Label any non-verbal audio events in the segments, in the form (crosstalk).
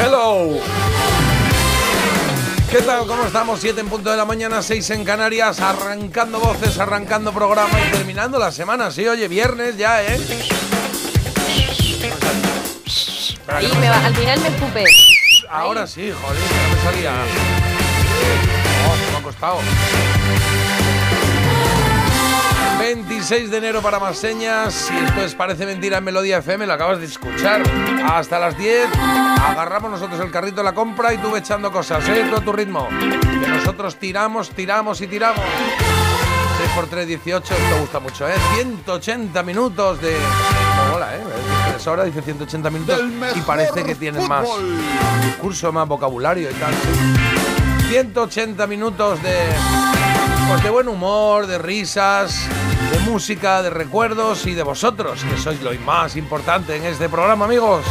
Hello. ¿Qué tal? ¿Cómo estamos? 7 en punto de la mañana, 6 en Canarias, arrancando voces, arrancando programa y terminando la semana. Sí, oye, viernes ya, ¿eh? Y me va- al final me escupe. Ahora sí, joder, no me salía. Oh, me ha costado. 26 de enero para más señas. Y esto es Parece Mentira en Melodía FM, lo acabas de escuchar. Hasta las 10 agarramos nosotros el carrito de la compra y tú echando cosas, ¿eh? Tú a tu ritmo. Que nosotros tiramos, tiramos y tiramos. 6 por 3, 18, esto gusta mucho, ¿eh? 180 minutos de... No mola, ¿eh? Es hora, dice 180 minutos y parece que tienen más discurso, más vocabulario y tal. sí. 180 minutos de, pues de buen humor, de risas, de música, de recuerdos y de vosotros, que sois lo más importante en este programa, amigos.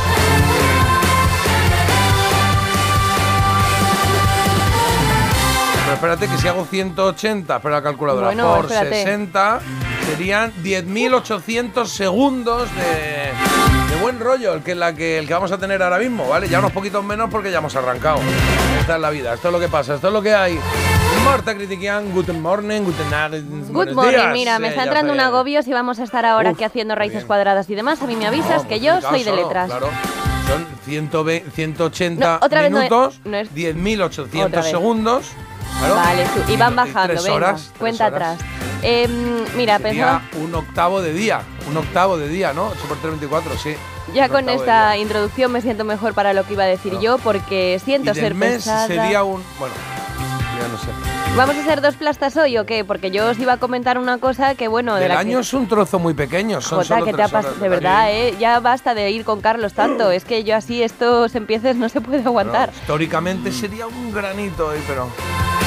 Pero espérate que si hago 180, espera la calculadora, Bueno, por espérate. 60 serían 10.800 segundos de, de buen rollo el que, la que, el que vamos a tener ahora mismo, ¿vale? Ya unos poquitos menos porque ya hemos arrancado. Esta es la vida, esto es lo que pasa, esto es lo que hay. Marta Critiquian, Guten Morning, Guten Abend, Good morning, días. mira, me Eh, está entrando un agobio si vamos a estar ahora Uf, aquí haciendo raíces bien. cuadradas y demás. A mí me avisas No, que yo soy de letras. Claro. Son 120, 180 No, otra minutos, no es- 10.800 Otra vez. segundos. claro, Vale, y van bajando, tres venga, horas, tres cuenta horas. atrás. Em, mira, pensaba, un octavo de día, un octavo de día, ¿no? 8 por 3, 24, sí. ya con esta introducción me siento mejor para lo que iba a decir yo, porque siento y del ser mes pesada. sería un... Bueno, ya no sé. ¿Vamos a hacer dos plastas hoy o qué? Porque yo os iba a comentar una cosa que, bueno, de Del la año que... es un trozo muy pequeño, son Jota, solo que te tres horas de la verdad. ¿eh? Ya basta de ir con Carlos tanto. Es que yo así estos empieces no se puede aguantar. Bueno, históricamente sería un granito, eh, pero...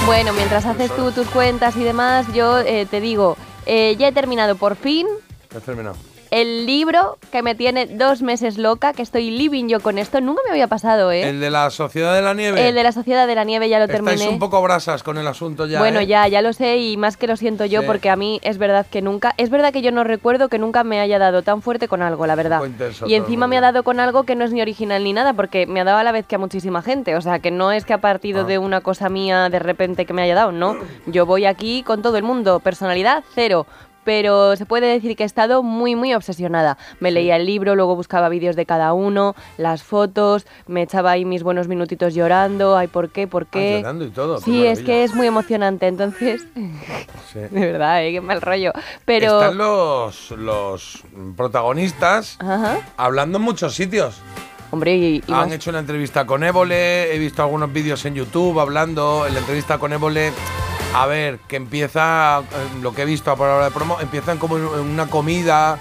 Bueno, mientras haces tú tus cuentas y demás, yo eh, te digo, eh, ya he terminado por fin He terminado. El libro que me tiene dos meses loca, que estoy living yo con esto. Nunca me había pasado, ¿eh? El de la Sociedad de la Nieve. El de la Sociedad de la Nieve ya lo Estáis terminé. un poco brasas con el asunto ya, bueno, ¿eh? ya, ya lo sé y más que lo siento yo Sí. porque a mí es verdad que nunca, es verdad que yo no recuerdo que nunca me haya dado tan fuerte con algo, la verdad. intenso Y encima me ha dado con algo que no es ni original ni nada porque me ha dado a la vez que a muchísima gente, o sea, que no es que ha partido Ah. de una cosa mía de repente que me haya dado, no. Yo voy aquí con todo el mundo, personalidad cero. Pero se puede decir que he estado muy, muy obsesionada. Me leía el libro, luego buscaba vídeos de cada uno, las fotos, me echaba ahí mis buenos minutitos llorando. Ay, ¿por qué? ¿Por Ah, qué? llorando y todo. Sí, es que es muy emocionante, entonces, Sí. (laughs) de verdad, ¿eh? qué mal rollo. Pero, Están los, los protagonistas Ajá. hablando en muchos sitios. hombre, y, y Han más- hecho una entrevista con Évole, he visto algunos vídeos en YouTube hablando. En la entrevista con Évole, a ver, que empieza, eh, lo que he visto por ahora de promo, empiezan como en una comida,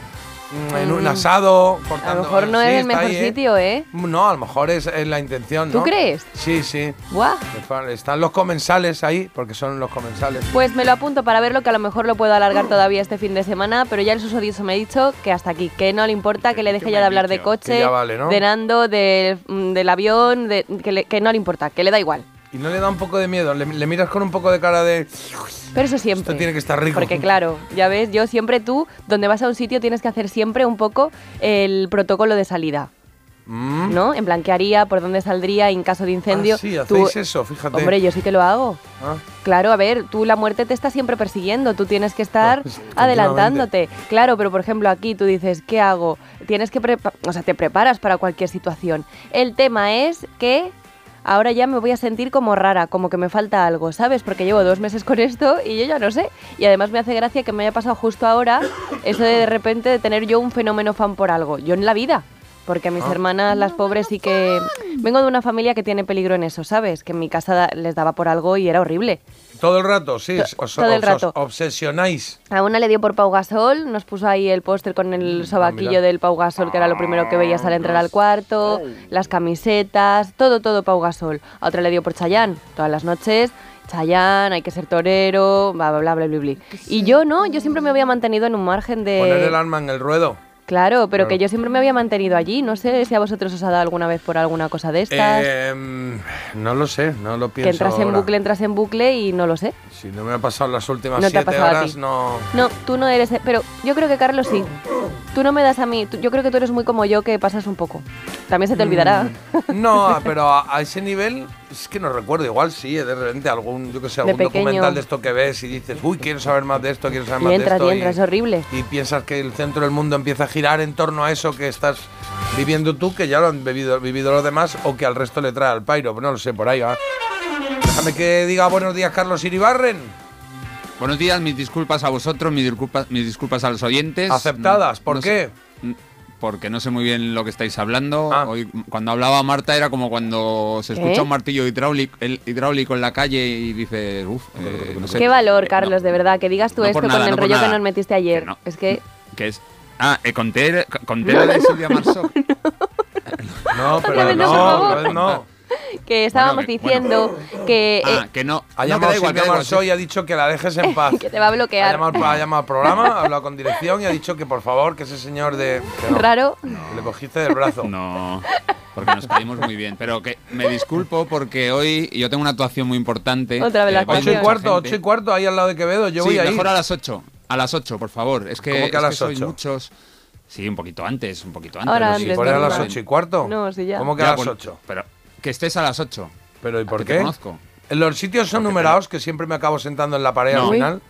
mm, en un Mm. asado. a cortando- lo mejor no Sí, es el mejor ahí, ¿eh? sitio, ¿eh? No, a lo mejor es, es la intención, ¿Tú ¿no? crees? Sí, sí. Buah. Están los comensales ahí, porque son los comensales. Pues me lo apunto para verlo, que a lo mejor lo puedo alargar todavía este fin de semana, pero ya el susodioso me ha dicho que hasta aquí, que no le importa, que le deje ya de hablar de coche, vale, ¿no? de Nando, del- mm, del avión, de, que, le- que no le importa, que le da igual. Y no le da un poco de miedo, le, le miras con un poco de cara de... Pero eso siempre. Esto tiene que estar rico. Porque claro, ya ves, yo siempre tú, donde vas a un sitio, tienes que hacer siempre un poco el protocolo de salida. Mm. ¿No? En plan, ¿qué haría? ¿Por dónde saldría? En caso de incendio. Ah, sí, Tú- hacéis eso, fíjate. Hombre, yo sí que lo hago. Ah, Claro, a ver, tú la muerte te está siempre persiguiendo, tú tienes que estar (laughs) Pues, adelantándote. Claro, pero por ejemplo aquí tú dices, ¿qué hago? Tienes que o sea, te preparas para cualquier situación. El tema es que ahora ya me voy a sentir como rara, como que me falta algo, ¿sabes? Porque llevo dos meses con esto y yo ya no sé. Y además me hace gracia que me haya pasado justo ahora eso de de repente de tener yo un fenómeno fan por algo. Yo en la vida. Porque mis hermanas, las pobres, sí que... Vengo de una familia que tiene peligro en eso, ¿sabes? Que en mi casa les daba por algo y era horrible. Todo el rato, sí. Os, todo el rato. os obsesionáis. A una le dio por Pau Gasol, nos puso ahí el póster con el sobaquillo mira. del Pau Gasol, que era lo primero que veías al entrar al cuarto, las camisetas, todo, todo Pau Gasol. A otra le dio por Chayán, todas las noches, Chayán, hay que ser torero, bla, bla, bla, bla, bla, bla. Y yo no, yo siempre me había mantenido en un margen de... Poner el alma en el ruedo. Claro, pero Claro. que yo siempre me había mantenido allí. No sé si a vosotros os ha dado alguna vez por alguna cosa de estas. Em, no lo sé, no lo pienso que entras en bucle, entras en bucle y no lo sé. Si no me ha pasado las últimas No te ha siete a horas, ti. no... No, tú no eres... Pero yo creo que Carlos sí. Tú no me das a mí... Yo creo que tú eres muy como yo, que pasas un poco. También se te olvidará. Mm, No, pero a, a ese nivel es que no recuerdo. Igual sí, de repente algún, yo que sé, algún documental de esto que ves y dices, uy, quiero saber más de esto, quiero saber más Y entras, de esto. y entras, es horrible. y piensas que el centro del mundo empieza a girar en torno a eso que estás viviendo tú, que ya lo han vivido, vivido los demás, o que al resto le trae al pairo. Pero no lo sé, por ahí va. Déjame que diga buenos días, Carlos Iribarren. Buenos días, mis disculpas a vosotros, mis disculpas, mis disculpas a los oyentes. Aceptadas, ¿por no qué? sé- porque no sé muy bien lo que estáis hablando. Ah. Hoy, cuando hablaba Marta era como cuando se escucha un martillo hidráulico, el hidráulico en la calle y dices, uff, no sé. Qué valor, Eh, Carlos, no, de verdad. Que digas tú no esto nada, con el rollo que nos metiste ayer. Que no. Es que... Que es. Ah, eh, conté, conté (laughs) lo de Silvia Marsó. (laughs) No, pero no, no, no. (laughs) Que estábamos que- diciendo que... Ah, eh, que no. Ha no, que llamado da igual, que Silvia da igual, Marsó sí. y ha dicho que la dejes en (laughs) paz. que te va a Ha bloquear. llamado, ha llamado al programa, ha hablado con dirección y ha dicho que por favor, que ese señor de. que no, Raro. que le cogiste del brazo. No, porque nos caímos muy bien. Pero que me disculpo porque hoy yo tengo una actuación muy importante. Otra vez la Eh, va a ir Ocho y actuación. mucha cuarto, gente. ocho y cuarto, ahí al lado de Quevedo. Yo sí, voy ahí. mejor a las 8. A las 8, por favor. Es que, ¿Cómo que a es las sois ocho? muchos. Sí, un poquito antes, un poquito antes. Ahora no Si antes, fuera a no, las no. ocho y cuarto. No, sí, ya. ¿Cómo que Ya, a las bueno, ocho? Pero que estés a las 8. ¿Pero y por Te qué? conozco. En los sitios son Porque numerados, que siempre me acabo sentando en la pared al final.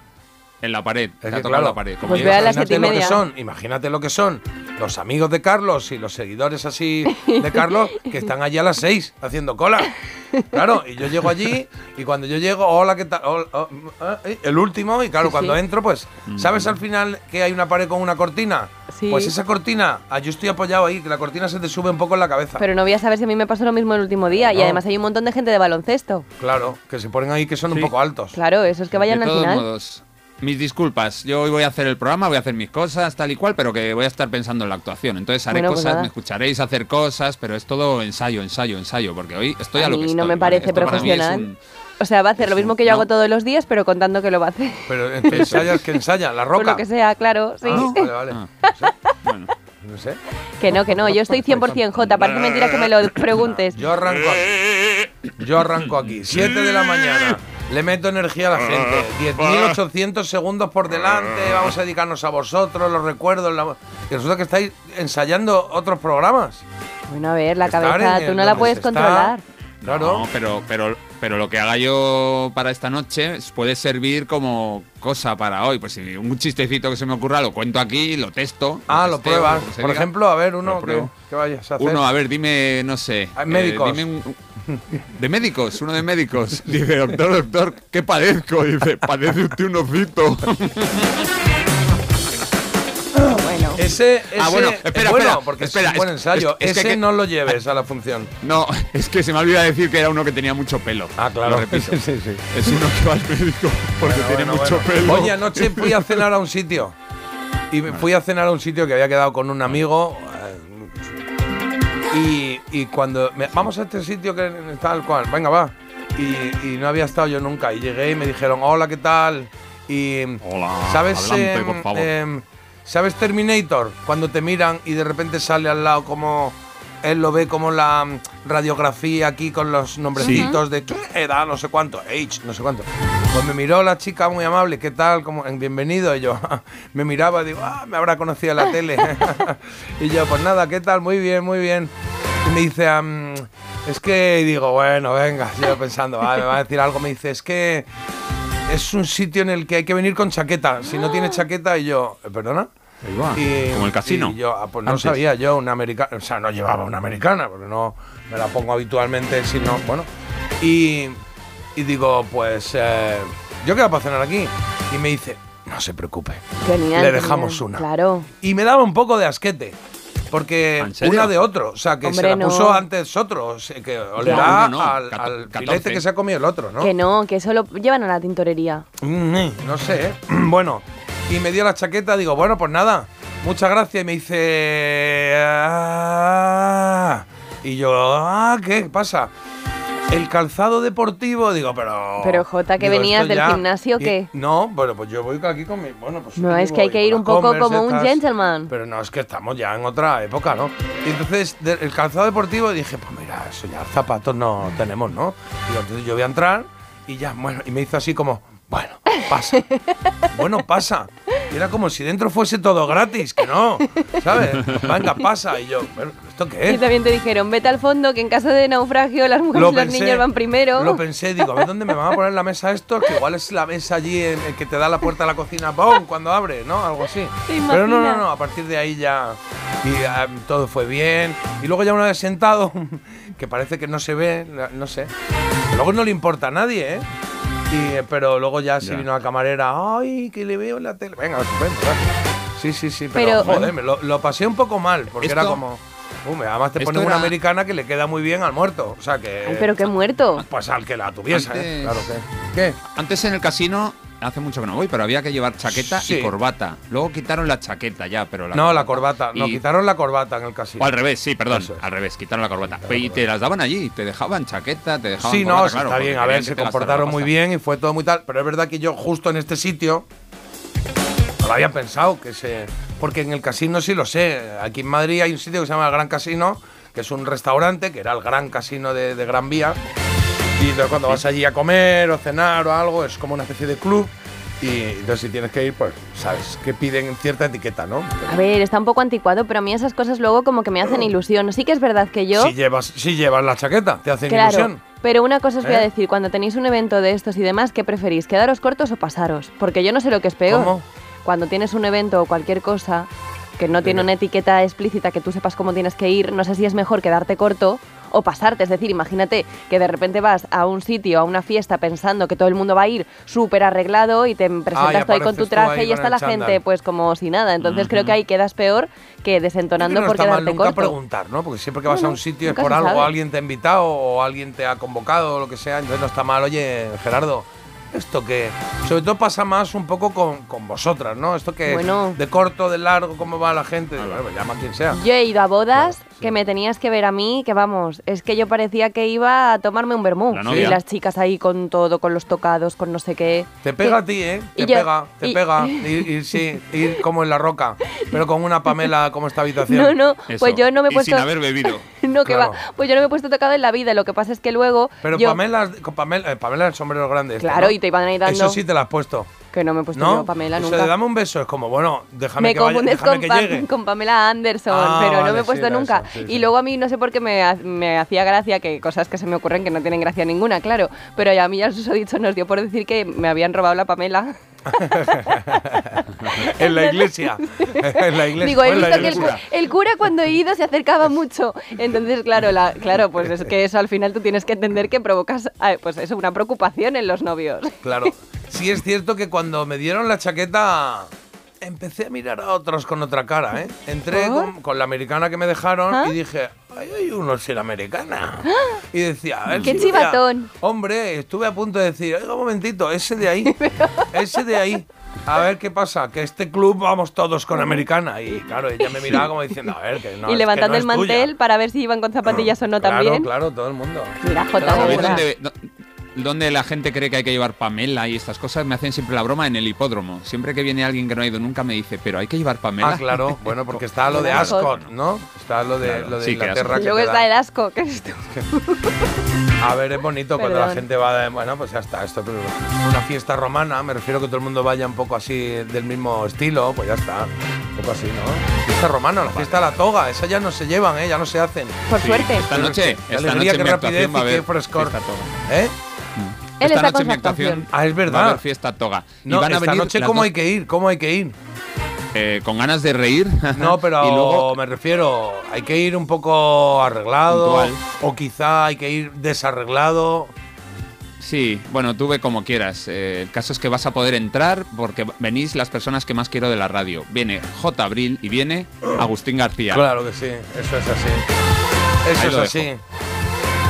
En la pared. Es que, claro, la pared. Como Pues a las imagínate lo que son, imagínate lo que son los amigos de Carlos y los seguidores así de Carlos que están allí a las seis haciendo cola. Claro, y yo llego allí y cuando yo llego, hola, ¿qué tal? Hola, oh, eh, el último, y claro, Sí, cuando sí. entro, pues, ¿sabes al final que hay una pared con una cortina? Sí. Pues esa cortina, ah, yo estoy apoyado ahí, que la cortina se te sube un poco en la cabeza. Pero no voy a saber si a mí me pasó lo mismo el último día. Y además hay un montón de gente de baloncesto. Claro, que se ponen ahí que son un poco altos. Claro, eso es que vayan de al todos final. modos, mis disculpas. Yo hoy voy a hacer el programa, voy a hacer mis cosas, tal y cual, pero que voy a estar pensando en la actuación. Entonces haré Bueno, pues cosas, nada. me escucharéis hacer cosas, pero es todo ensayo, ensayo, ensayo, porque hoy estoy a, A lo que mí estoy. no me parece profesional. un- O sea, va a hacer lo mismo un- que yo no. hago todos los días, pero contando que lo va a hacer. Pero ¿tú ensayas que ensaya, la (laughs) Por roca. lo que sea, claro, sí. Ah, vale, vale. Ah. Sé, (laughs) Bueno, no sé. Que no, que no, yo estoy 100% J. Parece mentira que me lo preguntes. Yo arranco aquí. Yo arranco aquí. 7 de la mañana. Le meto energía a la gente. 10.800 segundos por delante. Vamos a dedicarnos a vosotros, los recuerdos. La... Y resulta que estáis ensayando otros programas. Bueno, a ver, la Estar cabeza, tú no la puedes está. controlar. Claro. No, pero, pero, pero lo que haga yo para esta noche puede servir como cosa para hoy. Pues si un chistecito que se me ocurra lo cuento aquí, lo testo. Ah, lo testeo, pruebas. Por diga. ejemplo, a ver, uno que, que vayas a hacer. Uno, a ver, dime, no sé. Ah, médicos. dime un- de médicos, uno de médicos. (laughs) Dice, doctor, doctor, ¿qué padezco? Dice, padece usted un osito. (laughs) Ese, ese Ah, bueno, es espera, bueno, espera, porque espera, es un buen es- ensayo. es- es ese que- no lo lleves a la función. No, (laughs) es que se me olvida decir que era uno que tenía mucho pelo. Ah, claro. Lo repito. (laughs) Sí, sí. Es uno que va al médico porque Bueno, tiene bueno, mucho pelo. Oye, anoche fui a cenar a un sitio. Y me fui a cenar a un sitio que había quedado con un amigo. eh, Y, y cuando. me- vamos a este sitio que tal cual. Venga, va. Y, y no había estado yo nunca. Y llegué y me dijeron, hola, ¿qué tal? Y. Hola, ¿Sabes? adelante, em, por favor. em, ¿Sabes Terminator? Cuando te miran y de repente sale al lado como. Él lo ve como la radiografía aquí con los nombrecitos de edad, no sé cuánto, age, no sé cuánto. Pues me miró la chica muy amable, ¿qué tal? Como, en bienvenido. Y yo (laughs) me miraba, digo, ah, me habrá conocido en la tele. (laughs) y yo, pues nada, ¿qué tal? Muy bien, muy bien. Y me dice, "Am, es que, digo, bueno, venga, (laughs) yo pensando, ah, me va a decir algo. Me dice, es que es un sitio en el que hay que venir con chaqueta. Si no tienes chaqueta, y yo, "¿Eh, ¿perdona? Y- como el casino. Y yo, ah, pues no Antes. sabía yo una americana, o sea, no llevaba una americana, porque no me la pongo habitualmente, si no, bueno. Y, y digo, pues, eh, yo quedo para cenar aquí. Y me dice, no se preocupe. genial. le genial. dejamos una. Claro. Y me daba un poco de asquete. Porque una de otro, o sea, que se Hombre, la no. puso antes otro, o sea, que olerá no, no, al, al 14. filete que se ha comido el otro, ¿no? Que no, que eso lo llevan a la tintorería. Mm, no sé, ¿eh? (clears throat) bueno, y me dio la chaqueta, digo, bueno, pues nada, muchas gracias, y me dice... "Ah". y yo, ah, ¿qué pasa? El calzado deportivo, digo, pero... Pero, Jota, ¿que digo, venías del gimnasio Y- qué? No, bueno, pues yo voy aquí con mi... Bueno, pues No, es que hay que ir un poco como un gentleman. Pero no, es que estamos ya en otra época, ¿no? Y entonces, de- el calzado deportivo, dije, pues mira, eso ya zapatos no tenemos, ¿no? Y entonces yo voy a entrar y ya, bueno, y me hizo así como, bueno, pasa. bueno, pasa. Y era como si dentro fuese todo gratis, que no, ¿sabes? Venga, pasa. Y yo, "Pero, ¿esto qué Y es? también te dijeron, vete al fondo, que en caso de naufragio las mujeres y los niños van primero. Lo pensé, digo, a ver dónde me van a poner la mesa estos, que igual es la mesa allí en, que te da la puerta a la cocina, ¡pum! cuando abre, ¿no? Algo así. ¿Te Pero no, no, no, a partir de ahí ya y, todo fue bien. Y luego ya una vez sentado, (laughs) que parece que no se ve, no sé. Luego no le importa a nadie, ¿eh? Y, eh, pero luego ya se Ya. vino la camarera, ¡ay, que le veo en la tele! Venga, estupendo, gracias. Sí, sí, sí, pero, Pero- joder, me lo, lo pasé un poco mal, porque era como... "Uy, además te ponen una era- americana que le queda muy bien al muerto. O sea que... Ay, pero qué muerto. Pues al que la tuviese, ¿eh? Claro que. ¿Qué? Antes en el casino, hace mucho que no voy, pero había que llevar chaqueta Sí. y corbata. Luego quitaron la chaqueta ya, pero la no, la corbata. No, y- quitaron la corbata en el casino. O al revés, sí, perdón. Es. Al revés, quitaron la corbata. y te las daban allí, te dejaban chaqueta, te dejaban Sí, no, corbata, sí, claro, está bien. A ver, se la comportaron muy bien y fue todo muy tal. Pero es verdad que yo justo en este sitio no lo había pensado que se. Porque en el casino sí lo sé. Aquí en Madrid hay un sitio que se llama el Gran Casino, que es un restaurante, que era el Gran Casino de, de Gran Vía. Y entonces cuando vas allí a comer o cenar o algo, es como una especie de club. Y entonces si tienes que ir, pues sabes que piden cierta etiqueta, ¿no? A ver, está un poco anticuado, pero a mí esas cosas luego como que me hacen ilusión. Sí que es verdad que yo... Si llevas, si llevas la chaqueta, te hacen Claro, ilusión. pero una cosa os voy a ¿Eh? decir, cuando tenéis un evento de estos y demás, ¿qué preferís? ¿Quedaros cortos o pasaros? Porque yo no sé lo que es peor. ¿Cómo? Cuando tienes un evento o cualquier cosa que no tiene una etiqueta explícita que tú sepas cómo tienes que ir, no sé si es mejor quedarte corto o pasarte. Es decir, imagínate que de repente vas a un sitio, a una fiesta, pensando que todo el mundo va a ir súper arreglado y te presentas tú ahí con tu traje y está la chándal. gente pues como si nada. Entonces creo que ahí quedas peor que desentonando Creo que no por quedarte corto. preguntar, ¿no? Porque siempre que vas No, a un sitio es por algo, alguien te ha invitado o alguien te ha convocado o lo que sea, entonces no está mal. Oye, Gerardo, esto que sobre todo pasa más un poco con, con vosotras, ¿no? Esto que Bueno. de corto, de largo, cómo va la gente, bueno, llama a quien sea. Yo he ido a bodas Claro, sí. que me tenías que ver a mí, que vamos, es que yo parecía que iba a tomarme un vermú. La Y las chicas ahí con todo, con los tocados, con no sé qué. Te pega a ti, ¿eh? y Te yo- pega, te y- pega. (laughs) Ir, ir, sí, ir como en la roca, pero con una Pamela como esta habitación. No, no, Eso. pues yo no me he Y puesto... sin haber bebido. No, que Claro. va. Pues yo no me he puesto tocado en la vida. Lo que pasa es que luego. Pero yo- Pamela, con Pamela, eh, Pamela el sombrero grande. este, Claro, ¿no? y te iban a ir dando. Eso sí te lo has puesto. Que no me he puesto ¿No? yo, Pamela, Eso nunca. de dame un beso es como, bueno, déjame me que vaya, déjame con, que llegue. con Pamela Anderson, Ah, pero no me he puesto nunca. eso, sí, y sí. luego a mí no sé por qué me, me hacía gracia, que cosas que se me ocurren que no tienen gracia ninguna, claro. Pero a mí ya os he dicho, nos dio por decir que me habían robado la Pamela. (laughs) en la iglesia. en la iglesia. Digo, he visto que el, el cura cuando he ido se acercaba mucho. Entonces, claro, la, claro, pues es que eso al final tú tienes que entender que provocas, pues eso, una preocupación en los novios. Claro. Sí es cierto que cuando me dieron la chaqueta empecé a mirar a otros con otra cara, ¿eh? Entré con, con la americana que me dejaron ¿Ah? y dije, ay, hay uno sin americana. Y decía, a ver ¡Qué si a- chivatón! Hombre, estuve a punto de decir, oiga, un momentito, ese de ahí, (laughs) ese de ahí. A ver qué pasa, que este club vamos todos con americana. Y claro, ella me miraba como diciendo, a ver, que no. es y que levantando no el es tuya". mantel para ver si iban con zapatillas o no Claro, también. claro, todo el mundo. Mira, Claro, de ¿Sabéis verdad. dónde, dónde la gente cree que hay que llevar Pamela y estas cosas? Me hacen siempre la broma en el hipódromo. Siempre que viene alguien que no ha ido nunca me dice, pero hay que llevar Pamela. Ah, claro, (laughs) bueno, porque está lo de. Ascot, ¿no? Está lo de, Claro, lo de sí, que Inglaterra. Ascot. que Luego está el asco, que es. (laughs) A ver, es bonito cuando la Perdón. gente va de, bueno, pues ya está, esto pero una fiesta romana, me refiero que todo el mundo vaya un poco así del mismo estilo, pues ya está, un poco así, ¿no? Fiesta romana, la fiesta de la toga, esas ya no se llevan, ¿eh? Ya no se hacen. Por Sí, suerte. Esta noche, esta noche mi rapidez va a y qué frescor. fiesta toga. ¿Eh? Él esta está noche con en mi actuación. Ah, es va a verdad. haber fiesta toga. Y No, van a esta venir noche cómo hay que ir, cómo hay que ir. eh, con ganas de reír. (laughs) No, pero (laughs) y luego me refiero, hay que ir un poco arreglado Puntual. o quizá hay que ir desarreglado. Sí, bueno, tú ve como quieras. Eh, el caso es que vas a poder entrar porque venís las personas que más quiero de la radio. Viene J. Abril y viene Agustín García. Claro que sí, eso es así. Eso Ahí es así. dejo.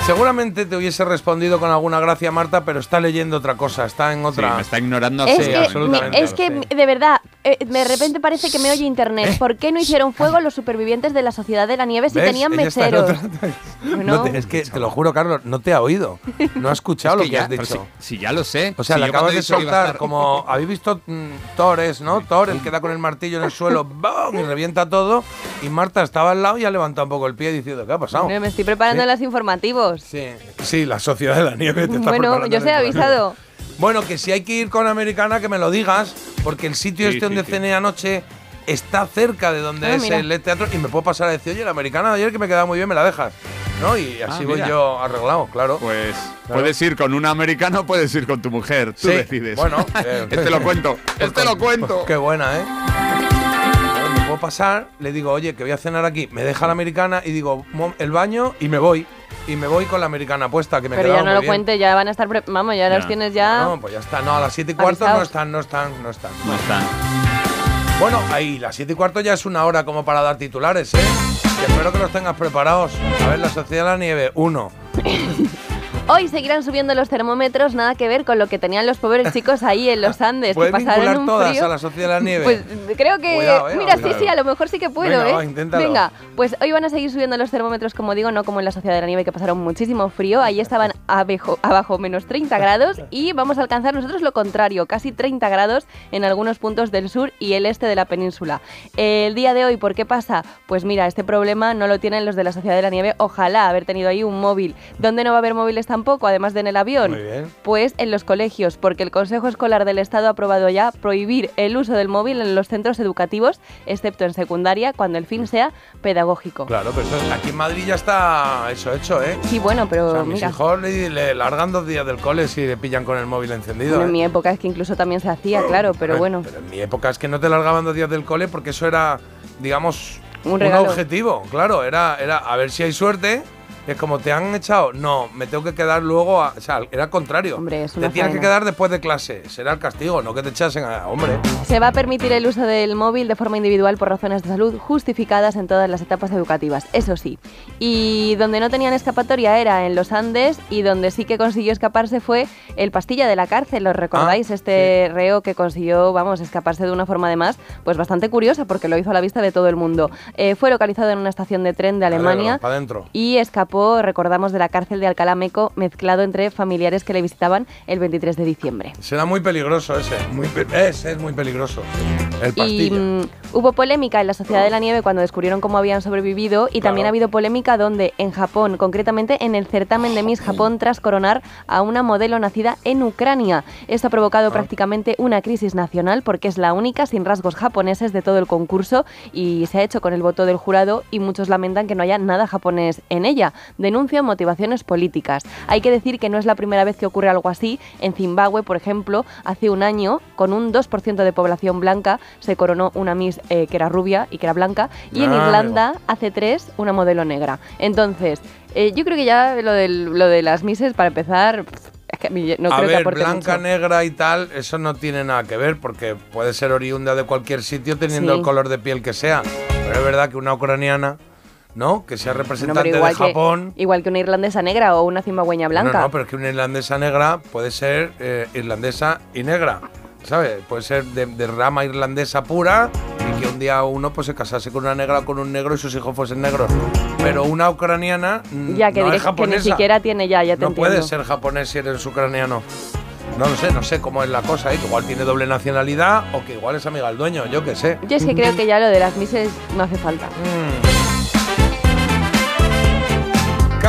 Seguramente te hubiese respondido con alguna gracia Marta, pero está leyendo otra cosa, está en Sí, otra. me está ignorando Es Sí, que, absolutamente, me- es que sí. de verdad, eh, de repente parece que me oye internet. ¿Por qué no hicieron fuego los supervivientes de la Sociedad de la Nieve si ¿Ves? tenían mecheros? otra- (laughs) Bueno. No te- es que te lo juro, Carlos, no te ha oído. No ha escuchado Es lo que ya, has dicho. Si, si ya lo sé. O sea, Si le acabas de a soltar estar- como. ¿Habéis visto mm, Thores, no? Thor, el que da con el martillo en el suelo, (laughs) ¡bam! y revienta todo. Y Marta estaba al lado y ha levantado un poco el pie diciendo, ¿qué ha pasado? No, me estoy preparando Sí. los informativos. Sí, sí, la sociedad de la nieve te está Bueno, yo os he avisado. Bueno, que si hay que ir con Americana, que me lo digas, porque el sitio Sí, este donde sí, cené anoche está cerca de donde Ah, es mira. el teatro y me puedo pasar a decir, oye, la americana de ayer que me quedaba muy bien, me la dejas. ¿No? Y así Ah, voy mira. yo arreglado, claro. Pues puedes ir con un americano, puedes ir con tu mujer. Tú Sí, decides. bueno, (laughs) eh, este lo cuento. Este lo cuento. Qué buena, ¿eh? Me puedo pasar, le digo, oye, que voy a cenar aquí, me deja la americana y digo, "Mom, el baño y me voy. Y me voy con la americana puesta, que me Pero ya no muy lo bien. cuente, ya van a estar. pre- Vamos, ya, Ya. los tienes ya. No, pues ya está. No, a las 7 y cuarto no están, no están, no están. No están. Bueno, ahí, las 7 y cuarto ya es una hora como para dar titulares, ¿eh? Y espero que los tengas preparados. A ver, la Sociedad de la Nieve, uno. (laughs) Hoy seguirán subiendo los termómetros, nada que ver con lo que tenían los pobres (laughs) chicos ahí en los Andes, que ¿Puedes pasaron vincular un todas frío. a la Sociedad de la Nieve? Pues creo que. Cuidado, eh, Mira, sí, sí, a lo mejor sí que puedo, Venga, ¿eh? va, inténtalo. Venga, pues hoy van a seguir subiendo los termómetros, como digo, no como en la Sociedad de la Nieve, que pasaron muchísimo frío. Ahí estaban abejo- abajo menos 30 grados (laughs) y vamos a alcanzar nosotros lo contrario, casi 30 grados en algunos puntos del sur y el este de la península. El día de hoy, ¿por qué pasa? Pues mira, este problema no lo tienen los de la Sociedad de la Nieve. Ojalá haber tenido ahí un móvil. ¿Dónde no va a haber móviles tampoco, además de en el avión? Muy bien. Pues en los colegios, porque el Consejo Escolar del Estado ha aprobado ya prohibir el uso del móvil en los centros educativos, excepto en secundaria, cuando el fin sea pedagógico. Claro, pero eso- aquí en Madrid ya está eso hecho, ¿eh? Sí, bueno, pero O sea, mis mira, hijos le, le largan dos días del cole si le pillan con el móvil encendido. bueno, en ¿eh? mi época es que incluso también se hacía, claro, pero bueno. Pero en mi época es que no te largaban dos días del cole porque eso era, digamos, Un un, objetivo. Claro, era, era a ver si hay suerte. Es como te han echado, no, me tengo que quedar luego. a- o sea, era al contrario. Hombre, es te tienes que quedar después de clase. Será el castigo, no que te echasen a. Hombre. Se va a permitir el uso del móvil de forma individual por razones de salud justificadas en todas las etapas educativas, eso sí. Y donde no tenían escapatoria era en los Andes y donde sí que consiguió escaparse fue el Pastilla de la cárcel, ¿os recordáis? Ah, este reo que consiguió, vamos, escaparse de una forma además, pues bastante curiosa porque lo hizo a la vista de todo el mundo. Eh, fue localizado en una estación de tren de Alemania y escapó, recordamos, de la cárcel de Alcalá Meco mezclado entre familiares que le visitaban el 23 de diciembre. Será muy peligroso ese. Muy pe- ese es muy peligroso. El Y mm, hubo polémica en la Sociedad de la Nieve cuando descubrieron cómo habían sobrevivido y también ha habido polémica donde en Japón, concretamente en el certamen de Miss Japón tras coronar a una modelo nacida en Ucrania. Esto ha Ah. provocado prácticamente una crisis nacional porque es la única sin rasgos japoneses de todo el concurso y se ha hecho con el voto del jurado y muchos lamentan que no haya nada japonés en ella. Denuncian motivaciones políticas. Hay que decir que no es la primera vez que ocurre algo así. En Zimbabue, por ejemplo, hace un año, con un 2% de población blanca, se coronó una Miss eh, que era rubia y que era blanca. Y en Ah, Irlanda, hace tres, una modelo negra. Entonces, eh, yo creo que ya lo, del- lo de las Misses, para empezar, es que a mí no a creo que ver, aporte blanca, mucho. negra y tal, eso no tiene nada que ver porque puede ser oriunda de cualquier sitio teniendo Sí. el color de piel que sea. Pero es verdad que una ucraniana, ¿no? Que sea representante igual de que- Japón. igual que una irlandesa negra o una zimbabueña blanca. No, no, pero es que una irlandesa negra puede ser eh, irlandesa y negra, ¿sabes? Puede ser de, de rama irlandesa pura y que un día uno pues se casase con una negra o con un negro y sus hijos fuesen negros. Pero una ucraniana Ya que, no es que ni japonesa. siquiera tiene ya, ya te no entiendo. puedes ser japonés si eres ucraniano. No lo sé, no sé cómo es la cosa, ¿eh? que igual tiene doble nacionalidad o que igual es amiga del dueño, yo qué sé. Yo es que creo que ya lo de las Misses no hace falta. Mm.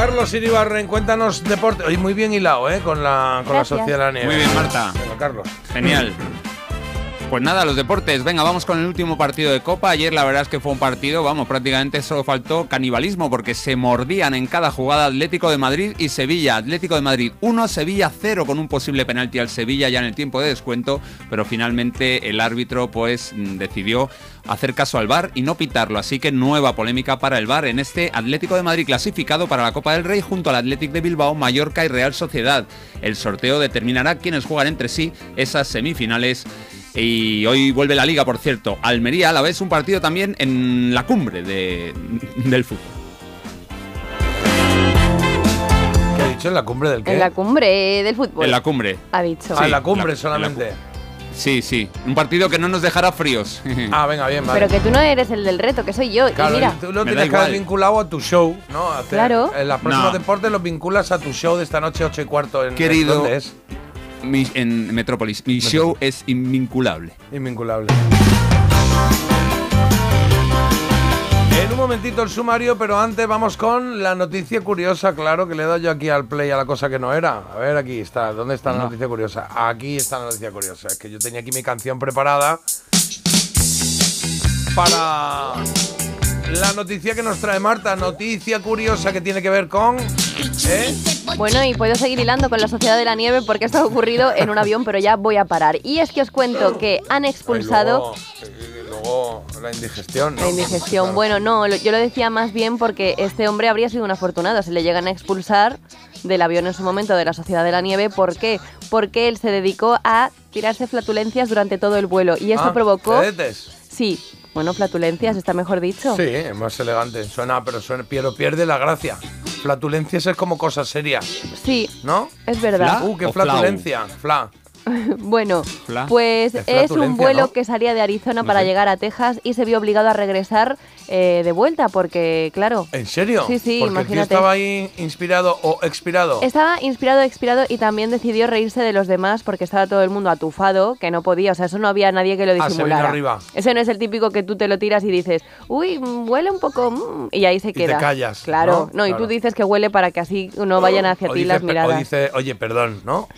Carlos Iribarren, cuéntanos deporte. Hoy muy bien hilado, ¿eh? Con la, con la Gracias. Sociedad de la Nieve. Muy bien, Marta. Venga, Carlos. Genial. (laughs) Pues nada, los deportes. Venga, vamos con el último partido de Copa. Ayer la verdad es que fue un partido, vamos, prácticamente solo faltó canibalismo porque se mordían en cada jugada Atlético de Madrid y Sevilla. Atlético de Madrid 1, Sevilla 0 con un posible penalti al Sevilla ya en el tiempo de descuento, pero finalmente el árbitro pues mm, decidió hacer caso al VAR y no pitarlo, así que nueva polémica para el VAR en este Atlético de Madrid clasificado para la Copa del Rey junto al Atlético de Bilbao, Mallorca y Real Sociedad. El sorteo determinará quiénes juegan entre sí esas semifinales y hoy vuelve la liga, por cierto. Almería a la vez un partido también en la cumbre de- del fútbol. ¿Qué ha dicho? ¿En la cumbre del qué? En la cumbre del fútbol. En la cumbre. Ha dicho. Ah, en la Sí, cumbre la- en la solamente. Sí, sí. Un partido que no nos dejará fríos. (laughs) Ah, venga, bien, vale. Pero que tú no eres el del reto, que soy yo. Claro, y mira, tú lo tienes que haber vinculado a tu show, ¿no? Hacer- Claro. En los próximos No. deportes los vinculas a tu show de esta noche, 8 y cuarto. En, Querido- ¿Dónde es? Mi- en Metrópolis. Mi show es invinculable. Invinculable. En un momentito el sumario, pero antes vamos con la noticia curiosa, claro, que le he dado yo aquí al play a la cosa que no era. A ver, aquí está. ¿Dónde está la No. noticia curiosa? Aquí está la noticia curiosa. Es que yo tenía aquí mi canción preparada para la noticia que nos trae Marta. Noticia curiosa que tiene que ver con... ¿eh? Bueno, y puedo seguir hilando con la Sociedad de la Nieve porque esto ha ocurrido en un avión, pero ya voy a parar. Y es que os cuento que han expulsado... Y luego, la indigestión. ¿no? La indigestión. Claro. Bueno, no, yo lo decía más bien porque este hombre habría sido un afortunado. Se le llegan a expulsar del avión en su momento de la Sociedad de la Nieve. ¿Por qué? Porque él se dedicó a tirarse flatulencias durante todo el vuelo. Y esto Ah, provocó. Sí, bueno, flatulencias, está mejor dicho. Sí, es más elegante. Suena, pero suena, pero pierde la gracia. Flatulencias es como cosa seria, Sí, ¿no? es verdad. Fla. Uh, qué flau. flatulencia. Fla. (laughs) Bueno, Fla. pues Es un vuelo ¿no? que salía de Arizona No para sé. llegar a Texas y se vio obligado a regresar eh, de vuelta porque, claro, ¿En serio? Sí, sí, Porque el tío imagínate. estaba ahí inspirado o expirado. Estaba inspirado, expirado y también decidió reírse de los demás porque estaba todo el mundo atufado, que no podía, o sea, eso no había nadie que lo Ah, se disimulara. arriba. Ese no es el típico que tú te lo tiras y dices, uy, huele un poco, mm", y ahí se te queda. callas, Claro, ¿no? no, y Claro. tú dices que huele para que así no vayan hacia O ti dice las miradas. O dice, oye, perdón, ¿no?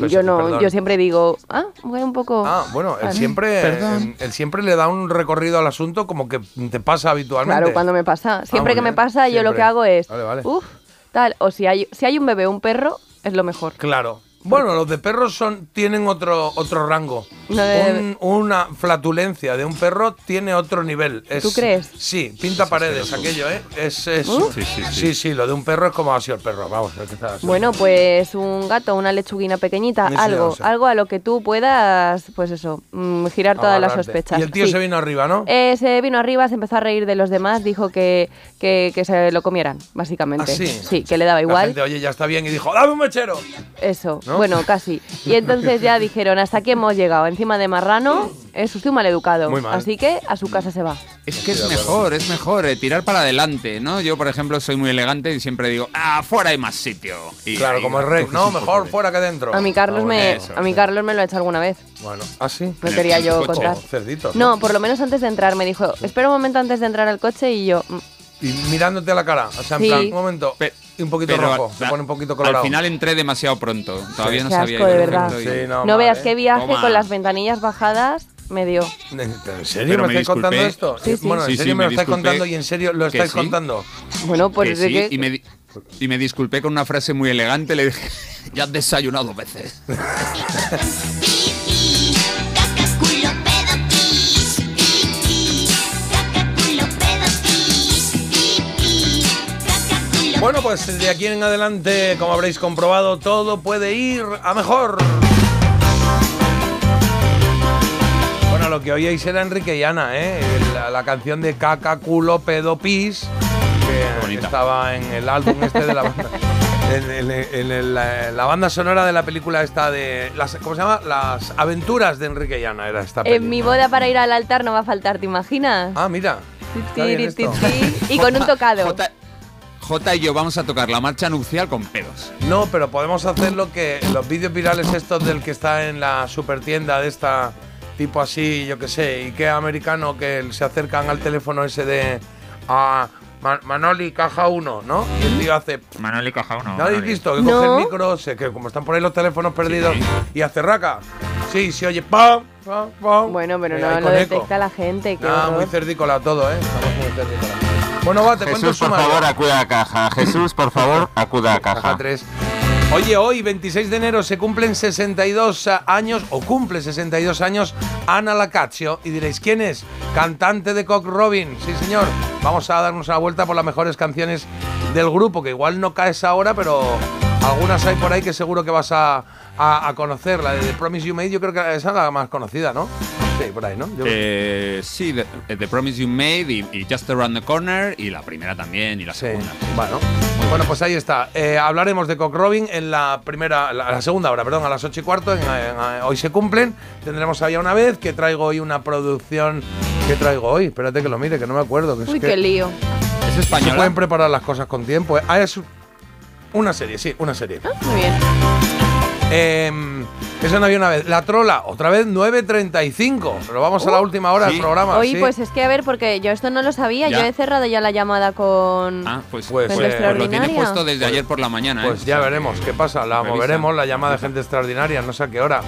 Oye, yo no, perdón. yo siempre digo, ah, huele un poco. Ah, bueno, él Ah, siempre, Perdón. él siempre le da un recorrido al asunto como que te pasa habitualmente. Claro, cuando me pasa. Siempre muy que me pasa, yo lo siempre. que hago es, Vale, vale. uff, tal, o si hay, si hay un bebé o un perro, es lo mejor. Claro. Bueno, los de perros son, tienen otro, otro rango. No de- Un- una flatulencia de un perro tiene otro nivel. Es- ¿Tú crees? Sí, pinta paredes aquello, ¿eh? Es, es- ¿Uh? Sí, sí, sí. sí, sí, lo de un perro es como ha sido el perro. Vamos, que está así. Bueno, pues un gato, una lechuguina pequeñita, algo, algo a lo que tú puedas, pues eso, mm, girar todas las sospechas. Y el tío Sí. se vino arriba, ¿no? Eh, se vino arriba, se empezó a reír de los demás, dijo que, que, que se lo comieran, básicamente. ¿Ah, sí? Sí, que le daba La igual. gente, oye, ya está bien. Y dijo, ¡dame un mechero! Eso, ¿No? Bueno, casi. Y entonces ya dijeron, hasta aquí hemos llegado. Encima de marrano, es usted un maleducado. Muy mal. Así que a su casa se va. Es que es mejor, es mejor eh, tirar para adelante, ¿no? Yo, por ejemplo, soy muy elegante y siempre digo, ah, fuera hay más sitio. Y Claro, ahí como el rey. No, mejor fuera que dentro. A mi Carlos Ah, me, eso, a mi sí. Carlos me lo ha hecho alguna vez. Bueno, ¿ah, sí? No quería yo Coche, contar. cerditos, No, por lo menos antes de entrar me dijo, espera un momento antes de entrar al coche y yo, mm, Y mirándote a la cara. O sea, en Sí. plan, un momento. Pe- y un poquito pero rojo. al- Se pone un poquito colorado. Al final entré demasiado pronto. Todavía no Qué sabía. asco, de verdad. Sí, no, no, mal, veas ¿eh? qué viaje Toma. con las ventanillas bajadas me dio. ¿En serio Pero me me estáis contando esto? Sí, sí. Bueno, en Sí, serio sí, me lo me estáis contando y en serio lo estáis sí. contando. Bueno, pues de sí, que- y me, y me disculpé con una frase muy elegante. Le dije, ya has desayunado dos veces. (laughs) Bueno, pues de aquí en adelante, como habréis comprobado, todo puede ir a mejor. Bueno, lo que oíais era Enrique y Ana, ¿eh? La, la canción de Caca, culo, pedo, pis, que estaba en el álbum este de la banda. (laughs) En, en- en el- la, la banda sonora de la película esta de. Las, ¿Cómo se llama? Las aventuras de Enrique y Ana era esta En mi película. boda para ir al altar no va a faltar, ¿te imaginas? Ah, mira. Está bien esto. Y con un (laughs) tocado. J, J y yo vamos a tocar la marcha nupcial con pedos. No, pero podemos hacer lo que los vídeos virales estos del que está en la super tienda de esta tipo así, yo qué sé, Ikea americano que se acercan al teléfono ese de a Ma- Manoli caja 1, ¿no? Y el tío hace Manuel y Caja uno. ¿No habéis visto? Que No. coge el micro, sé que como están por ahí los teléfonos perdidos Sí. y hace raca. Sí, se oye pam, pa, pa. Bueno, pero Eh, no lo detecta la gente. Qué Ah, muy cerdícola todo, ¿eh? Estamos muy cerdícola. Bueno, va, te cuento Jesús, por sumario. favor, acuda a caja. Jesús, por favor, (laughs) acuda a Caja caja. 3. Oye, hoy, 26 de enero, se cumplen 62 años, o cumple 62 años, Ana Lacazio. Y diréis, ¿quién es? Cantante de Cock Robin. Sí, señor. Vamos a darnos una vuelta por las mejores canciones del grupo, que igual no caes ahora, pero algunas hay por ahí que seguro que vas a, a- a conocer. La de The Promise You Made, yo creo que esa es la más conocida, ¿no? Sí, por ahí, ¿no? Yo- Eh, sí, The, The Promise You Made y, y Just Around the Corner y la primera también y la Sí, segunda. bueno. Bueno, pues ahí está. Eh, hablaremos de Cock Robin en la primera, la, la segunda hora, perdón, a las 8 y cuarto. en- en- hoy se cumplen. Tendremos ahí una vez que traigo hoy una producción. ¿Qué traigo hoy? Espérate que lo mire, que no me acuerdo. Que es Uy, que qué lío. ¿Es se española? pueden preparar las cosas con tiempo. eh. Ah, es una serie, sí, una serie. Muy bien. Eh, eso no había una vez. La trola, otra vez 9.35. Pero vamos a la última hora sí. del programa. Oye, sí. pues es que a ver, porque yo esto no lo sabía. Ya. Yo he cerrado ya la llamada con. Ah, pues, Pues, pues, eh, pues lo tiene puesto desde ayer por la mañana. ¿eh? Pues ya O sea veremos qué pasa. La revisa. moveremos, la llamada de gente extraordinaria. No sé a qué hora.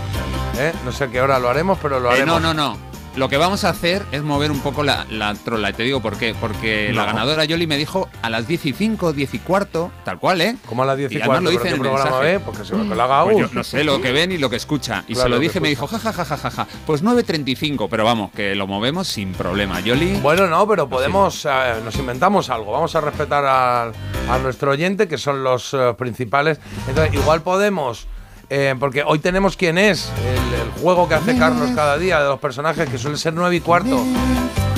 ¿eh? No sé a qué hora lo haremos, pero lo Eh, haremos. no, no, no. Lo que vamos a hacer es mover un poco la, la trola. Y te digo por qué. Porque la ganadora Yoli me dijo a las 10 y 5, 10 y cuarto, tal cual, ¿eh? Como a las 10 y Y cuarto, lo ¿pero dice en el programa mensaje. ve? Porque se que lo haga Pues yo no sé lo que ven y lo que escucha. Y Claro, se lo lo dije, me dijo, escucha. ja, ja, ja, ja. Pues 9.35, pero vamos, que lo movemos sin problema. Yoli. Bueno, no, pero podemos, eh, nos inventamos algo. Vamos a respetar al- a, nuestro oyente, que son los eh, principales. Entonces, igual podemos, eh, porque hoy tenemos quién es, el, el juego que hace Carlos cada día de los personajes, que suele ser 9 y cuarto.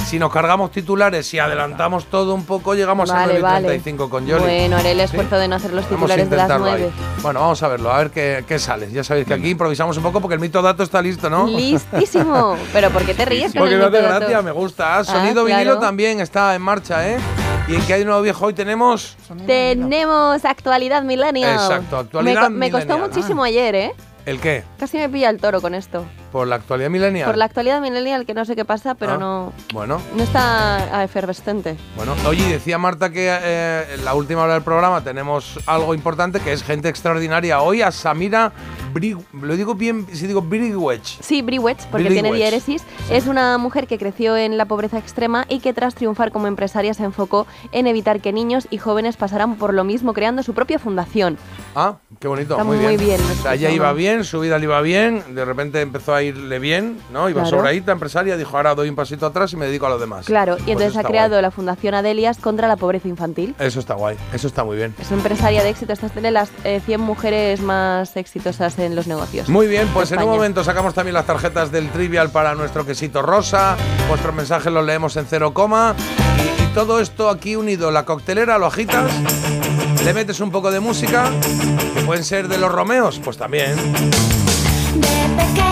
Si nos cargamos titulares y adelantamos todo un poco, llegamos a Vale, 9 y vale. 35 con Yoli. Bueno, haré el ¿Sí? esfuerzo de no hacer los Vamos a titulares de las intentarlo ahí. 9. Bueno, vamos a verlo, a ver qué, qué sale. Ya sabéis que aquí improvisamos un poco porque el mito dato está listo, ¿no? Listísimo. (laughs) Pero ¿por qué te ríes con Porque mito dato? gracia, me gusta. Ah, Sonido claro. vinilo también está en marcha, ¿eh? Y en que hay nuevo viejo hoy tenemos. Tenemos actualidad millennial. Exacto, actualidad me, co- me costó muchísimo ayer, ¿eh? ¿El qué? Casi me pilla el toro con esto. Por la actualidad milenial. Por la actualidad millennial, que no sé qué pasa, pero Ah, no, Bueno, no está efervescente. bueno. Oye, decía Marta que eh, en la última hora del programa tenemos algo importante que es gente extraordinaria. Hoy a Samira lo digo bien, si digo Brigwech. Sí, Briwech, porque Briwech. tiene diéresis, es una mujer que creció en la pobreza extrema y que tras triunfar como empresaria se enfocó en evitar que niños y jóvenes pasaran por lo mismo, creando su propia fundación. Ah, qué bonito, Está muy muy bien. bien, O sea, ella iba bien, su vida le iba bien, de repente empezó a irle bien, ¿no? Iba Claro. sobradita, empresaria, dijo, ahora doy un pasito atrás y me dedico a lo demás. Claro, y Pues entonces ha creado guay. la Fundación Adelias contra la pobreza infantil. Eso está guay, eso está muy bien. Es una empresaria de éxito, esta es de las eh, 100 mujeres más exitosas en los negocios. Muy bien, pues en un momento sacamos también las tarjetas del Trivial para nuestro quesito rosa. Vuestros mensajes los leemos en cero coma. Y, y todo esto aquí unido, la coctelera, lo agitas, le metes un poco de música, que pueden ser de los Romeos, pues también. De pequeñita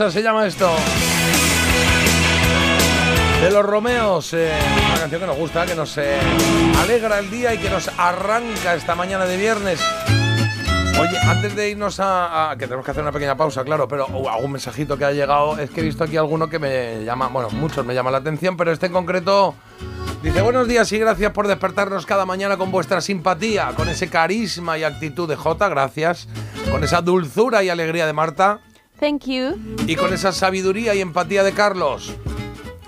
Rosa se llama esto. De los Romeos, eh, una canción que nos gusta, que nos eh, alegra el día y que nos arranca esta mañana de viernes. Oye, antes de irnos a, que tenemos que hacer una pequeña pausa, claro, pero uh, algún mensajito que ha llegado, es que he visto aquí alguno que me llama, bueno, muchos me llaman la atención, pero este en concreto dice, buenos días y gracias por despertarnos cada mañana con vuestra simpatía, con ese carisma y actitud de Jota, gracias, con esa dulzura y alegría de Marta Thank you. y con esa sabiduría y empatía de Carlos.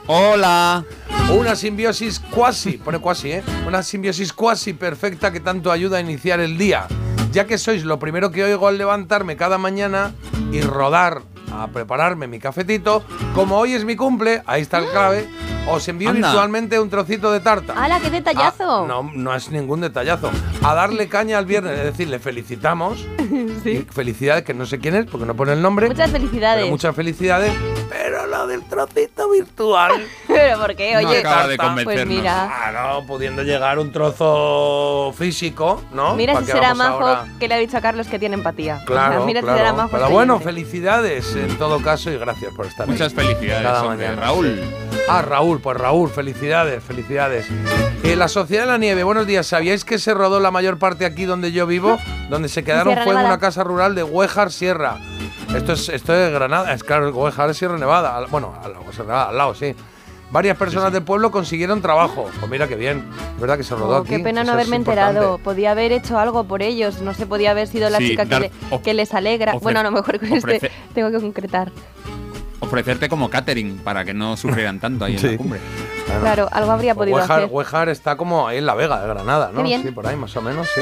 Hola. Una simbiosis cuasi, pone cuasi, ¿eh? Una simbiosis cuasi perfecta que tanto ayuda a iniciar el día. Ya que sois lo primero que oigo al levantarme cada mañana y rodar a prepararme mi cafetito, como hoy es mi cumple, ahí está el clave, os envío Anda. virtualmente un trocito de tarta. ¡Hala, qué detallazo! Ah, no, no es ningún detallazo. A darle caña al viernes, es decir, le felicitamos. (laughs) Felicidades, que no sé quién es, porque no pone el nombre. Muchas felicidades. Pero muchas felicidades. Pero lo del trocito virtual. (laughs) Pero ¿por qué? No Oye, acaba de pues mira. Claro, pudiendo llegar un trozo físico, ¿no? Mira ¿Pa' si será majo ahora? que le ha dicho a Carlos que tiene empatía. O sea, Claro, mira si claro. será majo. Pero este bueno, oyente. felicidades en todo caso y gracias por estar ahí. Muchas felicidades, Cada hombre. mañana. Raúl. Ah, Raúl, pues Raúl, felicidades, felicidades. Eh, la Sociedad de la Nieve, buenos días. ¿Sabíais que se rodó la mayor parte aquí donde yo vivo? Donde se quedaron Sierra fue en una casa rural de Huejar Sierra. Esto es, esto es Granada, es claro, Huejar es Sierra Nevada. al- Bueno, al, Sierra Nevada, al lado, sí. Varias personas del pueblo consiguieron trabajo. Pues mira qué bien. Es verdad que se rodó Oh, aquí. qué pena eso no haberme enterado. Podía haber hecho algo por ellos. No sé, podía haber sido la Sí, chica que, dar- le- of- que les alegra. bueno, a lo mejor con este tengo que concretar. Ofrecerte como catering para que no sufrieran tanto ahí en la cumbre. Claro. Claro, algo habría podido Huejar, hacer. Huejar está como ahí en la Vega de Granada, ¿no? Sí, por ahí más o menos, sí.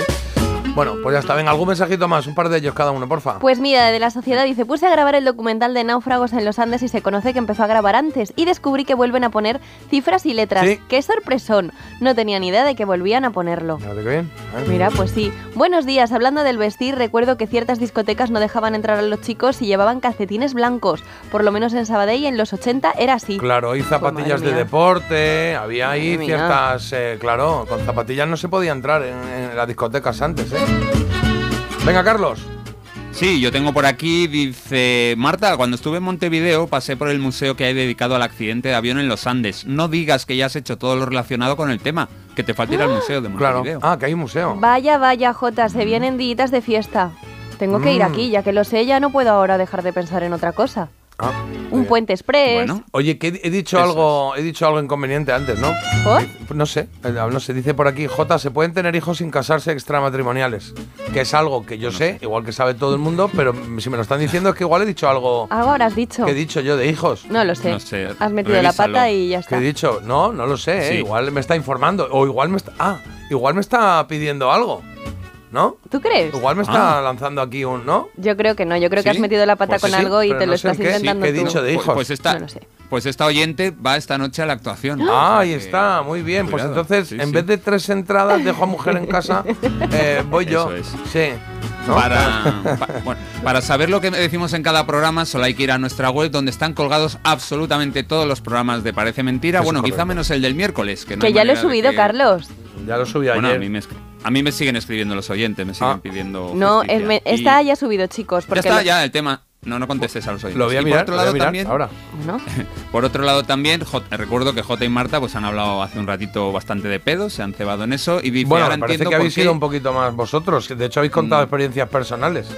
Bueno, pues ya está. Venga, algún mensajito más, un par de ellos cada uno, porfa. Pues mira, de la sociedad dice, puse a grabar el documental de náufragos en los Andes y se conoce que empezó a grabar antes y descubrí que vuelven a poner cifras y letras. Sí. ¡Qué sorpresón! No tenía ni idea de que volvían a ponerlo. Bien. ¿eh? Mira, pues sí. Buenos días. Hablando del vestir, recuerdo que ciertas discotecas no dejaban entrar a los chicos si llevaban calcetines blancos. Por lo menos en Sabadell en los 80 era así. Claro, y zapatillas Pues de deporte, había ahí ciertas, eh, claro, con zapatillas no se podía entrar en, en las discotecas antes, ¿eh? Venga, Carlos. Sí, yo tengo por aquí, dice Marta, cuando estuve en Montevideo pasé por el museo que hay dedicado al accidente de avión en los Andes. No digas que ya has hecho todo lo relacionado con el tema, que te falta ir al museo de Claro. Montevideo. Ah, que hay un museo. Vaya, vaya, Jota, se vienen días de fiesta. Tengo que ir Mm. aquí, ya que lo sé, ya no puedo ahora dejar de pensar en otra cosa. Ah, Un puente express. Bueno, Oye, que he, dicho Eso algo, he dicho algo inconveniente antes, ¿no? ¿Por? No sé, eh, no sé, dice por aquí, J, se pueden tener hijos sin casarse extramatrimoniales, que es algo que yo sé, igual que sabe todo el mundo, pero si me lo están diciendo es que igual he dicho algo Algo habrás dicho. que he dicho yo de hijos. No lo sé. No sé, Has metido la revísalo. pata y ya ¿Qué está. he dicho? No, no lo sé, ¿eh? Sí. igual me está informando, o igual me está, ah, igual me está pidiendo algo, ¿no? ¿Tú crees? Igual me está Ah. lanzando aquí un, ¿no? Yo creo que no. Yo creo que ¿Sí? has metido la pata Pues con sí, algo y te no lo estás qué, sí, intentando qué he tú. dicho de Pues- hijos. Pues esta, No lo sé. pues esta oyente va esta noche a la actuación. Ah, O ahí está, muy bien. Pues Cuidado. entonces, Sí, en sí. vez de tres entradas, dejo a mujer en casa, (laughs) eh, voy yo. Eso es. Sí. ¿no? Para, (laughs) pa- bueno, para saber lo que decimos en cada programa, solo hay que ir a nuestra web donde están colgados absolutamente todos los programas de Parece Mentira. Eso bueno, quizá menos el del miércoles. Que, no Que hay ya lo he subido, que- Carlos. Ya lo subí Bueno, a ayer. mí, me, a mí me siguen escribiendo los oyentes, me siguen Ah. pidiendo. No, el me- Y está ya subido, chicos. Ya Porque está, lo- ya el tema. No, no contestes a los oyentes. Lo voy a mirar, por otro lo voy a lado mirar también, ahora. ¿no? (laughs) Por otro lado también, J- recuerdo que J y Marta pues han hablado hace un ratito bastante de pedos, se han cebado en eso y dice, Bueno, ahora me parece que habéis qué- sido un poquito más vosotros. De hecho, habéis contado Mm. experiencias personales.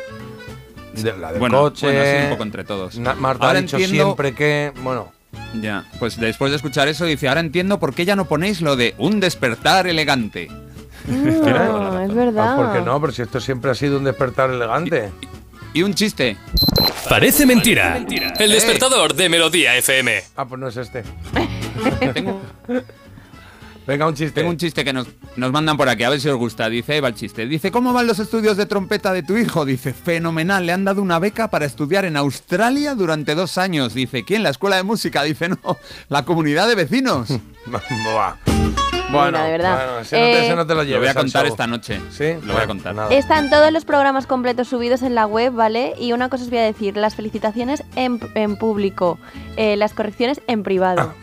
De, la del Bueno, coche. bueno, sí, un poco entre todos. Na- Marta Ahora ha dicho entiendo- siempre que. Bueno, Ya, pues después de escuchar eso dice, ahora entiendo por qué ya no ponéis lo de un despertar elegante. (laughs) No, es verdad. ¿por qué no? Pero si esto siempre ha sido un despertar elegante. Y un chiste. Parece mentira. El despertador de Melodía FM. Ah, pues no es este. (laughs) Tengo, Venga, un chiste. tengo un chiste que nos, nos mandan por aquí, a ver si os gusta. Dice, ahí va el chiste. Dice, ¿cómo van los estudios de trompeta de tu hijo? Dice, fenomenal, le han dado una beca para estudiar en Australia durante dos años. Dice, ¿quién? ¿La escuela de música? Dice, no, la comunidad de vecinos. (laughs) Bueno, de verdad. bueno, ese, no te, Eh, ese no te lo Lo lleves voy a contar esta noche. ¿Sí? Lo voy a contar. nada. Están todos los programas completos subidos en la web, ¿vale? Y una cosa os voy a decir, las felicitaciones en, en público, eh, las correcciones en privado. (laughs)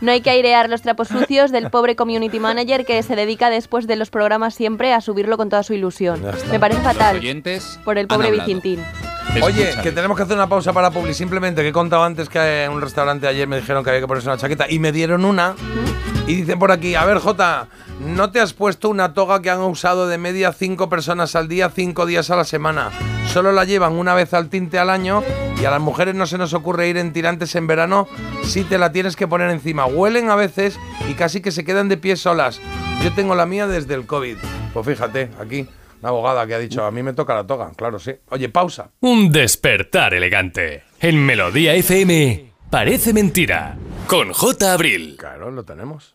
No hay que airear los trapos sucios del pobre community manager que se dedica después de los programas siempre a subirlo con toda su ilusión. Me parece Los fatal oyentes por el pobre. Vicintín. Oye, que tenemos que hacer una pausa para Publi. Simplemente que he contado antes que en un restaurante ayer me dijeron que había que ponerse una chaqueta y me dieron una. Y dicen por aquí, a ver, Jota, ¿no te has puesto una toga que han usado de media cinco personas al día, cinco días a la semana? Solo la llevan una vez al tinte al año y a las mujeres no se nos ocurre ir en tirantes en verano si te la tienes que poner encima. Huelen a veces y casi que se quedan de pie solas. Yo tengo la mía desde el COVID. Pues fíjate, aquí, una abogada que ha dicho, a mí me toca la toga, claro, sí. Oye, pausa. Un despertar elegante. En Melodía FM, parece mentira. Con J. Abril. Claro, lo tenemos.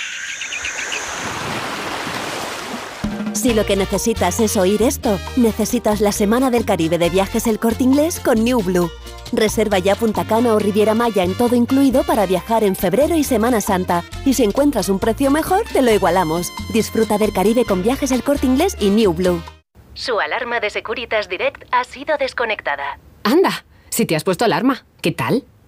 Si lo que necesitas es oír esto, necesitas la Semana del Caribe de Viajes El Corte Inglés con New Blue. Reserva ya Punta Cana o Riviera Maya en todo incluido para viajar en febrero y Semana Santa. Y si encuentras un precio mejor, te lo igualamos. Disfruta del Caribe con Viajes El Corte Inglés y New Blue. Su alarma de Securitas Direct ha sido desconectada. Anda, si te has puesto alarma, ¿qué tal?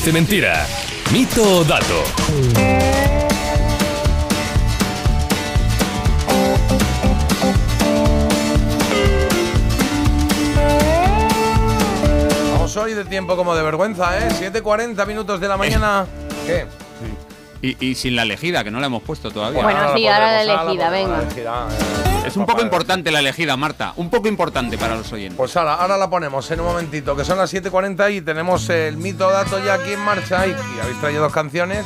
Parece Mentira. Mito o dato. Vamos hoy de tiempo como de vergüenza, ¿eh? 7.40 minutos de la mañana. ¿Qué? Y, y sin la elegida, que no la hemos puesto todavía. Bueno, sí, ahora la elegida, venga. Es un poco importante la elegida, Marta. Un poco importante para los oyentes. Pues ahora, ahora la ponemos en un momentito, que son las 7.40 y tenemos el mito dato ya aquí en marcha y, y habéis traído dos canciones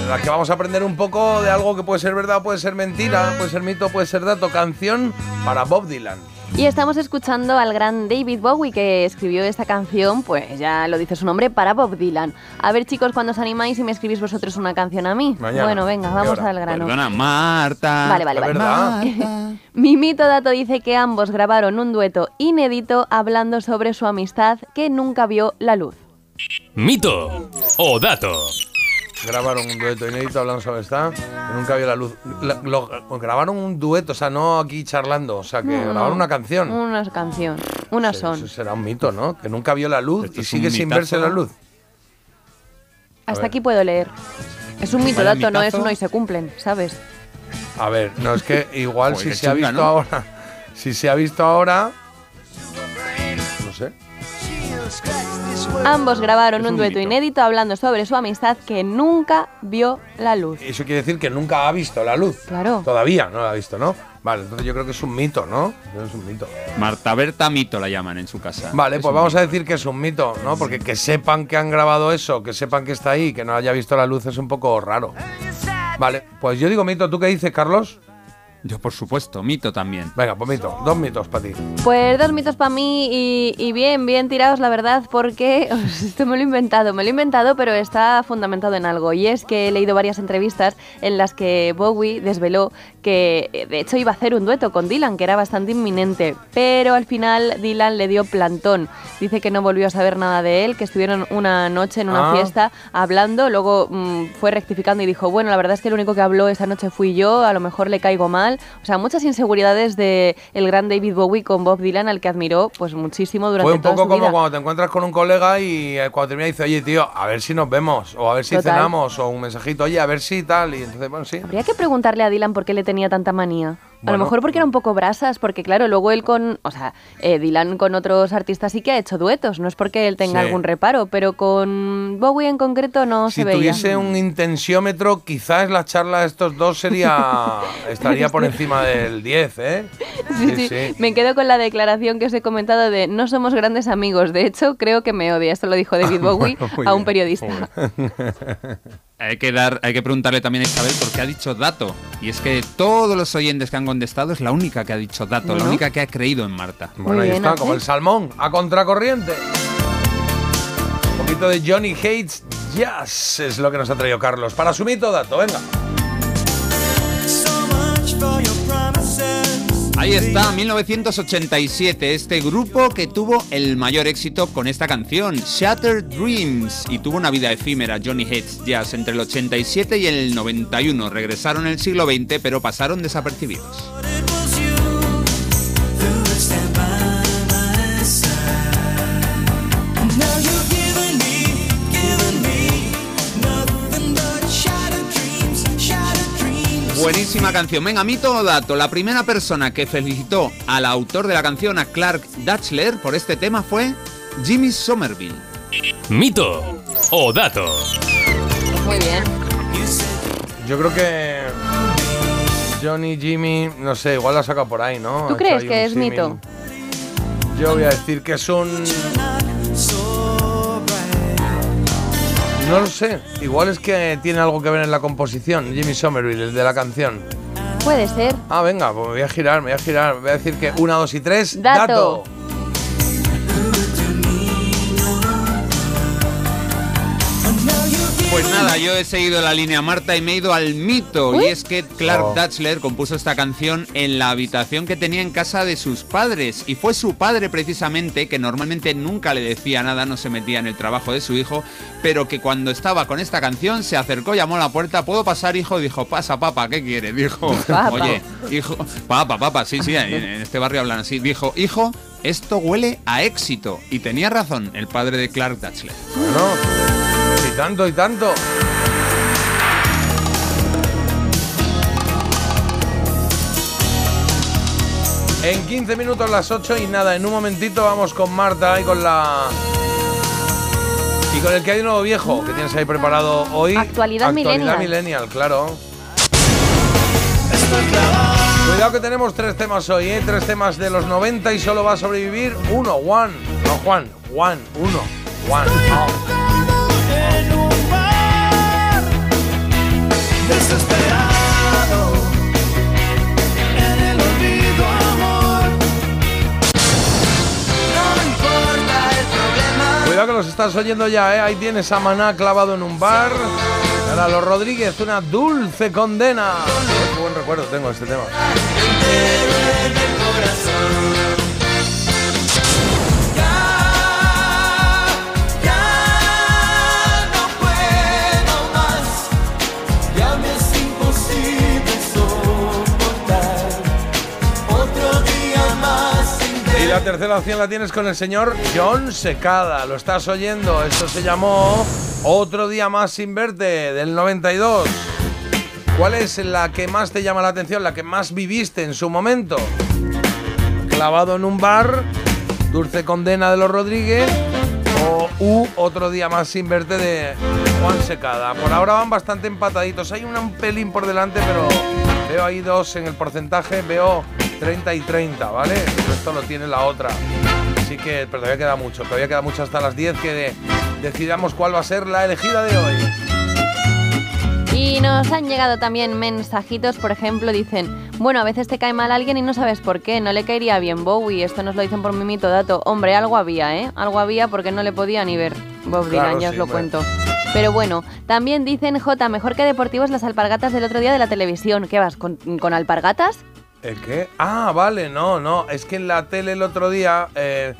en las que vamos a aprender un poco de algo que puede ser verdad, puede ser mentira, puede ser mito, puede ser dato. Canción para Bob Dylan. Y estamos escuchando al gran David Bowie que escribió esta canción, pues ya lo dice su nombre, para Bob Dylan. A ver chicos, cuando os animáis y me escribís vosotros una canción a mí. Mañana. Bueno, venga, ¿Qué vamos al grano. Perdona, Marta. Vale, vale, vale. Mi mito dato dice que ambos grabaron un dueto inédito hablando sobre su amistad que nunca vio la luz. Mito o dato. Grabaron un dueto inédito hablando sobre esta, que nunca vio la luz. La- lo- grabaron un dueto, o sea, no aquí charlando, o sea, que No, grabaron una canción. Una canción. Una son. Eso será un mito, ¿no? Que nunca vio la luz y sigue sin mitazo, verse la luz. Hasta ver. aquí puedo leer. Es un mito dato, no es uno y se cumplen, ¿sabes? A ver, no es que (laughs) igual Joder, si se ha visto ¿no? ahora, si se ha visto ahora, no sé. Ambos grabaron Es un un dueto inédito hablando sobre su amistad que nunca vio la luz. Eso quiere decir que nunca ha visto la luz. Claro. Todavía no la ha visto, ¿no? Vale, entonces yo creo que es un mito, ¿no? Es un mito. Marta Berta Mito la llaman en su casa. Vale, Es pues vamos mito. a decir que es un mito, ¿no? Porque que sepan que han grabado eso, que sepan que está ahí, que no haya visto la luz es un poco raro. Vale, pues yo digo mito. ¿Tú qué dices, Carlos? Yo, por supuesto, mito también. Venga, pues mito. Dos mitos para ti. Pues dos mitos para mí y, y bien, bien tirados, la verdad, porque (laughs) esto me lo he inventado. Me lo he inventado, pero está fundamentado en algo. Y es que he leído varias entrevistas en las que Bowie desveló que, eh, de hecho, iba a hacer un dueto con Dylan, que era bastante inminente. Pero al final Dylan le dio plantón. Dice que no volvió a saber nada de él, que estuvieron una noche en una Ah. fiesta hablando. Luego mm, fue rectificando y dijo: Bueno, la verdad es que el único que habló esa noche fui yo, a lo mejor le caigo mal. O sea, muchas inseguridades de el gran David Bowie con Bob Dylan, al que admiró pues muchísimo durante Fue un toda poco su como vida. cuando te encuentras con un colega y eh, cuando termina dice, oye, tío, a ver si nos vemos, o a ver si Total. cenamos, o un mensajito, oye, a ver si tal. Y entonces, bueno, sí. Habría que preguntarle a Dylan por qué le tenía tanta manía. A lo mejor porque era un poco brasas, porque claro, luego él con, o sea, eh, Dylan con otros artistas sí que ha hecho duetos, no es porque él tenga Sí. algún reparo, pero con Bowie en concreto no Si se veía. tuviese un intensiómetro, quizás la charla de estos dos sería (laughs) estaría por encima del 10, ¿eh? Sí, sí. Me quedo con la declaración que os he comentado de no somos grandes amigos. De hecho, creo que me odia. Esto lo dijo David (laughs) Bowie Bueno, muy a un bien. periodista. (laughs) Hay que, dar, hay que preguntarle también a Isabel por qué ha dicho dato. Y es que todos los oyentes que han contestado es la única que ha dicho dato, la Bueno. única que ha creído en Marta. Bueno, ahí está, como el salmón, a contracorriente. Un poquito de Johnny Hates Jazz es lo que nos ha traído Carlos. Para su mito dato, venga. Ahí está, 1987, este grupo que tuvo el mayor éxito con esta canción, Shattered Dreams, y tuvo una vida efímera, Johnny Hates Jazz, entre el 87 y el 91. Regresaron en el siglo XX, pero pasaron desapercibidos. Buenísima canción. Venga, mito o dato. La primera persona que felicitó al autor de la canción, a Clark Dutchler, por este tema fue Jimmy Somerville. Mito o dato. Muy bien. Yo creo que Johnny, Jimmy, no sé, igual la saca por ahí, ¿no? ¿Tú Ha crees que es símil. mito? Yo voy a decir que es un... No lo sé, igual es que tiene algo que ver en la composición, Jimmy Somerville, el de la canción. Puede ser. Ah, venga, pues me voy a girar, me voy a girar. Voy a decir que una, dos y tres. Dato. Nada, yo he seguido la línea Marta y me he ido al mito. Y es que Clark Oh. Dutchler compuso esta canción en la habitación que tenía en casa de sus padres. Y fue su padre precisamente, que normalmente nunca le decía nada, no se metía en el trabajo de su hijo, pero que cuando estaba con esta canción se acercó, llamó a la puerta, ¿puedo pasar, hijo? Dijo, pasa, papá, ¿qué quiere? Dijo, (laughs) Papa. oye, hijo, papá, papá, sí, sí, en, en este barrio hablan así. Dijo, hijo, esto huele a éxito. Y tenía razón el padre de Clark Dutchler. Tanto, y tanto. En 15 minutos las 8 y nada, en un momentito vamos con Marta y con la... Y con el que hay un nuevo viejo que tienes ahí preparado hoy. Actualidad Actualidad millennial. millennial, claro. Cuidado que tenemos tres temas hoy, ¿eh? Tres temas de los 90 y solo va a sobrevivir uno, Juan. No, Juan, Juan, uno. Juan. En Cuidado que los estás oyendo ya, ¿eh? Ahí tienes a Maná clavado en un bar. Ahora los Rodríguez, una dulce condena. Qué buen recuerdo tengo este tema. La tercera opción la tienes con el señor John Secada. Lo estás oyendo. Esto se llamó Otro día más sin verte, del 92. ¿Cuál es la que más te llama la atención, la que más viviste en su momento? Clavado en un bar, Dulce Condena de los Rodríguez o U, Otro día más sin verte de Juan Secada. Por ahora van bastante empataditos. Hay un, pelín por delante, pero veo ahí dos en el porcentaje. Veo 30 y 30, ¿vale? Esto lo tiene la otra. Así que, pero todavía queda mucho. Todavía queda mucho hasta las 10 que de- decidamos cuál va a ser la elegida de hoy. Y nos han llegado también mensajitos, por ejemplo, dicen, bueno, a veces te cae mal alguien y no sabes por qué, no le caería bien Bowie, esto nos lo dicen por mi mito dato. Hombre, algo había, ¿eh? Algo había porque no le podía ni ver Bob Claro, Dylan, ya os sí, lo cuento. Pero bueno, también dicen, J, mejor que deportivos las alpargatas del otro día de la televisión. ¿Qué vas, con, con alpargatas? ¿El qué? Ah, vale, no, no. Es que en la tele el otro día, eh,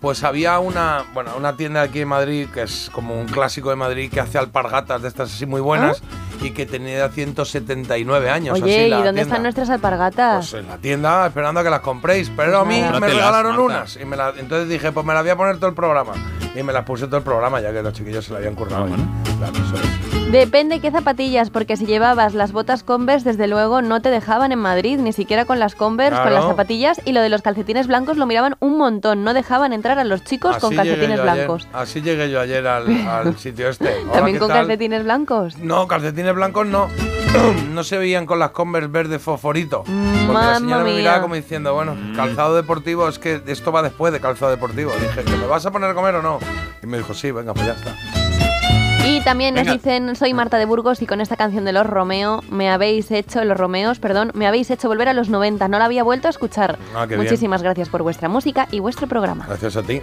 pues había una, bueno, una tienda aquí en Madrid que es como un clásico de Madrid que hace alpargatas de estas así muy buenas y que tenía 179 años. Oye, así ¿y la dónde tienda. están nuestras alpargatas? Pues en la tienda esperando a que las compréis. Pero a mí me regalaron unas. Y me la- entonces dije, pues me las voy a poner todo el programa. Y me las puse todo el programa ya que los chiquillos se la habían currado. Claro, eso es. Depende qué zapatillas, porque si llevabas las botas Converse, desde luego no te dejaban en Madrid, ni siquiera con las Converse, con Claro. las zapatillas, y lo de los calcetines blancos lo miraban un montón, no dejaban entrar a los chicos con Así llegué calcetines yo ayer- blancos. así llegué yo ayer al, al (laughs) sitio este. Hola, ¿También ¿qué con tal? calcetines blancos? No, calcetines blancos no. (clears throat) no se veían con las Converse verde fosforito. Porque la mamma señora me mía. miraba como diciendo, bueno, calzado deportivo, es que esto va después de calzado deportivo. Dije, ¿que me vas a poner a comer o no? Y me dijo, sí, venga, pues ya está. También Venga. nos dicen, soy Marta de Burgos y con esta canción de los Romeo me habéis hecho, los Romeos, perdón, me habéis hecho volver a los 90, no la había vuelto a escuchar. Ah, qué bien. Muchísimas gracias por vuestra música y vuestro programa. Gracias a ti.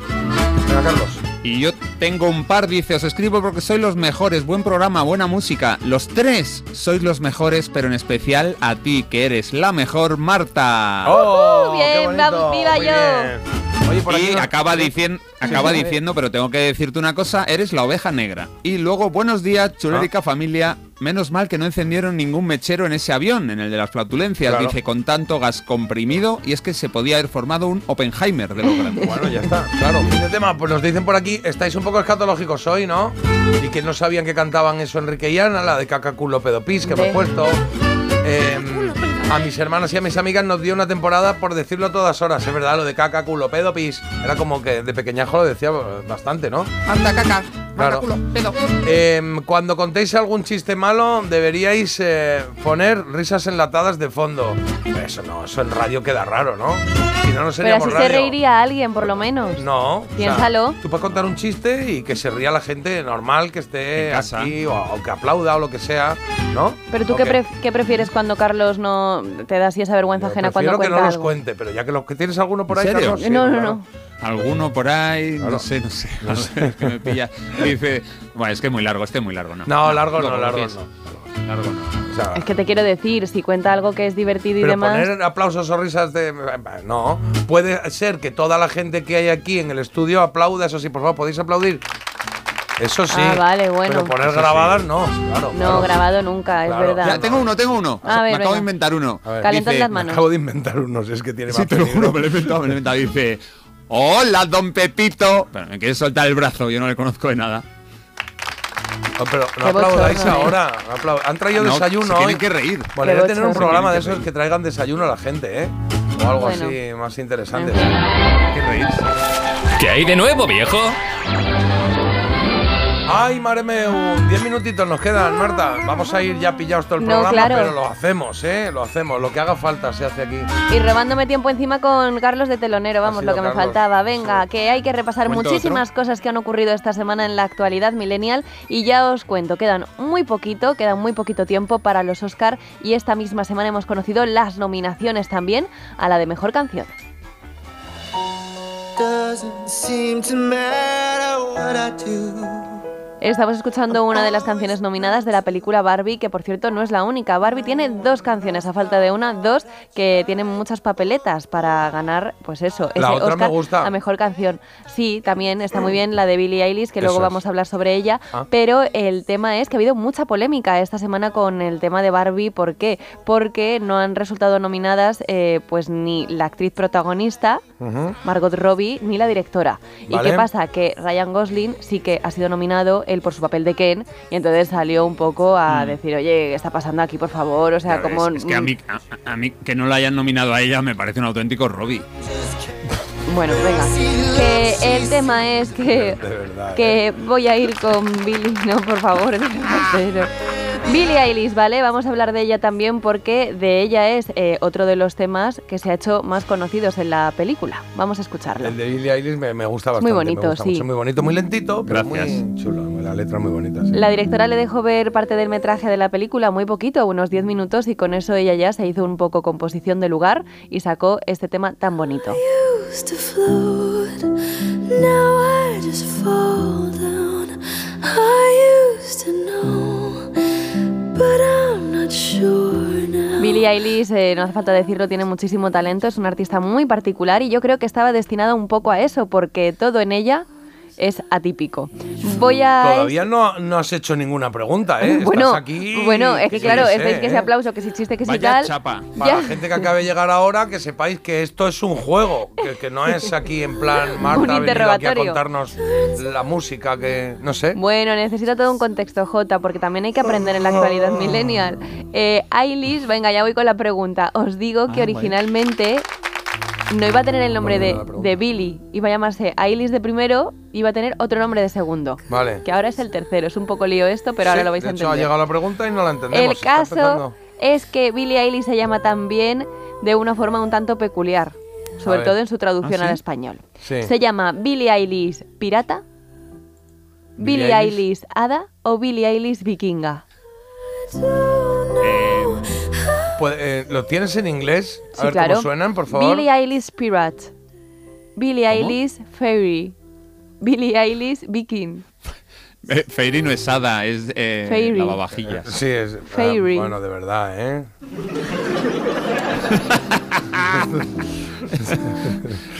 Venga, Carlos. Y yo tengo un par, dice, os escribo porque sois los mejores, buen programa, buena música. Los tres sois los mejores, pero en especial a ti, que eres la mejor, Marta. ¡Oh! bien, qué bonito! viva Muy yo. bien. Oye, por aquí y no- acaba, dicien- acaba diciendo, pero tengo que decirte una cosa, eres la oveja negra. Y luego, buenos días, chulérica Ah. familia. Menos mal que no encendieron ningún mechero en ese avión, en el de las flatulencias, Claro. dice, con tanto gas comprimido, y es que se podía haber formado un Oppenheimer de lo grande. (laughs) Bueno, ya está, claro. De tema, pues nos dicen por aquí, estáis un poco escatológicos hoy, ¿no? Y que no sabían que cantaban eso Enrique y Ana, la de caca culo pedo pis que hemos De- puesto. Eh, a mis hermanas y a mis amigas nos dio una temporada por decirlo a todas horas, es verdad, lo de caca culo pedo pis. Era como que de pequeñajo lo decía bastante, ¿no? Anda, caca. Claro. Em, cuando contéis algún chiste malo, deberíais eh, poner risas enlatadas de fondo. Eso no, eso en radio queda raro, ¿no? Si no, no Pero seríamos así se radio. reiría alguien, por lo menos. No. o sea, Piénsalo. tú puedes contar un chiste y que se ría la gente normal que esté aquí o, o que aplauda o lo que sea, ¿no? Pero tú qué prefieres cuando Carlos no te da así esa vergüenza ajena cuando que cuenta no los algo? cuente, pero ya que, los que tienes alguno por ¿En ahí, serio? Carlos, sí, no, no, claro. no. Alguno por ahí, Claro. no sé, no sé. (laughs) No sé, es que me pilla. Dice, bueno, es que es muy largo, este es muy largo, ¿no? No, largo no, largo no. Largo no. O sea, Es que te quiero decir, si cuenta algo que es divertido y pero demás. poner aplausos o risas de. No. Puede ser que toda la gente que hay aquí en el estudio aplauda, eso sí, por favor, podéis aplaudir. Eso sí. Ah, vale, bueno. Pero poner Eso sí. grabadas no, claro. No, claro. grabado nunca, es Claro. verdad. Ya, tengo uno, tengo uno. A ver, me acabo venga. de inventar uno. Dice- las Me manos. acabo de inventar unos, es que tiene Sí, más te lo juro, me lo he inventado, me lo he inventado. Dice, hola, don Pepito. Pero me quieres soltar el brazo, yo no le conozco de nada. No, pero no Qué aplaudáis bochorno, ¿eh? ahora. no aplau- Han traído No, desayuno se hoy. que reír. Voy a tener un programa de esos que que traigan desayuno a la gente, ¿eh? O algo Bueno. así más interesante. Hay que reírse. ¿Qué hay de nuevo, viejo? Ay, madre mía, diez minutitos nos quedan, Marta. Vamos a ir ya pillados todo el No, programa, claro. pero lo hacemos, ¿eh? Lo hacemos. Lo que haga falta se hace aquí. Y robándome tiempo encima con Carlos de Telonero, vamos, lo que me faltaba. Venga, que hay que repasar ¿Cuento muchísimas cosas que han ocurrido esta semana en la actualidad millennial y ya os cuento, quedan muy poquito, queda muy poquito tiempo para los Oscar y esta misma semana hemos conocido las nominaciones también a la de Mejor Canción. doesn't seem to matter what I do. Estamos escuchando una de las canciones nominadas de la película Barbie, que por cierto no es la única. Barbie tiene dos canciones, a falta de una, dos que tienen muchas papeletas para ganar, pues eso, La otra me gusta. a mejor canción. Sí, también está muy bien la de Billie Eilish, que luego Eso vamos a hablar sobre ella. Ah. Pero el tema es que ha habido mucha polémica esta semana con el tema de Barbie. ¿Por qué? Porque no han resultado nominadas, eh, pues ni la actriz protagonista. Margot Robbie, ni la directora. ¿Y qué pasa? Que Ryan Gosling sí que ha sido nominado, él por su papel de Ken, y entonces salió un poco a decir, oye, ¿qué está pasando aquí, por favor? O sea, Claro, como... es, es que a mí, a, a mí que no la hayan nominado a ella me parece un auténtico Robbie. Bueno, venga. Que el tema es que, verdad, que voy a ir con Billy. No, por favor, (laughs) pero- Billie Eilish, ¿vale? Vamos a hablar de ella también porque de ella es eh, otro de los temas que se ha hecho más conocidos en la película. Vamos a escucharlo. El de Billie Eilish me, me gusta bastante. muy me bonito, gusta sí. mucho, muy bonito, muy lentito, pero Gracias. muy chulo. La letra muy bonita. sí. La directora le dejó ver parte del metraje de la película muy poquito, unos 10 minutos, y con eso ella ya se hizo un poco composición de lugar y sacó este tema tan bonito. I used to know, Billie Eilish, eh, no hace falta decirlo, tiene muchísimo talento, es una artista muy particular y yo creo que estaba destinada un poco a eso, porque todo en ella es atípico. Voy a... Todavía no, no has hecho ninguna pregunta, ¿eh? Bueno, Estás aquí. bueno, es que claro, es que ese ¿eh? aplauso, que si chiste, que si Vaya tal... chapa. ya- Para la gente que acabe de llegar ahora, que sepáis que esto es un juego, que, que no es aquí en plan (laughs) Marta Un ha aquí a contarnos la música que no sé. Bueno, necesita todo un contexto, J, porque también hay que aprender en la actualidad millennial. Eh, Eilish, venga, ya voy con la pregunta. Os digo que Ah, originalmente no iba a tener el nombre de, de Billy, iba a llamarse Eilish de primero, iba a tener otro nombre de segundo. Vale. Que ahora es el tercero. Es un poco lío esto, pero ahora lo vais de a hecho, entender. ha llegado la pregunta y no la entendemos. El caso es que Billie Eilish se llama también de una forma un tanto peculiar, sobre todo en su traducción ¿Ah, sí? al español. Sí. Se llama Billie Eilish Pirata, Eilish. Eilish Hada o Billie Eilish Vikinga. Pues, eh, ¿Lo tienes en inglés? A Sí, ver claro. cómo suenan, por favor. Billie Eilish Pirate, Billie Eilish Fairy, Billie Eilish Viking. Eh, Fairy no es Ada, es eh, Fairy. lavavajillas. Sí, es. ah, Fairy. bueno, de verdad, ¿eh? (laughs)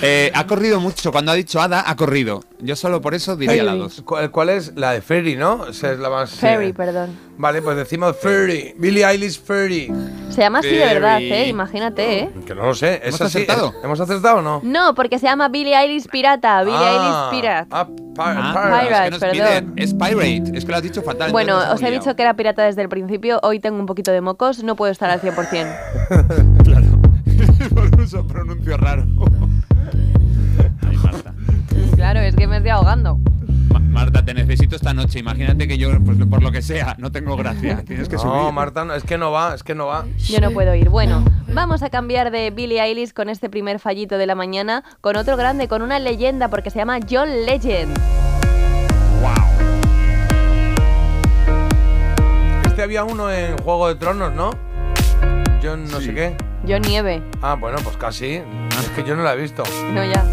Eh, ha corrido mucho. Cuando ha dicho Ada, ha corrido. Yo solo por eso diría la Fairy. 2. ¿Cuál, cuál es? La de Fairy, ¿no? Esa es la más. Fairy, eh, perdón. Vale, pues decimos Fairy. Billie Eilish Fairy. Se llama así de verdad. ¿eh? Imagínate, ¿eh? Que no lo sé. ¿Es ¿Hemos así? acertado? ¿Hemos acertado o no? No, porque se llama Billie Eilish Pirata, Billie Ah, Eilish Pirate. Ah, Ah, Pirate, es que perdón. piden- Es Pirate. Es que lo has dicho fatal. Bueno, os he hemos dicho que era pirata desde el principio, hoy tengo un poquito de mocos, no puedo estar al 100%. liado. Por uso (laughs) (laughs) pronuncio raro. Ay, Marta. claro, es que me estoy ahogando. Ma- Marta, te necesito esta noche. Imagínate que yo, pues, por lo que sea, no tengo gracia. Tienes que No, subir. Marta, no, es que no va, es que no va. Yo no puedo ir. Bueno, vamos a cambiar de Billie Eilish con este primer fallito de la mañana, con otro grande, con una leyenda, porque se llama John Legend. Este había uno en Juego de Tronos, ¿no? Yo no sé qué. John Nieve. Ah, bueno, pues casi. Es que yo no la he visto. No, ya.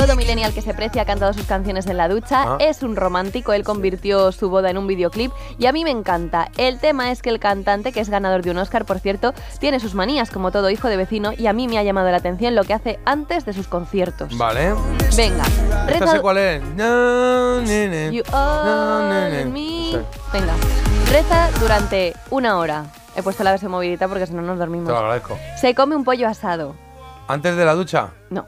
Todo millennial que se precia ha cantado sus canciones en la ducha, Ah. es un romántico, él convirtió su boda en un videoclip y a mí me encanta. El tema es que el cantante, que es ganador de un Oscar por cierto, tiene sus manías como todo hijo de vecino y a mí me ha llamado la atención lo que hace antes de sus conciertos. Vale. Venga, ¿Esta sé cuál es? No, nene. You No, me. Sí. Venga, reza durante una hora. He puesto la versión movilita porque si no nos Te dormimos. lo agradezco. Se come un pollo asado. ¿Antes de la ducha? No.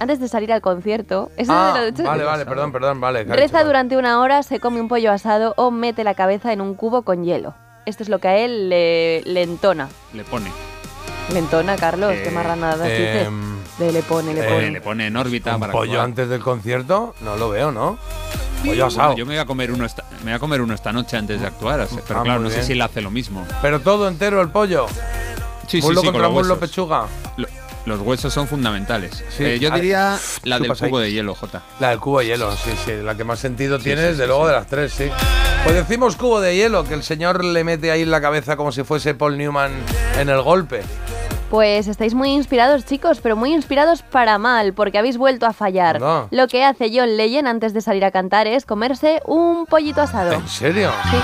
Antes de salir al concierto. Eso Ah, de ducha. vale, vale, perdón, perdón, vale. Reza dicho, durante una hora, se come un pollo asado o mete la cabeza en un cubo con hielo. Esto es lo que a él le, le entona. Le pone. Le entona, Carlos, Eh, qué marranada eh, dices. Le pone, le eh, pone. Le pone en órbita ¿Un para pollo actuar. antes del concierto? No lo veo, ¿no? Pollo Bueno, asado. yo me voy a comer uno esta, me voy a comer uno esta noche antes de actuar, o sea, pero Ah, claro, no sé bien. si él hace lo mismo. Pero todo entero el pollo. Sí, sí, muslo sí, con contra muslo, pechuga. Lo- los huesos son fundamentales. Sí. Eh, yo Ah, diría la del ahí. cubo de hielo, Jota. La del cubo de hielo, sí, sí. La que más sentido tiene, sí, desde sí, luego, sí. de las tres, sí. Pues decimos cubo de hielo, que el señor le mete ahí en la cabeza como si fuese Paul Newman en el golpe. Pues estáis muy inspirados, chicos, pero muy inspirados para mal, porque habéis vuelto a fallar. Anda. Lo que hace John Legend antes de salir a cantar es comerse un pollito asado. ¿En serio? Sí.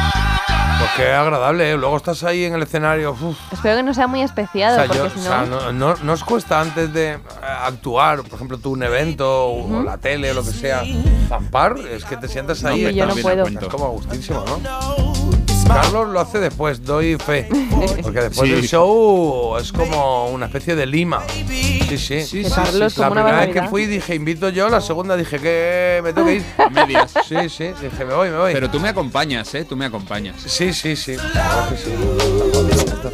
Pues qué agradable, ¿eh? Luego estás ahí en el escenario. uf. Espero que no sea muy O especiado, sea, porque yo- si o no... sea, no, no, no os cuesta antes de eh, actuar, por ejemplo, tú un evento o, o la tele o lo que sea, zampar, es que te sientas No, ahí. hombre, yo no puedo. Es como gustísimo, ¿no? Carlos lo hace después, doy fe. (laughs) Porque después Sí. del show es como una especie de lima. Sí, sí. Sí, Carlos, La una primera vez que fui dije invito yo, la segunda dije que me tengo que ir. (laughs) Medias. Sí, sí, dije me voy, me voy. Pero tú me acompañas, ¿eh? Tú me acompañas. Sí, sí, sí. La verdad que sí. Está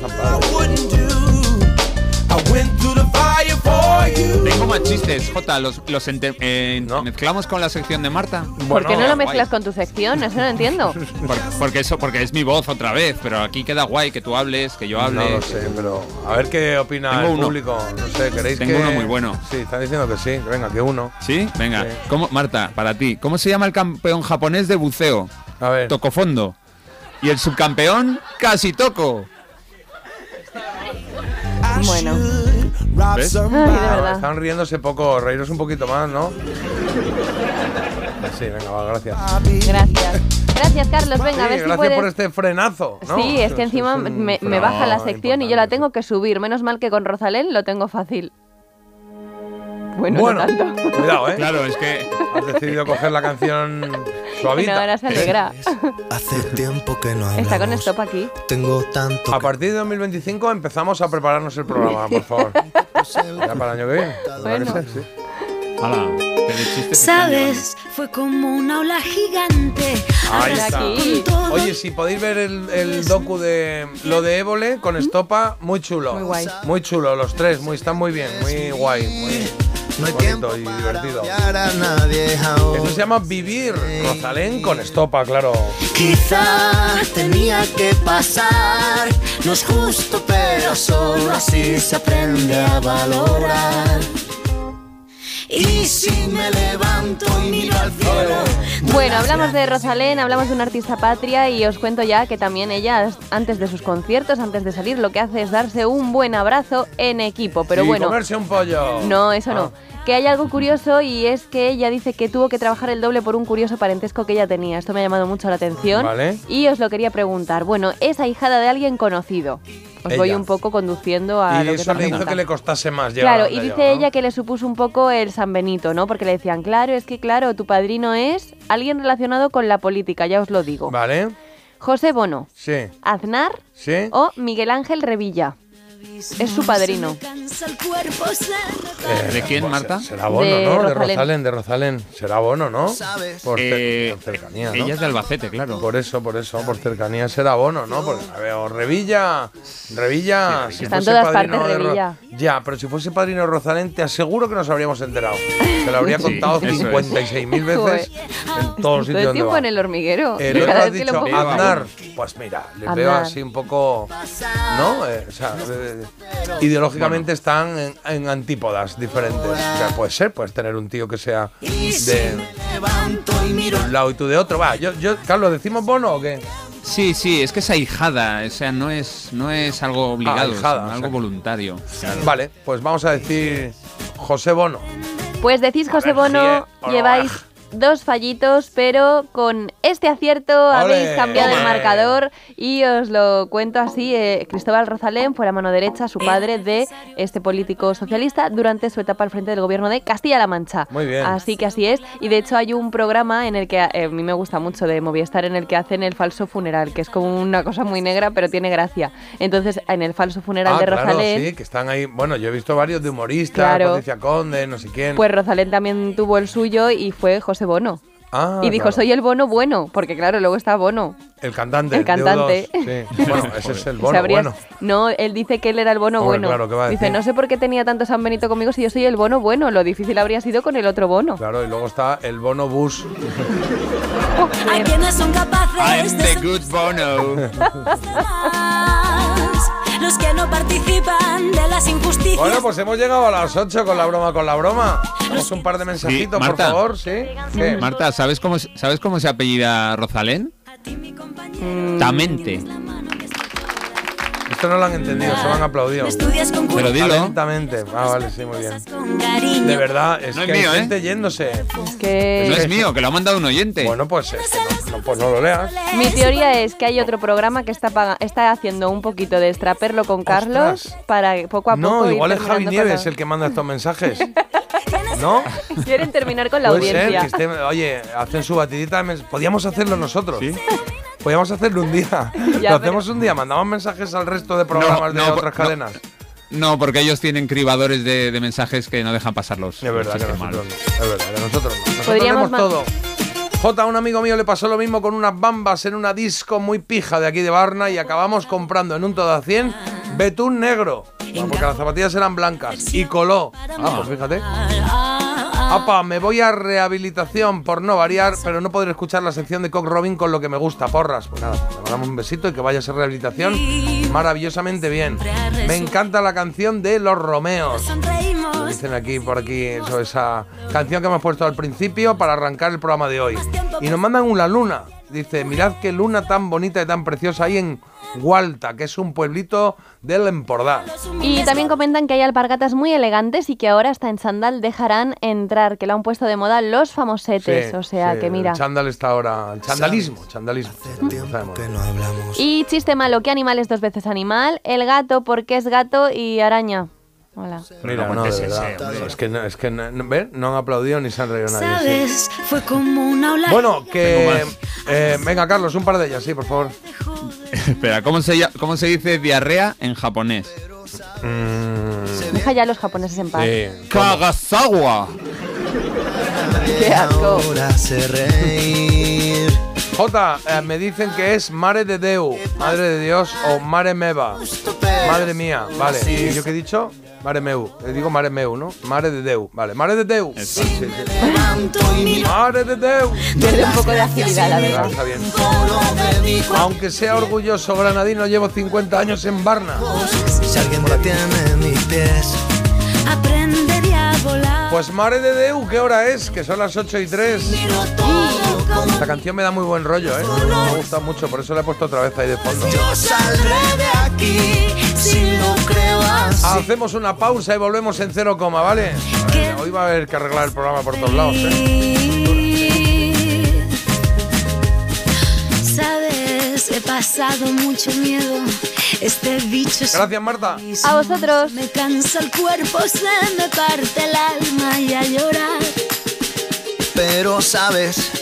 Tengo más chistes, Jota. Los, los ente- eh, mezclamos con la sección de Marta. ¿Por qué no lo guay. mezclas con tu sección? Eso no entiendo. (laughs) Por- porque eso, porque es mi voz otra vez, pero aquí queda guay que tú hables, que yo hable. No lo sé, pero a ver qué opina Tengo el uno. público. No sé, ¿queréis Tengo que...? uno muy bueno. Sí, están diciendo que sí. Venga, que uno. ¿Sí? Venga. Sí. ¿Cómo, Marta, para ti, ¿cómo se llama el campeón japonés de buceo? A ver. Tocofondo. Y el subcampeón, casi toco. Bueno. ¿Ves? Ay, de verdad. Están riéndose poco, reíros un poquito más, ¿no? (laughs) Sí, venga, va, gracias. Gracias. Gracias, Carlos. Venga, Sí, a ver si gracias puedes... por este frenazo, ¿no? Sí, es que encima me, baja la sección y yo la tengo que subir. Menos mal que con Rosalén lo tengo fácil. Bueno, Bueno, no tanto. cuidado, ¿eh? Claro, es que Has decidido coger la canción suavita. No, ahora se alegra. Hace tiempo que no Está con hablamos. stop aquí. Tengo tanto A partir de 2025 empezamos a prepararnos el programa, por favor. ya para el año que viene. llevando. Sabes, fue como una ola gigante. Ahí está. Oye, si podéis ver el, el docu de lo de Évole con Estopa, muy chulo. Muy guay. Muy chulo, los tres, muy, están muy bien, muy guay, muy No hay tiempo y para divertido. odiar a nadie. Esto se llama Vivir, Rosalén con Estopa, claro. Quizá tenía que pasar. No es justo, pero solo así se aprende a valorar. Y si me levanto y miro al cielo. Bueno, hablamos de Rosalén, hablamos de una artista patria y os cuento ya que también ella, antes de sus conciertos, antes de salir, lo que hace es darse un buen abrazo en equipo. Pero bueno, comerse un pollo. no, eso Ah. no. Que hay algo curioso y es que ella dice que tuvo que trabajar el doble por un curioso parentesco que ella tenía. Esto me ha llamado mucho la atención. Vale. Y os lo quería preguntar. Bueno, es ahijada de alguien conocido. Os voy un poco conduciendo a Y lo que es eso la le hizo que le costase más llegar Claro, y dice ella que le supuso un poco el San Benito, ¿no? Porque le decían, claro, es que claro, tu padrino es alguien relacionado con la política, ya os lo digo. Vale, José Bono, sí, Aznar sí. o Miguel Ángel Revilla. Es su padrino. Eh, ¿De quién, Marta? Será Bono, De ¿no? De Rosalén. De Rosalén. Será Bono, ¿no? Por, Eh, por cercanía, ¿no? Ella es de Albacete, claro. Por eso, por eso, por cercanía será Bono, ¿no? Porque a ver, o Revilla, Revilla, si Está en fuese todas padrino partes, de Revilla. Ya, pero si fuese padrino de Rosalén, te aseguro que nos habríamos enterado. Se lo habría Sí, contado eso es. 56.000 veces en todos los Todo sitios el donde tiempo va. en el hormiguero. Eh, has vez que lo dicho pongo- Aznar, pues mira, les veo así un poco, ¿no? Eh, o sea, eh, ideológicamente están en, en antípodas diferentes. O sea, puede ser, puedes tener un tío que sea de un lado y tú de otro. Va, yo, yo, Carlos, ¿decimos bono o qué? Sí, sí, es que es ahijada, o sea, no es, no es algo obligado, ahijada, sino o algo sea voluntario. Vale, pues vamos a decir José Bono. Pues decís José ver, Bono, lleváis dos fallitos, pero con este acierto habéis cambiado el marcador y os lo cuento así. eh, Cristóbal Rosalén fue la mano derecha, su padre, de este político socialista durante su etapa al frente del gobierno de Castilla-La Mancha. Muy bien. Así que así es. Y de hecho hay un programa en el que eh, a mí me gusta mucho de Movistar en el que hacen el falso funeral, que es como una cosa muy negra, pero tiene gracia. Entonces, en el falso funeral Ah, de claro, Rosalén... sí, que están ahí. Bueno, yo he visto varios de humoristas, Claro. Patricia Conde, no sé quién. Pues Rosalén también tuvo el suyo y fue José Bono. Ah, y dijo, claro. soy el bono bueno, porque claro, luego está Bono. El cantante. el cantante. de U2, (laughs) sí. Bueno, ese es el bono bueno. No, él dice que él era el bono Hombre, bueno. claro, ¿qué va a dice, decir? no sé por qué tenía tanto San Benito conmigo si yo soy el bono bueno. Lo difícil habría sido con el otro bono. Claro, y luego está el bono bus. (laughs) Hay quienes son capaces I'm de the good Bono. (laughs) los que no participan de las injusticias. Bueno, pues hemos llegado a las 8 con la broma, con la broma. Vamos un par de mensajitos, por Marta. favor, ¿sí? ¿Qué? Marta, ¿sabes cómo, ¿sabes cómo se apellida Rosalén? Mm, Tamente. Esto no lo han entendido, se lo han aplaudido. Pero dilo. Lentamente. Ah, vale, sí, muy bien. De verdad, es No es que mío, hay ¿eh? gente yéndose. Es que... No es mío, que lo ha mandado un oyente. Bueno, pues, es que no, no, pues no lo leas. Mi teoría es que hay otro programa que está, paga- está haciendo un poquito de extraperlo con Carlos Ostras. para poco a poco No, ir igual es Javi Nieves el que manda estos mensajes. (laughs) ¿No? Quieren terminar con la Puede ser audiencia. que esté- oye, hacen su batidita. Podíamos hacerlo nosotros. Podíamos hacerlo un día. (laughs) Ya, Lo pero- hacemos un día. Mandamos mensajes al resto de programas de no, otras no. cadenas. No, porque ellos tienen cribadores de, de mensajes que no dejan pasarlos. Es verdad que nosotros no. Es verdad que nosotros no. Nosotros Podríamos todo. J, un amigo mío le pasó lo mismo con unas bambas en una disco muy pija de aquí de Barna y acabamos comprando en un todo a 100 betún negro. Bueno, porque las zapatillas eran blancas y coló. Ah, pues fíjate. Apa, me voy a rehabilitación por no variar, pero no podré escuchar la sección de Cock Robin con lo que me gusta, porras. Pues nada, le mandamos un besito y que vaya a ser rehabilitación maravillosamente bien. Me encanta la canción de Los Romeos. Dicen aquí, por aquí, eso, esa canción que hemos puesto al principio para arrancar el programa de hoy. Y nos mandan una luna. Dice, mirad qué luna tan bonita y tan preciosa hay en Gualta, que es un pueblito del Empordà. Y también comentan que hay alpargatas muy elegantes y que ahora hasta en Sandal dejarán entrar, que lo han puesto de moda los famosetes. Sí, o sea sí, que mira. El chándal está ahora. El chandalismo, chandalismo. Moda. Y chiste malo, ¿qué animal es dos veces animal? El gato, porque es gato y araña. Hola. Mira, no no, de ese, verdad. es que, no, es que no, no- ¿ven? no han aplaudido ni se han reído nadie. sí. ¿Sabes? Fue como una ola. Bueno, que. eh, venga, Carlos, un par de ellas, sí, por favor. (laughs) Espera, ¿cómo se, ¿cómo se dice diarrea en japonés? Deja ya a los japoneses en paz. Sí. Kagasawa. Qué asco. J, eh, me dicen que es Mare de Deu, Madre de Dios, o Mare Meva. Madre mía, vale. ¿Y yo qué he dicho? Mare Meu. Le digo Mare Meu, ¿no? Mare de Deu. Vale, Mare de Deu. Vale, sí, sí. Mare de Deu. Pierde un poco de agilidad, la Ah, verdad. está bien. Aunque sea orgulloso granadino, llevo 50 años en Barna. Si alguien detiene mis pies, aprendería a volar. Pues Mare de Deu, ¿qué hora es? Que son las 8 y 3. Esta canción me da muy buen rollo, ¿eh? Me ha gustado mucho, por eso la he puesto otra vez ahí de fondo. Yo saldré de aquí si lo creo así. Hacemos una pausa y volvemos en cero coma, ¿vale? Eh, hoy va a haber que arreglar el programa por todos lados, ¿eh? Sabes, he pasado mucho miedo. Este bicho Gracias, Marta. A vosotros. Me cansa el cuerpo, se me parte el alma y a llorar. Pero sabes,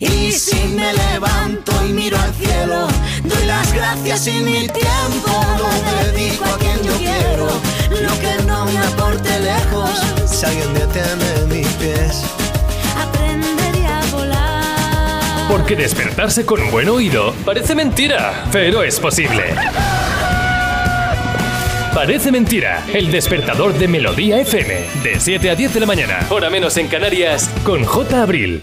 Y si me levanto y miro al cielo, doy las gracias y mi tiempo lo dedico a quien yo quiero. Lo que no me aporte lejos, si alguien detiene mis pies. Aprendería a volar. Porque despertarse con un buen oído parece mentira, pero es posible. Parece mentira, el despertador de Melodía FM, de 7 a 10 de la mañana, hora menos en Canarias, con J. Abril.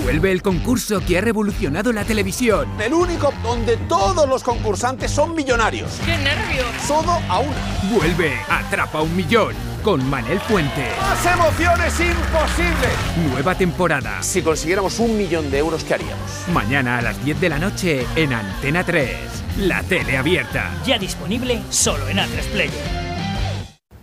Vuelve el concurso que ha revolucionado la televisión. El único donde todos los concursantes son millonarios. ¡Qué nervios! Todo a una. Vuelve Atrapa un Millón con Manel Fuente. ¡Más emociones imposibles! Nueva temporada. Si consiguiéramos un millón de euros, ¿qué haríamos? Mañana a las 10 de la noche en Antena 3. La tele abierta. Ya disponible solo en A3 Player.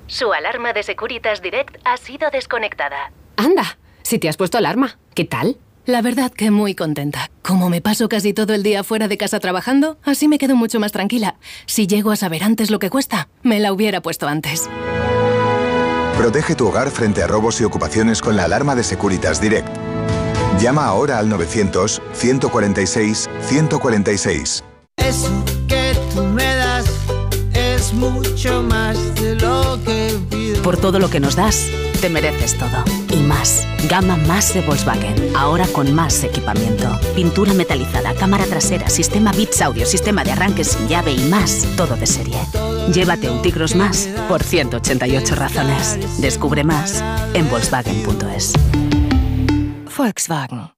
Su alarma de Securitas Direct ha sido desconectada. Anda, si te has puesto alarma, ¿qué tal? La verdad que muy contenta. Como me paso casi todo el día fuera de casa trabajando, así me quedo mucho más tranquila. Si llego a saber antes lo que cuesta, me la hubiera puesto antes. Protege tu hogar frente a robos y ocupaciones con la alarma de Securitas Direct. Llama ahora al 900-146-146. Eso que tú me das es mucho más de lo que pido. Por todo lo que nos das, te mereces todo. Y más. Gama más de Volkswagen. Ahora con más equipamiento. Pintura metalizada, cámara trasera, sistema Bits Audio, sistema de arranque sin llave y más. Todo de serie. Llévate un Tigros más por 188 razones. Descubre más en Volkswagen.es. Volkswagen.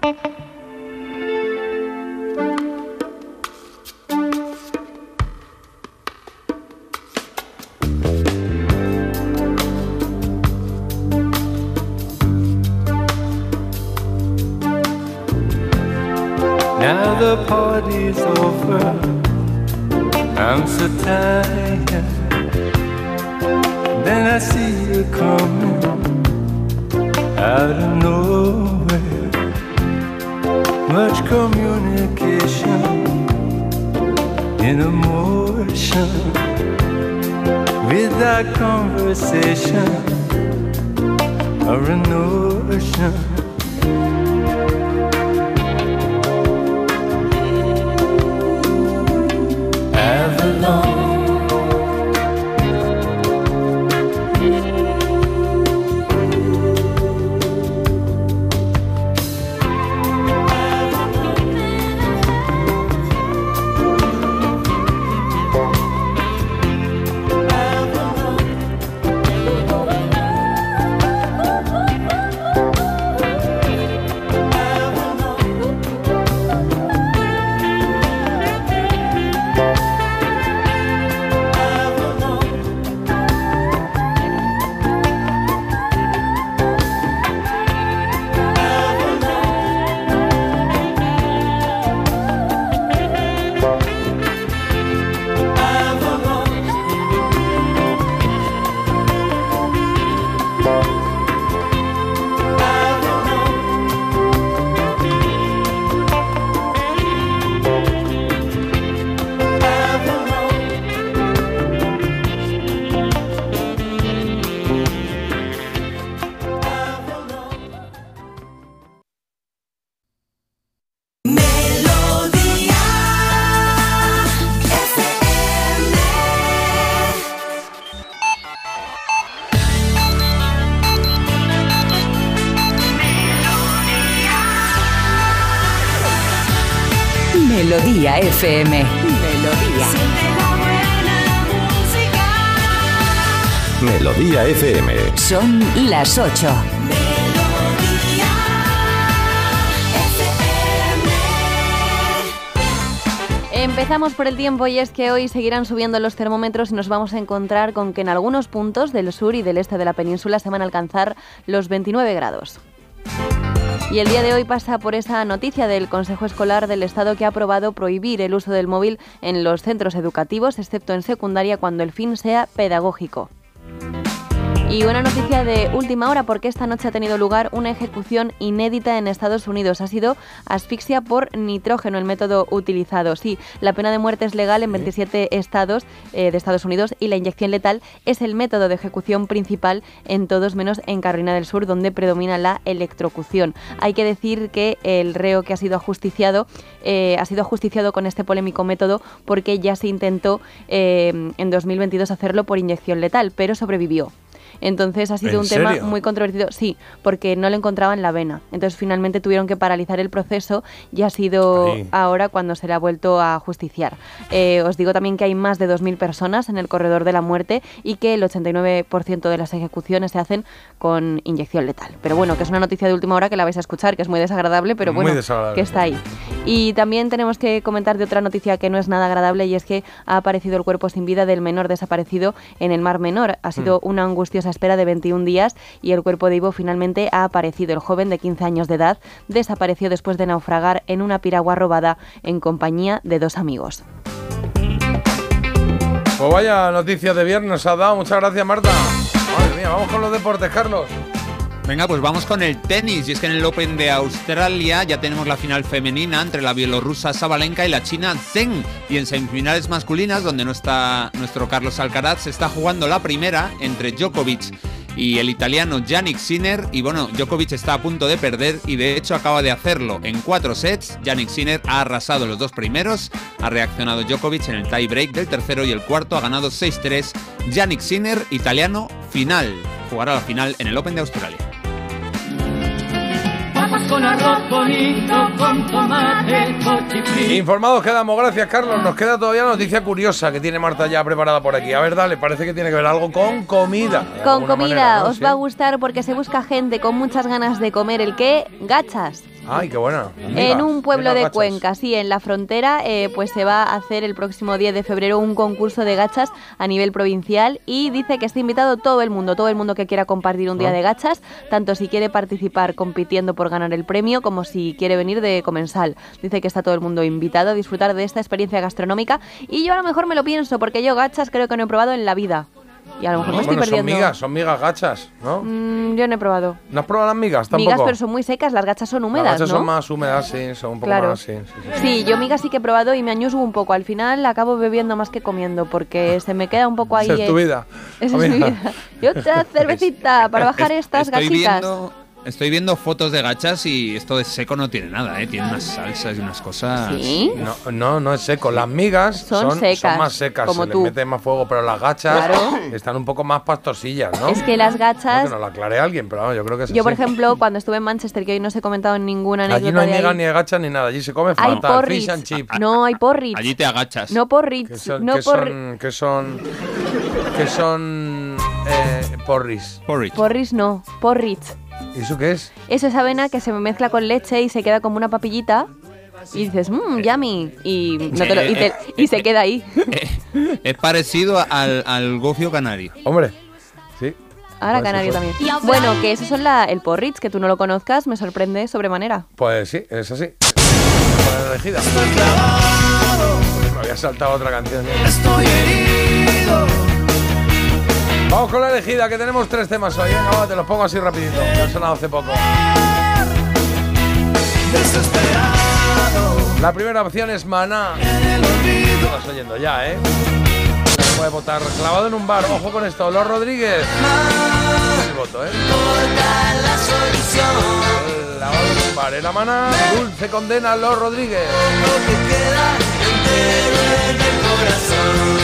Now emotion. Without conversation or a notion. Avalon. FM. Melodía. Melodía FM. Son las 8. Empezamos por el tiempo y es que hoy seguirán subiendo los termómetros y nos vamos a encontrar con que en algunos puntos del sur y del este de la península se van a alcanzar los 29 grados. Y el día de hoy pasa por esa noticia del Consejo Escolar del Estado que ha aprobado prohibir el uso del móvil en los centros educativos, excepto en secundaria, cuando el fin sea pedagógico. Y una noticia de última hora porque esta noche ha tenido lugar una ejecución inédita en Estados Unidos. Ha sido asfixia por nitrógeno el método utilizado. Sí, la pena de muerte es legal en 27 estados eh, de Estados Unidos y la inyección letal es el método de ejecución principal en todos menos en Carolina del Sur donde predomina la electrocución. Hay que decir que el reo que ha sido ajusticiado eh, ha sido ajusticiado con este polémico método porque ya se intentó eh, en 2022 hacerlo por inyección letal, pero sobrevivió. Entonces ha sido ¿En un tema muy controvertido, sí, porque no le encontraban la vena. Entonces finalmente tuvieron que paralizar el proceso y ha sido Ahí. ahora cuando se le ha vuelto a justiciar. Eh, os digo también que hay más de 2.000 personas en el corredor de la muerte y que el 89% de las ejecuciones se hacen con inyección letal. Pero bueno, que es una noticia de última hora que la vais a escuchar, que es muy desagradable, pero bueno, desagradable. que está ahí. Y también tenemos que comentar de otra noticia que no es nada agradable y es que ha aparecido el cuerpo sin vida del menor desaparecido en el Mar Menor. Ha sido una angustiosa espera de 21 días y el cuerpo de Ivo finalmente ha aparecido. El joven de 15 años de edad desapareció después de naufragar en una piragua robada en compañía de dos amigos. Pues vaya noticia de viernes ha dado. Muchas gracias, Marta. Madre mía, vamos con los deportes, Carlos. Venga, pues vamos con el tenis. Y es que en el Open de Australia ya tenemos la final femenina entre la bielorrusa Sabalenka y la china Zheng. Y en semifinales masculinas, donde no está nuestro Carlos Alcaraz, se está jugando la primera entre Djokovic y el italiano Yannick Sinner. Y bueno, Djokovic está a punto de perder y de hecho acaba de hacerlo en cuatro sets. Yannick Sinner ha arrasado los dos primeros, ha reaccionado Djokovic en el tie break del tercero y el cuarto ha ganado 6-3. Yannick Sinner, italiano, final. Jugará la final en el Open de Australia. Papas con arroz bonito, con tomate. Informados quedamos, gracias Carlos. Nos queda todavía una noticia curiosa que tiene Marta ya preparada por aquí. A ver, dale, parece que tiene que ver algo con comida. Con comida manera, ¿no? os Sí. va a gustar porque se busca gente con muchas ganas de comer el qué, gachas. Ay, qué buena. En un pueblo de Cuenca. Cuenca, sí, en la frontera, eh, pues se va a hacer el próximo 10 de febrero un concurso de gachas a nivel provincial y dice que está invitado todo el mundo, todo el mundo que quiera compartir un día Ah. de gachas, tanto si quiere participar compitiendo por ganar el premio como si quiere venir de comensal. Dice que está todo el mundo invitado a disfrutar de esta experiencia gastronómica y yo a lo mejor me lo pienso porque yo gachas creo que no he probado en la vida. Y a lo mejor me estoy Bueno, son perdiendo. migas, son migas gachas, ¿no? Mm, yo no he probado. ¿No has probado las migas tampoco? Migas, pero son muy secas, las gachas son Las húmedas, gachas ¿no? son más húmedas, sí, son un poco Claro. más, sí, sí, sí. Sí, yo migas sí que he probado y me añusgo un poco. Al final acabo bebiendo más que comiendo porque se me queda un poco ahí. (laughs) Esa es tu vida. Esa Ah, es mi vida. Y otra (laughs) cervecita para bajar estas Estoy gachitas. viendo, estoy viendo fotos de gachas y esto de seco no tiene nada, ¿eh? Tiene unas salsas y unas cosas... ¿Sí? No, no, no es seco. Las migas Son son, secas, son más secas, como se tú. les mete más fuego, pero las gachas Claro. están un poco más pastosillas, ¿no? Es que las No, gachas. que nos lo aclare alguien, pero vamos, yo creo que es Yo, por ejemplo, cuando estuve en Manchester, que hoy no os he comentado ninguna anécdota Allí no hay migas ni de gachas ni nada, allí se come hay fatal, porridge. fish and chips. No, hay porridge. Allí te agachas. No porridge. Que son, no que porri- son, que son, que son eh, porris. Porridge. Porridge no, porridge. ¿Y eso qué es? Eso es avena que se mezcla con leche y se queda como una papillita. Y dices, mmm, yummy. Y, no te lo- y, te- y se queda ahí. Es parecido al, al gofio canario. Hombre, sí. Ahora Pues canario también. Bueno, que eso son la, el porridge, que tú no lo conozcas, me sorprende sobremanera. Pues sí, es así. Elegida. Me había saltado otra canción. Estoy herido. Vamos con la elegida, que tenemos tres temas hoy. Venga, va, te los pongo así rapidito. que han sonado hace poco. La primera opción es Maná. Estás oyendo ya, ¿eh? Se puede votar clavado en un bar. Ojo con esto. Los Rodríguez. El voto, ¿eh? Clavado en un bar. Era Maná. Dulce condena a Los Rodríguez. Lo que queda entero en el corazón.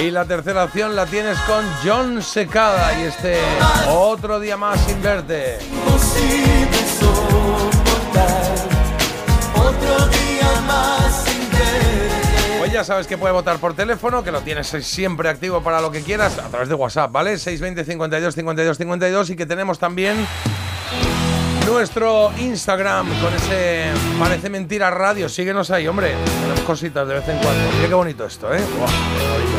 Y la tercera opción la tienes con John Secada. Y este otro día más sin verte. Imposible. Otro día más sin. Pues ya sabes que puedes votar por teléfono, que lo tienes siempre activo para lo que quieras, a través de WhatsApp, ¿vale? 620 52 52 52 y que tenemos también nuestro Instagram con ese Parece Mentira Radio. Síguenos ahí, hombre. Tenemos cositas de vez en cuando. Mira qué bonito esto, ¿eh? Maravilla.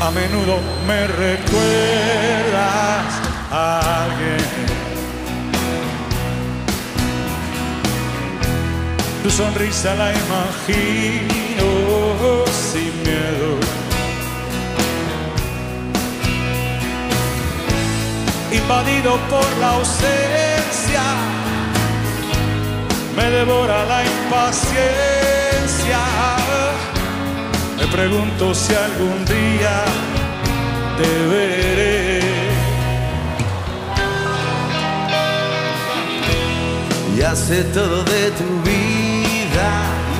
A menudo me recuerdas a alguien. Tu sonrisa la imagino sin miedo. Invadido por la ausencia, me devora la impaciencia. Me pregunto si algún día te veré. Ya sé todo de tu vida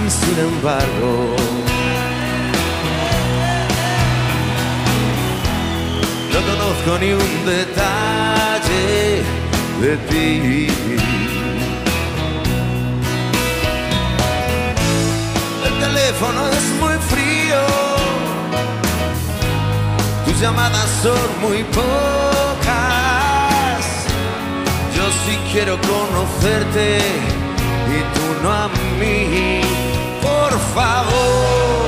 y sin embargo no conozco ni un detalle de ti. El teléfono es muy tus llamadas son muy pocas. Yo sí quiero conocerte y tú no a mí. Por favor,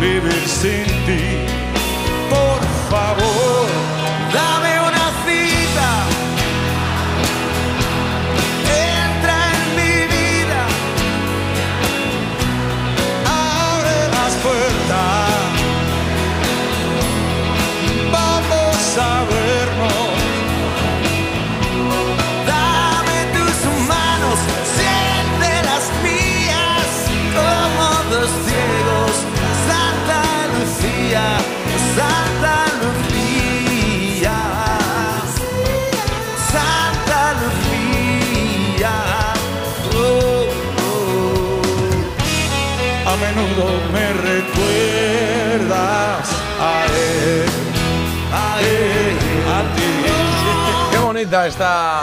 vivir sin ti. Por favor, menudo me recuerdas a él, a él, a ti. (laughs) Qué bonita esta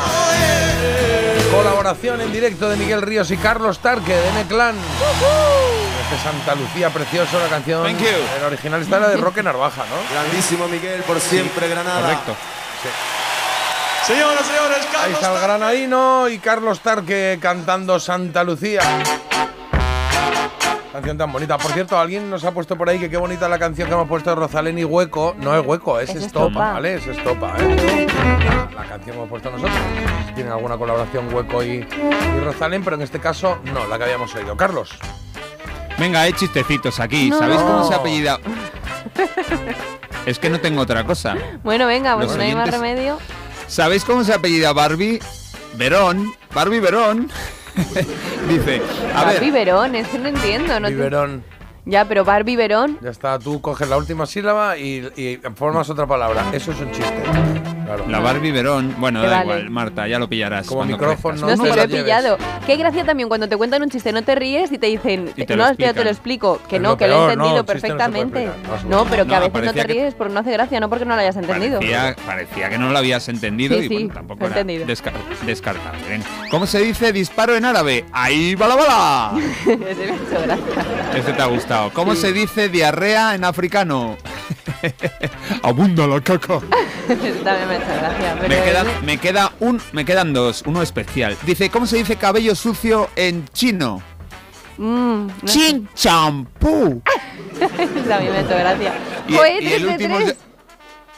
colaboración en directo de Miguel Ríos y Carlos Tarque de M-Clan. Este Santa Lucía precioso, la canción. Thank you. El original está la de Roque Narvaja, ¿no? Grandísimo Miguel, por siempre, Granada. Correcto. Señoras, señores, Ahí Carlos. está el granadino y Carlos Tarque cantando Santa Lucía. Canción tan bonita. Por cierto, alguien nos ha puesto por ahí que qué bonita la canción que hemos puesto de Rosalén y Hueco. No es Hueco, es, Es Estopa, Estopa. ¿vale? Es Estopa, ¿eh? La, la canción que hemos puesto nosotros. Tiene alguna colaboración Hueco y, y Rosalén, pero en este caso no, la que habíamos oído. Carlos. Venga, hay chistecitos aquí. No. ¿Sabéis cómo se apellida? Es que no tengo otra cosa. Bueno, venga, pues Los no hay más remedio. ¿Sabéis cómo se apellida Barbie? Verón. Barbie Verón. (laughs) Dice, a Barbie ver, Verón, es que no entiendo. No te- Biberón. Ya, pero Barbie Verón. Ya está, tú coges la última sílaba y, y formas otra palabra. Eso es un chiste. Claro. la Barbie Verón. Bueno, da vale. igual, Marta, ya lo pillarás. Como micrófono. No, la lo he pillado. Qué gracia también cuando te cuentan un chiste, no te ríes y te dicen, Y te no, lo ya te lo explico. Que Es no, lo que lo he entendido no, no perfectamente. no No, pero que No, a veces no te ríes por no hace gracia, no porque no lo hayas entendido. Parecía, parecía que no lo habías entendido Sí, y sí, bueno, tampoco lo he era entendido. desca- descartable. ¿Cómo se dice disparo en árabe? ¡Ahí bala bala! (laughs) Ese me ha hecho gracia. Este te ha gustado. ¿Cómo se dice diarrea en africano? (laughs) Abunda la caca. Ese también me ha hecho gracia. Pero Me, queda, ese- me, queda un, me quedan dos, uno especial. Dice, ¿cómo se dice cabello sucio en chino? Mm, no. Chin champú. (laughs) También me ha hecho gracia. Y, Joder, y el tres de último es tres. de-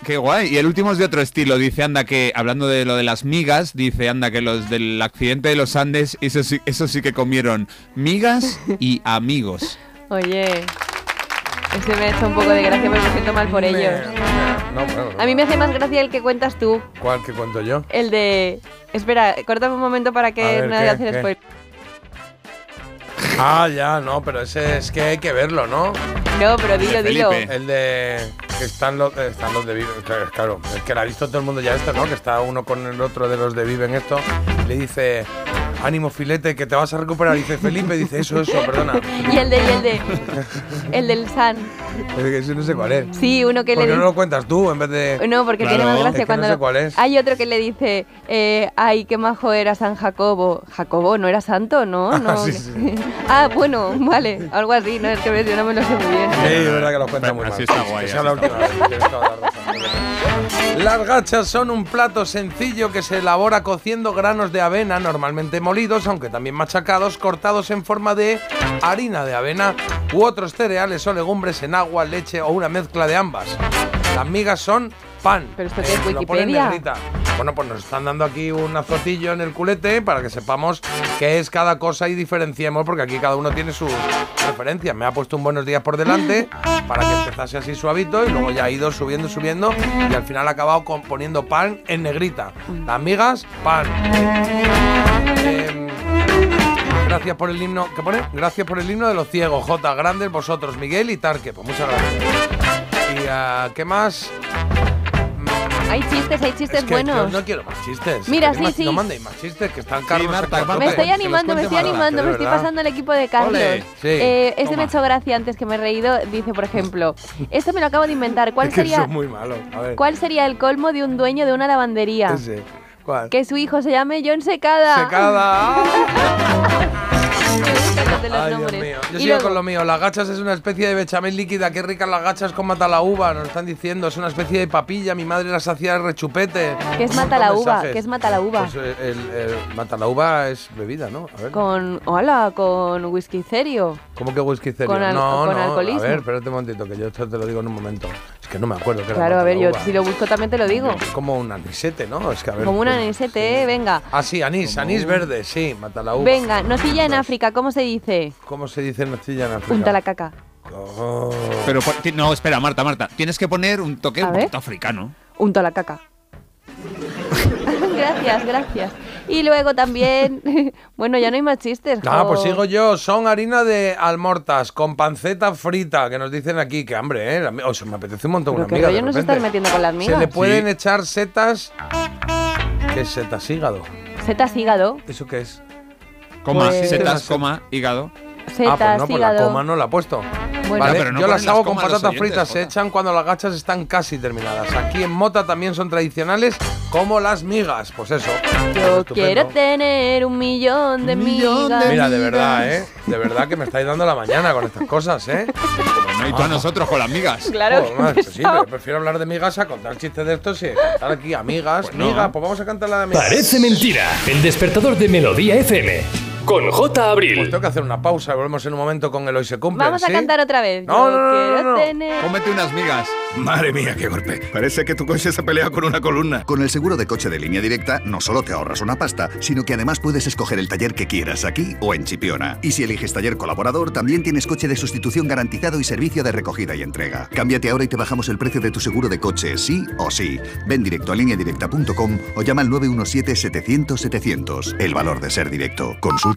Qué guay. Y el último es de otro estilo. Dice, anda, que hablando de lo de las migas, dice, anda, que los del accidente de los Andes, eso sí, eso sí que comieron migas y amigos. Oye, ese me ha hecho un poco de gracia, pero me siento mal por ellos. No, A mí me hace más gracia el que cuentas tú, ¿Cuál que cuento yo? el de... Espera, córtame un momento para que ver, nadie ¿qué? hace ¿Qué? spoiler. Ah, ya, no, pero ese es que hay que verlo, ¿no? No, pero dilo, dilo. El de. Que están los, eh, están los de Vive. Claro, es que la ha visto todo el mundo ya esto, ¿no? Que está uno con el otro de los de Vive en esto. le dice. Ánimo, filete, que te vas a recuperar. Y dice Felipe, dice eso, eso, perdona. (laughs) Y el de, y el de... El del San. Es que ese no sé cuál es. Sí, uno que ¿Por le qué no lo cuentas tú en vez de.? No, porque tiene más Es gracia que cuando... No sé cuál es. Hay otro que le dice, eh, ay, qué majo era San Jacobo. Jacobo, ¿no era santo? No, no. sí, sí. (laughs) ah, bueno, vale, algo así, ¿no? Es que yo no me lo sé muy bien. Sí, es verdad que lo cuenta muy así mal. está guay, así la está. Las gachas son un plato sencillo que se elabora cociendo granos de avena, normalmente molidos, aunque también machacados, cortados en forma de harina de avena u otros cereales o legumbres en agua, leche o una mezcla de ambas. Las migas son pan. ¿Pero esto es, Eh, en Wikipedia? Bueno, pues nos están dando aquí un azotillo en el culete para que sepamos qué es cada cosa y diferenciemos, porque aquí cada uno tiene sus preferencias. Me ha puesto un buenos días por delante para que empezase así suavito y luego ya ha ido subiendo, subiendo y al final ha acabado con- poniendo pan en negrita. Las migas, pan. Em, gracias por el himno. ¿Qué pone? Gracias por el himno de los ciegos. J. Grandes vosotros, Miguel y Tarque. Pues muchas gracias. ¿Y ah, qué más? Hay chistes, hay chistes Es que buenos. yo no quiero más chistes. Mira, ¿Queréis sí, sí. No mandéis más chistes, que están Marta, Marta, tope. Me estoy animando, me estoy animando, me estoy pasando al equipo de Carlos. Ole, sí, Eh, este me ha hecho gracia antes que me he reído. Dice, por ejemplo, esto me lo acabo de inventar. ¿Cuál (laughs) Es que sería, son muy malos. A ver. ¿Cuál sería el colmo de un dueño de una lavandería? Ese. ¿Cuál? Que su hijo se llame John Secada. Secada. (laughs) (laughs) Me gustan los de los Ay, Dios mío. Yo Y sigo luego- con lo mío. Las gachas es una especie de bechamel líquida. Qué ricas las gachas con mata la uva. Nos están diciendo. Es una especie de papilla. Mi madre las hacía de rechupete. ¿Qué es mata la uva? ¿Qué es mata la uva? Pues eh, el, el- mata la uva es bebida, ¿no? A ver. Con, hola, con whisky serio. ¿Cómo que whisky serio? Con al- no, con no. alcoholismo. A ver, espérate un momentito, que yo esto te lo digo en un momento. Es que no me acuerdo que era Claro, a ver, yo uva. si lo busco también te lo digo. Es como un anisete, ¿no? Es que a ver. Como un pues- anisete, ¿eh? venga. Ah, sí, anís, anís verde, sí, mata la uva. Venga, nocilla en África, ¿cómo se dice? ¿Cómo se dice nocilla en África? Punta la caca. Oh. Pero no, espera, Marta, Marta. Tienes que poner un toque un poquito africano. Unto la caca. gracias, gracias. Y luego también, (laughs) bueno, ya no hay más chistes. Ah, jo. pues sigo yo. Son harina de almortas con panceta frita, que nos dicen aquí que hambre, ¿eh? O sea, me apetece un montón Pero una qué miga. de nos estás metiendo con las Se migas. le pueden echar setas. ¿Qué es setas? Hígado. Setas hígado. ¿Eso qué es? Coma, Pues- setas, coma, hígado. Setas, ah, pues no, pues la hígado. coma no la he puesto. Bueno. Vale, pero no yo las hago con patatas oyentes, fritas. Se echan cuando las gachas están casi terminadas. Aquí en Mota también son tradicionales como las migas. Pues eso. Yo Estupendo. quiero tener un millón de migas. Mira, de verdad, ¿eh? De verdad que me estáis dando la mañana con estas cosas, ¿eh? Bueno, y tú a nosotros con las migas. Claro. Joder, madre, pues sí, pero prefiero hablar de migas a contar chistes de estos y cantar aquí amigas. no. Miga, pues vamos a cantar la de amigas. Parece mentira. El despertador de Melodía FM. Con J. Pues Abril. tengo que hacer una pausa, volvemos en un momento con el hoy se cumple. Vamos a cantar otra vez. No, Yo no, no, no, quiero no, no. tener. Cómete unas migas. Madre mía, qué golpe. Parece que tu coche se ha peleado con una columna. Con el seguro de coche de línea directa no solo te ahorras una pasta, sino que además puedes escoger el taller que quieras aquí o en Chipiona. Y si eliges taller colaborador, también tienes coche de sustitución garantizado y servicio de recogida y entrega. Cámbiate ahora y te bajamos el precio de tu seguro de coche, sí o sí. Ven directo a lineadirecta.com o llama al 917-700-700. El valor de ser directo. Consulta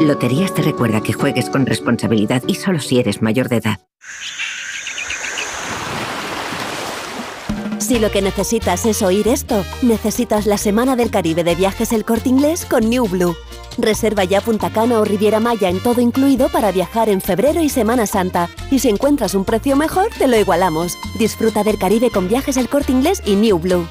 Loterías te recuerda que juegues con responsabilidad y solo si eres mayor de edad. Si lo que necesitas es oír esto, necesitas la Semana del Caribe de Viajes El Corte Inglés con New Blue. Reserva ya Punta Cana o Riviera Maya en todo incluido para viajar en febrero y Semana Santa. Y si encuentras un precio mejor, te lo igualamos. Disfruta del Caribe con Viajes El Corte Inglés y New Blue.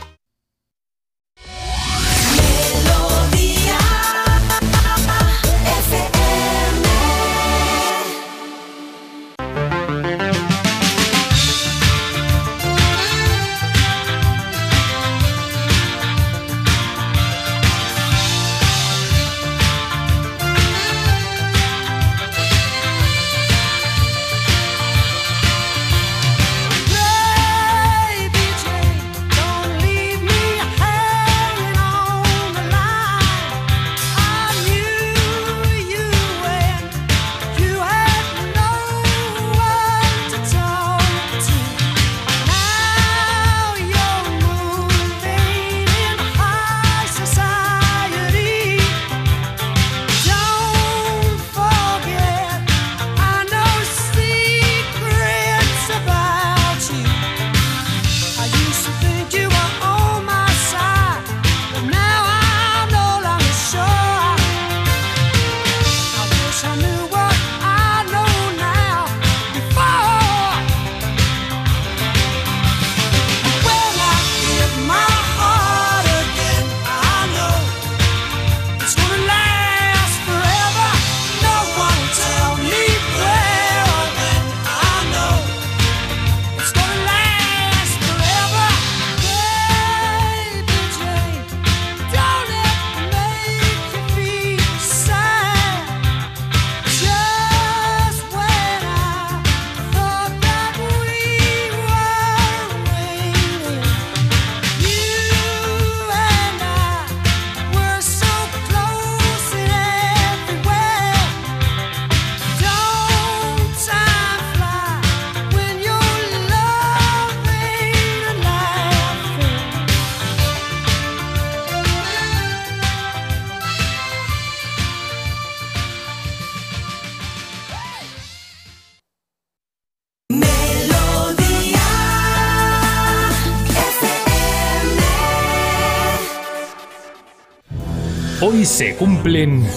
Se cumplen...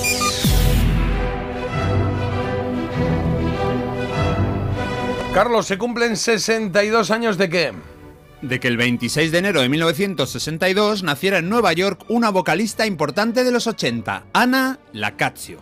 Carlos, ¿se cumplen 62 años de qué? De que el 26 de enero de 1962 naciera en Nueva York una vocalista importante de los 80, Ana Lacazio.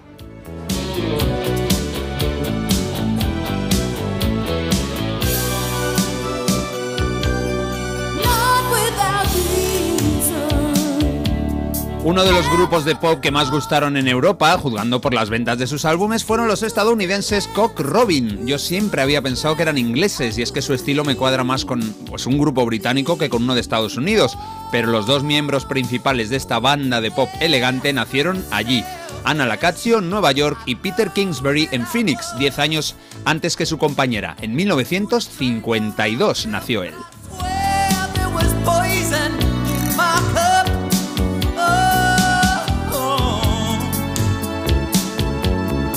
Uno de los grupos de pop que más gustaron en Europa, juzgando por las ventas de sus álbumes, fueron los estadounidenses Cock Robin. Yo siempre había pensado que eran ingleses y es que su estilo me cuadra más con pues, un grupo británico que con uno de Estados Unidos. Pero los dos miembros principales de esta banda de pop elegante nacieron allí. Anna Lacazio en Nueva York y Peter Kingsbury en Phoenix, 10 años antes que su compañera. En 1952 nació él.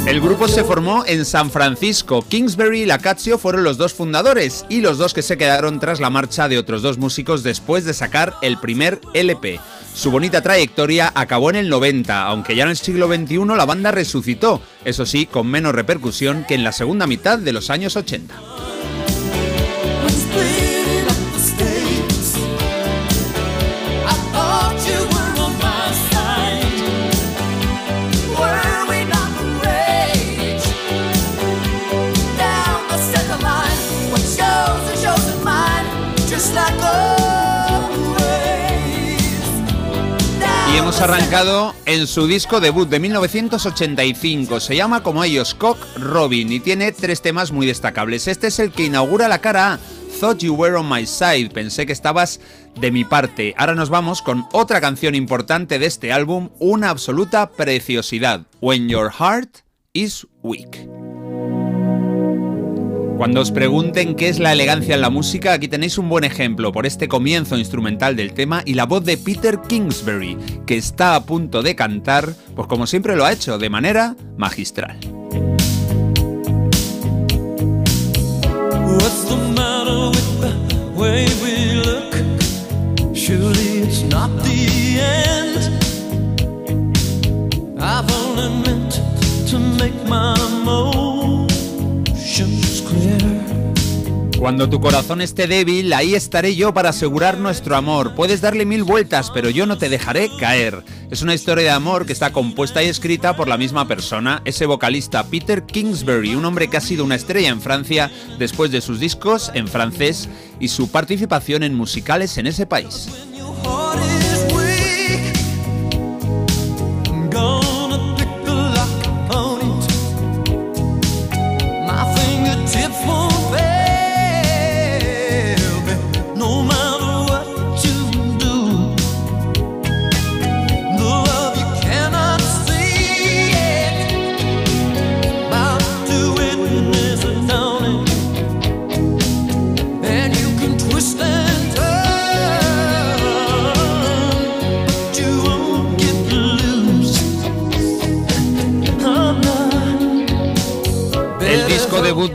El grupo se formó en San Francisco. Kingsbury y Lacazio fueron los dos fundadores y los dos que se quedaron tras la marcha de otros dos músicos después de sacar el primer LP. Su bonita trayectoria acabó en el 90, aunque ya en el siglo XXI la banda resucitó, eso sí, con menos repercusión que en la segunda mitad de los años 80. Y hemos arrancado en su disco debut de 1985. Se llama como ellos Cock Robin y tiene tres temas muy destacables. Este es el que inaugura la cara. Thought You Were on My Side. Pensé que estabas de mi parte. Ahora nos vamos con otra canción importante de este álbum, una absoluta preciosidad. When Your Heart is Weak. Cuando os pregunten qué es la elegancia en la música, aquí tenéis un buen ejemplo por este comienzo instrumental del tema y la voz de Peter Kingsbury, que está a punto de cantar, pues como siempre lo ha hecho, de manera magistral. What's the matter with the way we look? Surely it's not the end. Cuando tu corazón esté débil, ahí estaré yo para asegurar nuestro amor. Puedes darle mil vueltas, pero yo no te dejaré caer. Es una historia de amor que está compuesta y escrita por la misma persona, ese vocalista Peter Kingsbury, un hombre que ha sido una estrella en Francia después de sus discos en francés y su participación en musicales en ese país.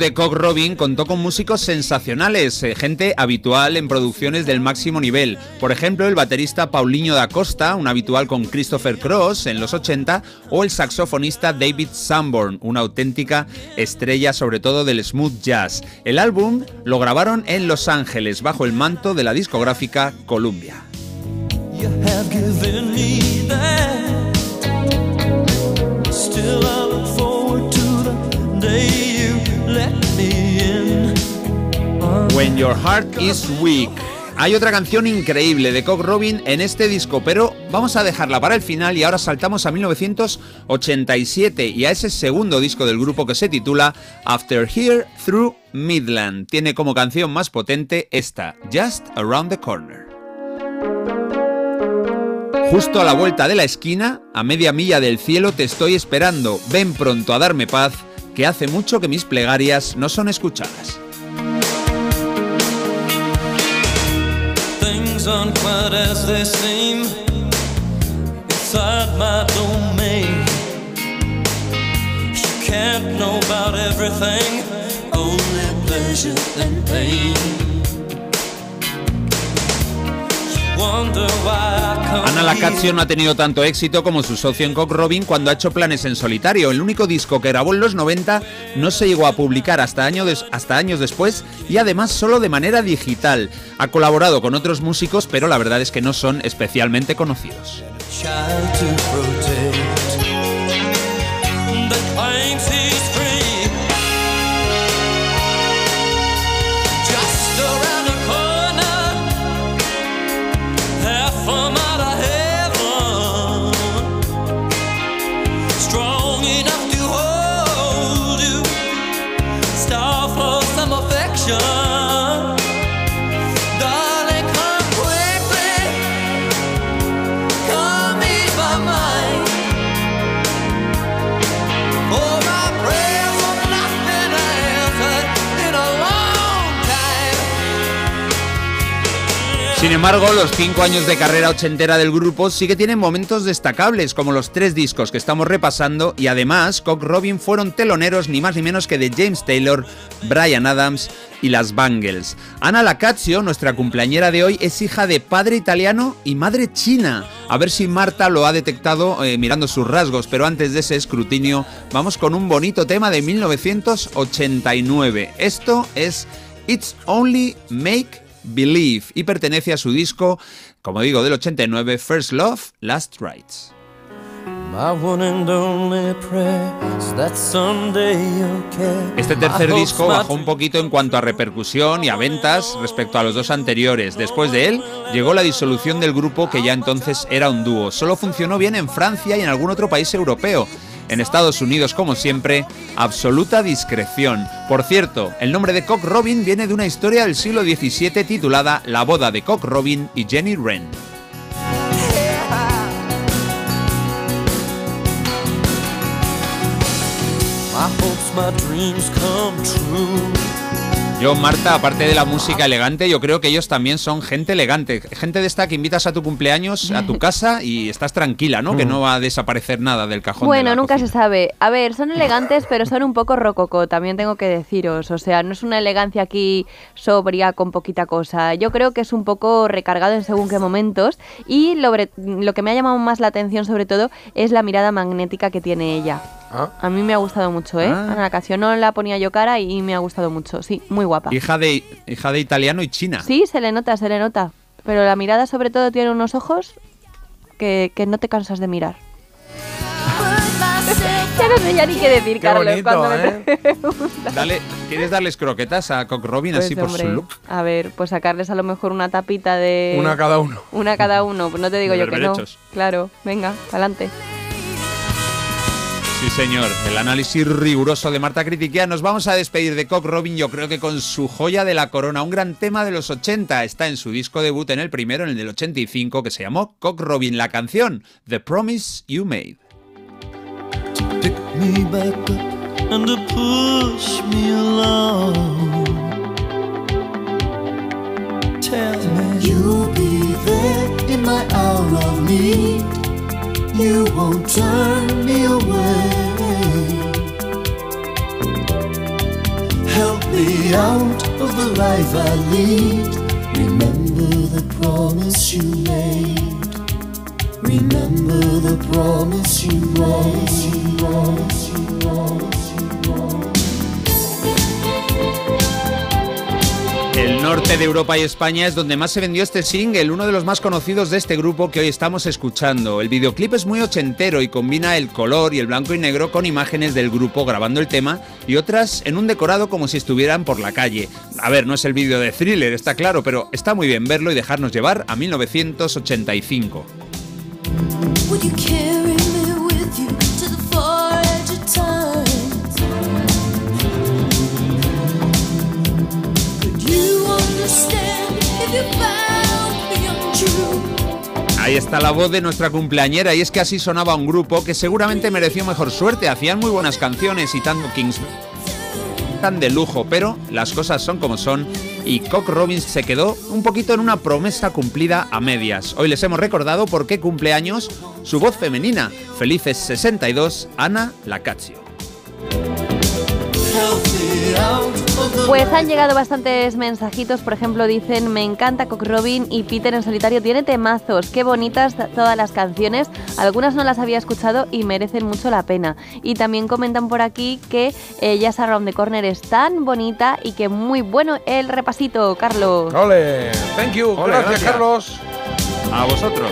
De Cock Robin contó con músicos sensacionales, eh, gente habitual en producciones del máximo nivel. Por ejemplo, el baterista Paulinho da Costa, un habitual con Christopher Cross en los 80, o el saxofonista David Sanborn, una auténtica estrella sobre todo del smooth jazz. El álbum lo grabaron en Los Ángeles bajo el manto de la discográfica Columbia. When Your Heart is Weak. Hay otra canción increíble de Cock Robin en este disco, pero vamos a dejarla para el final y ahora saltamos a 1987 y a ese segundo disco del grupo que se titula After Here Through Midland. Tiene como canción más potente esta, Just Around the Corner. Justo a la vuelta de la esquina, a media milla del cielo te estoy esperando. Ven pronto a darme paz, que hace mucho que mis plegarias no son escuchadas. Things aren't quite as they seem inside my domain. You can't know about everything, only pleasure and pain. Ana Lacazio no ha tenido tanto éxito como su socio en Cock Robin cuando ha hecho planes en solitario. El único disco que grabó en los 90 no se llegó a publicar hasta, hasta años después y además solo de manera digital. Ha colaborado con otros músicos, pero la verdad es que no son especialmente conocidos. Sin embargo, los cinco años de carrera ochentera del grupo sí que tienen momentos destacables, como los tres discos que estamos repasando, y además, Cock Robin fueron teloneros ni más ni menos que de James Taylor, Brian Adams y las Bangles. Ana Lacazio, nuestra cumpleañera de hoy, es hija de padre italiano y madre china. A ver si Marta lo ha detectado eh, mirando sus rasgos, pero antes de ese escrutinio, vamos con un bonito tema de 1989. Esto es It's Only Make Believe y pertenece a su disco, como digo, del 89, First Love, Last care. Este tercer disco bajó un poquito en cuanto a repercusión y a ventas respecto a los dos anteriores. Después de él llegó la disolución del grupo que ya entonces era un dúo. Solo funcionó bien en Francia y en algún otro país europeo. En Estados Unidos, como siempre, absoluta discreción. Por cierto, el nombre de Cock Robin viene de una historia del siglo XVII titulada La boda de Cock Robin y Jenny Wren. Yo, Marta, aparte de la música elegante, yo creo que ellos también son gente elegante. Gente de esta que invitas a tu cumpleaños, a tu casa y estás tranquila, ¿no? Que no va a desaparecer nada del cajón. de Bueno, la nunca se sabe. A ver, son elegantes, pero son un poco rococó, también tengo que deciros. O sea, no es una elegancia aquí sobria con poquita cosa. Yo creo que es un poco recargado en según qué momentos. Y lo, bre- lo que me ha llamado más la atención, sobre todo, es la mirada magnética que tiene ella. Ah. A mí me ha gustado mucho, ¿eh? Ah. Ana Casio no la ponía yo cara y me ha gustado mucho. Sí, muy guapa. Hija de, hija de italiano y china. Sí, se le nota, se le nota. Pero la mirada, sobre todo, tiene unos ojos que, que no te cansas de mirar. (laughs) ya no sé ya ni qué decir, Qué Carlos. bonito, cuando me ¿eh? Dale, ¿Quieres darles croquetas a Cock Robin así Pues, por su hombre, look? A ver, pues sacarles a lo mejor una tapita de... Una cada uno. Una cada uno, pues no te digo De yo que no. Claro, venga, adelante. Sí, señor. El análisis riguroso de Marta Critiquea. Nos vamos a despedir de Cock Robin, yo creo que con su joya de la corona. Un gran tema de los 80. Está en su disco debut en el primero, en el del 85, que se llamó Cock Robin. La canción, The Promise You Made. Pick me back up and to push me along. Tell me you'll be there in my hour of need. You won't turn me away. Help me out of the life I lead. Remember the promise you made. Remember the promise you made. You, promise you, promise El norte de Europa y España es donde más se vendió este single, uno de los más conocidos de este grupo que hoy estamos escuchando. El videoclip es muy ochentero y combina el color y el blanco y negro con imágenes del grupo grabando el tema y otras en un decorado como si estuvieran por la calle. A ver, no es el vídeo de thriller, está claro, pero está muy bien verlo y dejarnos llevar a 1985. Ahí está la voz de nuestra cumpleañera y es que así sonaba un grupo que seguramente mereció mejor suerte, hacían muy buenas canciones y tanto Kings tan de lujo, pero las cosas son como son y Cock Robin se quedó un poquito en una promesa cumplida a medias. Hoy les hemos recordado por qué cumpleaños su voz femenina. Felices 62, Ana Lacazio. Pues han llegado bastantes mensajitos, por ejemplo dicen, me encanta Cock Robin y Peter en solitario tiene temazos, qué bonitas todas las canciones, algunas no las había escuchado y merecen mucho la pena. Y también comentan por aquí que eh, Jazz Around the Corner es tan bonita y que muy bueno el repasito, Carlos. Ole, thank you, Ole, gracias, gracias. Carlos. A vosotros.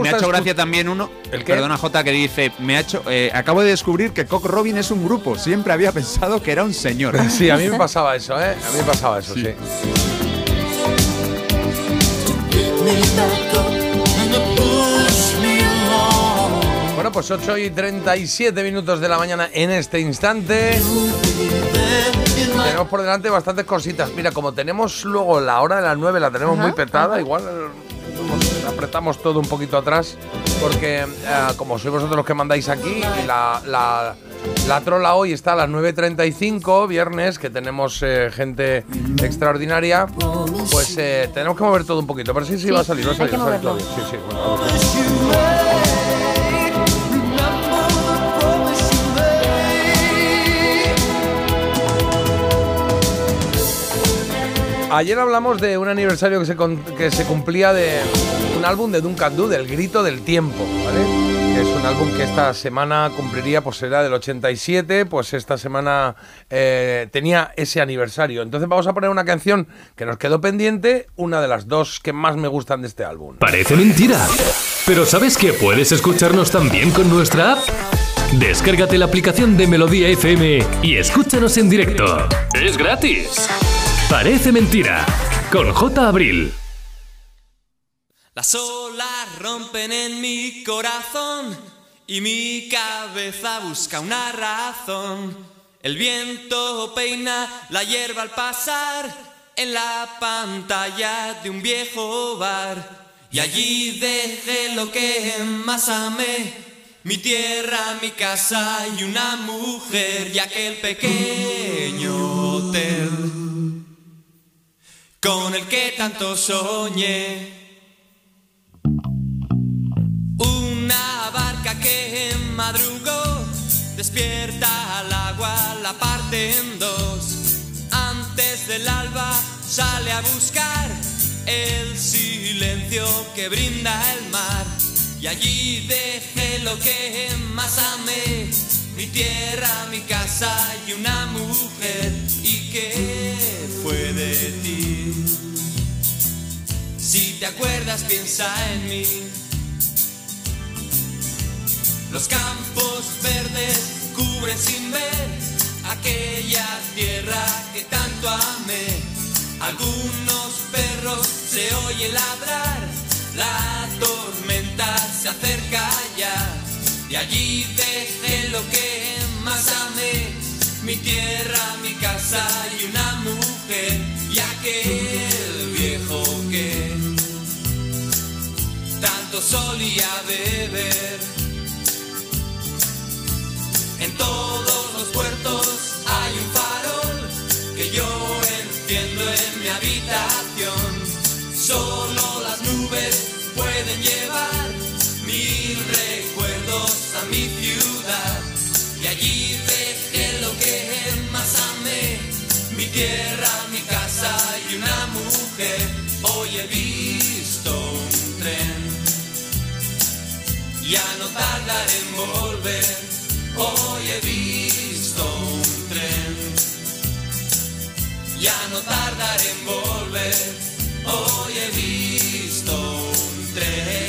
Me, ha hecho gracia también uno, ¿El qué? perdona J, que dice, me ha hecho, eh, acabo de descubrir que Cock Robin es un grupo, siempre había pensado que era un señor. (laughs) Sí, a mí me (laughs) pasaba eso, ¿eh? A mí me pasaba eso, sí. Bueno, pues 8 y 37 minutos de la mañana en este instante. Tenemos por delante bastantes cositas. Mira, como tenemos luego la hora de las 9, la tenemos Ajá, muy petada, igual apretamos todo un poquito atrás, porque eh, como sois vosotros los que mandáis aquí, y la, la, la trola hoy está a las 9.35, viernes, que tenemos eh, gente extraordinaria, pues eh, tenemos que mover todo un poquito. Pero sí, sí, Sí, va a salir, va a salir, que va a salir moverlo. Claudia. Sí, sí, bueno, vamos. Ayer hablamos de un aniversario que se, que se cumplía de un álbum de Duncan Du, del Grito del Tiempo, ¿vale? Es un álbum que esta semana cumpliría, pues era del 87, pues esta semana eh, tenía ese aniversario. Entonces vamos a poner una canción que nos quedó pendiente, una de las dos que más me gustan de este álbum. Parece mentira. Pero ¿sabes que puedes escucharnos también con nuestra app? Descárgate la aplicación de Melodía FM y escúchanos en directo. Es gratis. Parece mentira. Con J. Abril. Las olas rompen en mi corazón y mi cabeza busca una razón. El viento peina la hierba al pasar en la pantalla de un viejo bar. Y allí dejé lo que más amé, mi tierra, mi casa y una mujer y aquel pequeño hotel con el que tanto soñé. Madrugó, despierta al agua, la parte en dos. Antes del alba sale a buscar el silencio que brinda el mar. Y allí dejé lo que más amé, mi tierra, mi casa y una mujer. ¿Y qué fue de ti? Si te acuerdas, piensa en mí. Los campos verdes cubren sin ver aquella tierra que tanto amé. Algunos perros se oye ladrar, la tormenta se acerca ya. De allí dejé lo que más amé, mi tierra, mi casa y una mujer y aquel viejo que tanto solía beber. En todos los puertos hay un farol que yo enciendo en mi habitación. Solo las nubes pueden llevar mil recuerdos a mi ciudad. Y allí dejé lo que más amé, mi tierra, mi casa y una mujer. Hoy he visto un tren, ya no tardaré en volver. Hoy he visto un tren, ya no tardaré en volver. Hoy he visto un tren.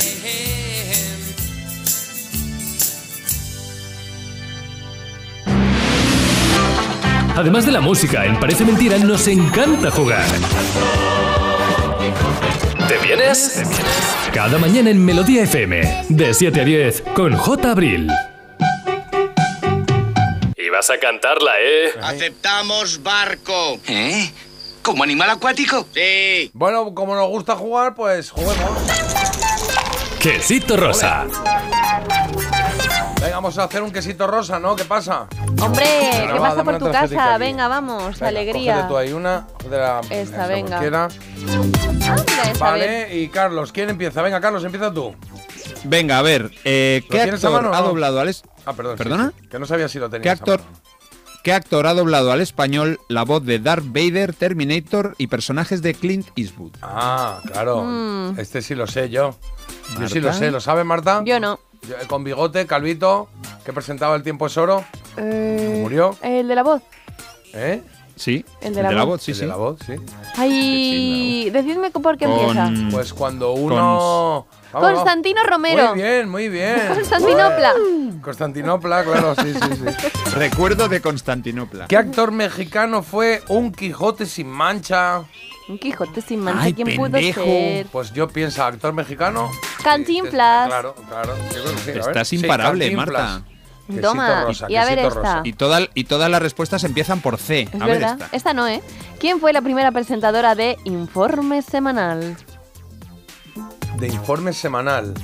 Además de la música, en Parece Mentira nos encanta jugar. ¿Te vienes? Cada mañana en Melodía FM, de 7 a 10, con J. Abril. Vas a cantarla, ¿eh? Aceptamos barco. ¿Eh? ¿Como animal acuático? Sí. Bueno, como nos gusta jugar, pues juguemos. Quesito rosa. Venga, vamos a hacer un quesito rosa, ¿no? ¿Qué pasa? Hombre, ¿qué va, pasa por tu casa? aquí. Venga, vamos, Venga, alegría. tú ahí una, de la, Esta, venga. cualquiera. Anda, esa, a ver. Vale, y Carlos, ¿quién empieza? Venga, Carlos, empieza tú. Venga, a ver, eh, ¿Lo ¿qué actor mano ha no? doblado al es- Ah, perdón. ¿Perdona? sí, que no sabía si lo tenía. ¿Qué actor, ¿Qué actor ha doblado al español la voz de Darth Vader, Terminator y personajes de Clint Eastwood? Ah, claro. Mm. Este sí lo sé yo. Yo sí lo sé. ¿Lo sabe Marta? Yo no. Yo, eh, Con bigote, calvito, que presentaba El tiempo es oro. Eh, ¿Murió? El de la voz. ¿Eh? Sí. El de la voz. sí, El sí. de la voz, sí. Ay, decidme por qué empieza. Pues cuando uno... Vamos, vamos. Constantino Romero. Muy bien, muy bien. Constantinopla. Constantinopla, claro, sí, sí, sí. (laughs) Recuerdo de Constantinopla. ¿Qué actor mexicano fue un Quijote sin mancha? Un Quijote sin mancha, Ay, ¿quién pendejo. pudo ser? Pues yo pienso, actor mexicano. Cantinflas. Claro, claro. Yo creo que sí. A ver. Estás Sí, imparable. Marta. Quesito Toma, rosa, y a ver esta. rosa. Y, toda- y todas las respuestas empiezan por C. Es a ver esta. Esta no, ¿eh? ¿Quién fue la primera presentadora de Informe Semanal? De informe semanal.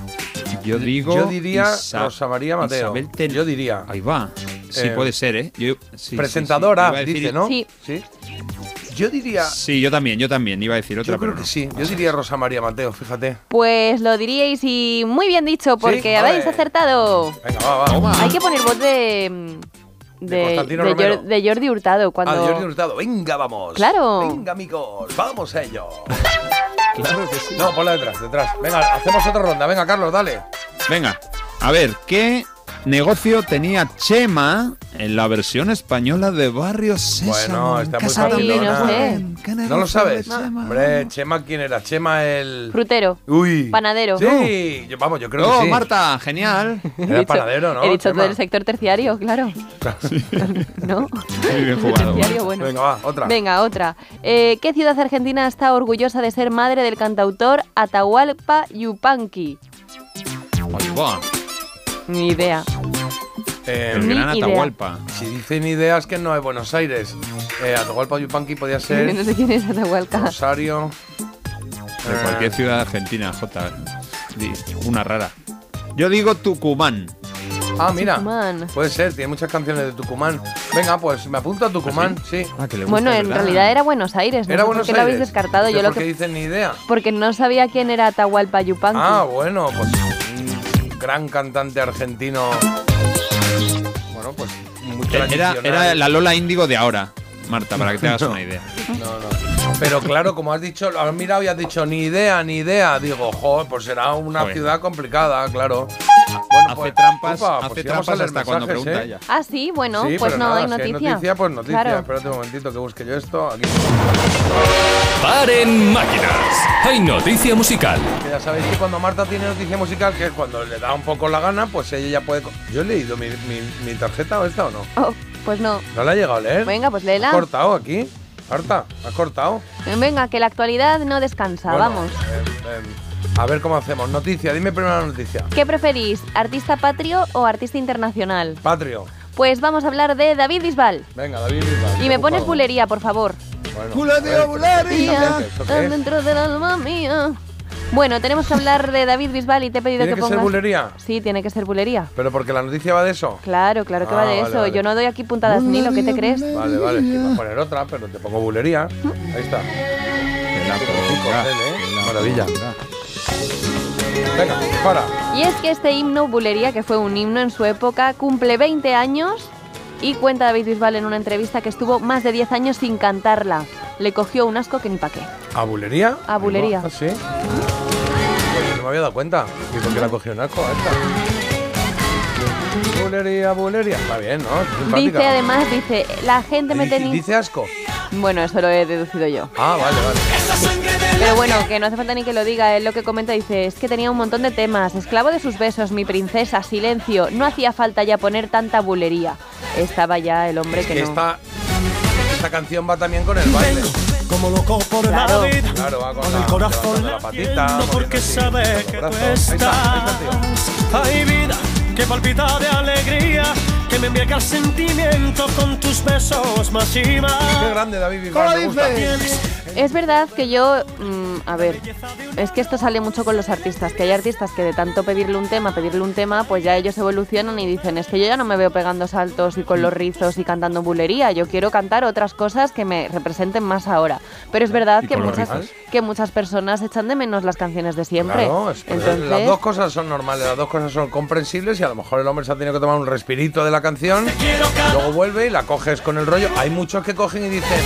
Yo digo. Yo diría Isa- Rosa María Mateo. Isabel Ten- Yo diría. Ahí va. Sí, Eh, puede ser, ¿eh? Yo- sí, sí, presentadora, sí. Dice, ¿no? Sí. Sí. Yo diría. Sí, yo también, yo también. Iba a decir otra, Yo creo pero que no. sí. Yo diría Rosa María Mateo, fíjate. Pues lo diríais y muy bien dicho, porque habéis acertado. Venga, va, va. Hay que poner voz de. De, Constantino de de Jordi Hurtado. Cuando... Ah, de Jordi Hurtado. Venga, vamos. Claro. Venga, amigos. Vamos a ello. Claro que sí. No, ponla detrás, detrás. Venga, hacemos otra ronda. Venga, Carlos, dale. Venga, a ver, ¿qué negocio tenía Chema en la versión española de Barrio Sésamo? Bueno, está muy no facilona. sé. ¿Qué ¿No lo sabes? Hombre, Chema, ¿quién era? Chema el. Frutero. Uy. Panadero. Sí, yo- vamos, yo creo Oh, que sí. Marta, genial. Era dicho- panadero, ¿no? He dicho Chema? todo el sector terciario, claro. (laughs) ¿No? Muy bien jugado. Terciario, bueno. Venga, va, otra. Venga, otra. Eh, ¿Qué ciudad argentina está orgullosa de ser madre del cantautor Atahualpa Yupanqui? Ahí va. Ni idea. Eh, El Ni gran idea. Atahualpa. si dicen ideas que no es Buenos Aires. Eh, Atahualpa Yupanqui podía (laughs) No ser sé quién es Atahualpa. Rosario. De Eh, cualquier ciudad de Argentina, J. Una rara. Yo digo Tucumán. Ah, mira. Tucumán. Puede ser, tiene muchas canciones de Tucumán. Venga, pues me apunto a Tucumán, sí. Ah, que le gusta, Bueno, en ¿verdad? realidad era Buenos Aires. No ¿Era Buenos ¿Por qué lo habéis Aires? descartado? Yo ¿Por lo qué que... dicen ni idea? Porque no sabía quién era Atahualpa Yupanqui. Ah, bueno, pues un gran cantante argentino. Pues muy Era, era la Lola Índigo de ahora, Marta, para que te hagas (laughs) una idea. No, no. Pero claro, como has dicho, has mirado y has dicho ni idea, ni idea. Digo, jo, pues será una Joder. ciudad complicada, claro. Bueno, pues, hace trampas, upa, hace pues íbamos trampas leer hasta cuando mensajes, pregunta ¿eh? ella. Ah, sí, bueno, Sí, pues pero no nada, hay si noticia. noticia, pues noticia. Claro. Espérate un momentito que busque yo esto. Aquí. Paren máquinas. Hay noticia musical. Que ya sabéis que cuando Marta tiene noticia musical, que es cuando le da un poco la gana, pues ella ya puede. co- ¿Yo he leído mi, mi, mi tarjeta o esta o no? Oh, pues no. ¿No la he llegado a leer? Venga, pues ¿Has léela. cortado aquí? Marta, ¿has cortado? Venga, que la actualidad no descansa. Bueno, Vamos. eh, eh, a ver cómo hacemos. Noticia, dime primero la noticia. ¿Qué preferís, artista patrio o artista internacional? Patrio. Pues vamos a hablar de David Bisbal. Venga, David Bisbal. Y me pones bulería, por favor. Bueno, Bulería, Bulería, dentro del alma mía. Bueno, tenemos que hablar de David Bisbal y te he pedido ¿Tiene que que ser bulería? Sí, tiene que ser bulería. ¿Pero porque la noticia va de eso? Claro, claro que Ah, va de vale, eso. vale. Yo no doy aquí puntadas ni lo que te crees. Vale, vale. Que voy a poner otra, pero te pongo bulería. Ahí está. ¿eh? Maravilla. Venga, para. Y es que este himno, Bulería, que fue un himno en su época, cumple 20 años y cuenta David Bisbal en una entrevista que estuvo más de 10 años sin cantarla. Le cogió un asco que ni pa' qué. ¿A bulería? A bulería. Ah, sí. No me había dado cuenta. ¿Y por qué la cogió un asco esta? Bulería, bulería. Va bien, ¿no? Es. Dice además, dice, la gente me tenía... dice asco. Bueno, eso lo he deducido yo. Ah, vale, vale. Pero bueno, que no hace falta ni que lo diga. Él lo que comenta dice, es que tenía un montón de temas. Esclavo de sus besos, mi princesa, silencio. No hacía falta ya poner tanta bulería. Estaba ya el hombre que no... esta canción va también con el baile. Como loco por Claro. la vida, Claro, va con, con la, el corazón la patita, porque así sabe que tú brazos. Ahí está, ahí está el tío. estás. Hay vida que palpita de alegría, que me embriaga el sentimiento con tus besos más y más. Qué grande David Bisbal, me gusta. Es verdad que yo mm, a ver, es que esto sale mucho con los artistas, que hay artistas que de tanto pedirle un tema, pedirle un tema, pues ya ellos evolucionan y dicen, es que yo ya no me veo pegando saltos y con los rizos y cantando bulería, yo quiero cantar otras cosas que me representen más ahora. Pero es verdad ¿Y que muchas, que muchas personas echan de menos las canciones de siempre. Claro, es- Entonces, las dos cosas son normales, las dos cosas son comprensibles y a lo mejor el hombre se ha tenido que tomar un respirito de la canción, luego vuelve y la coges con el rollo. Hay muchos que cogen y dicen,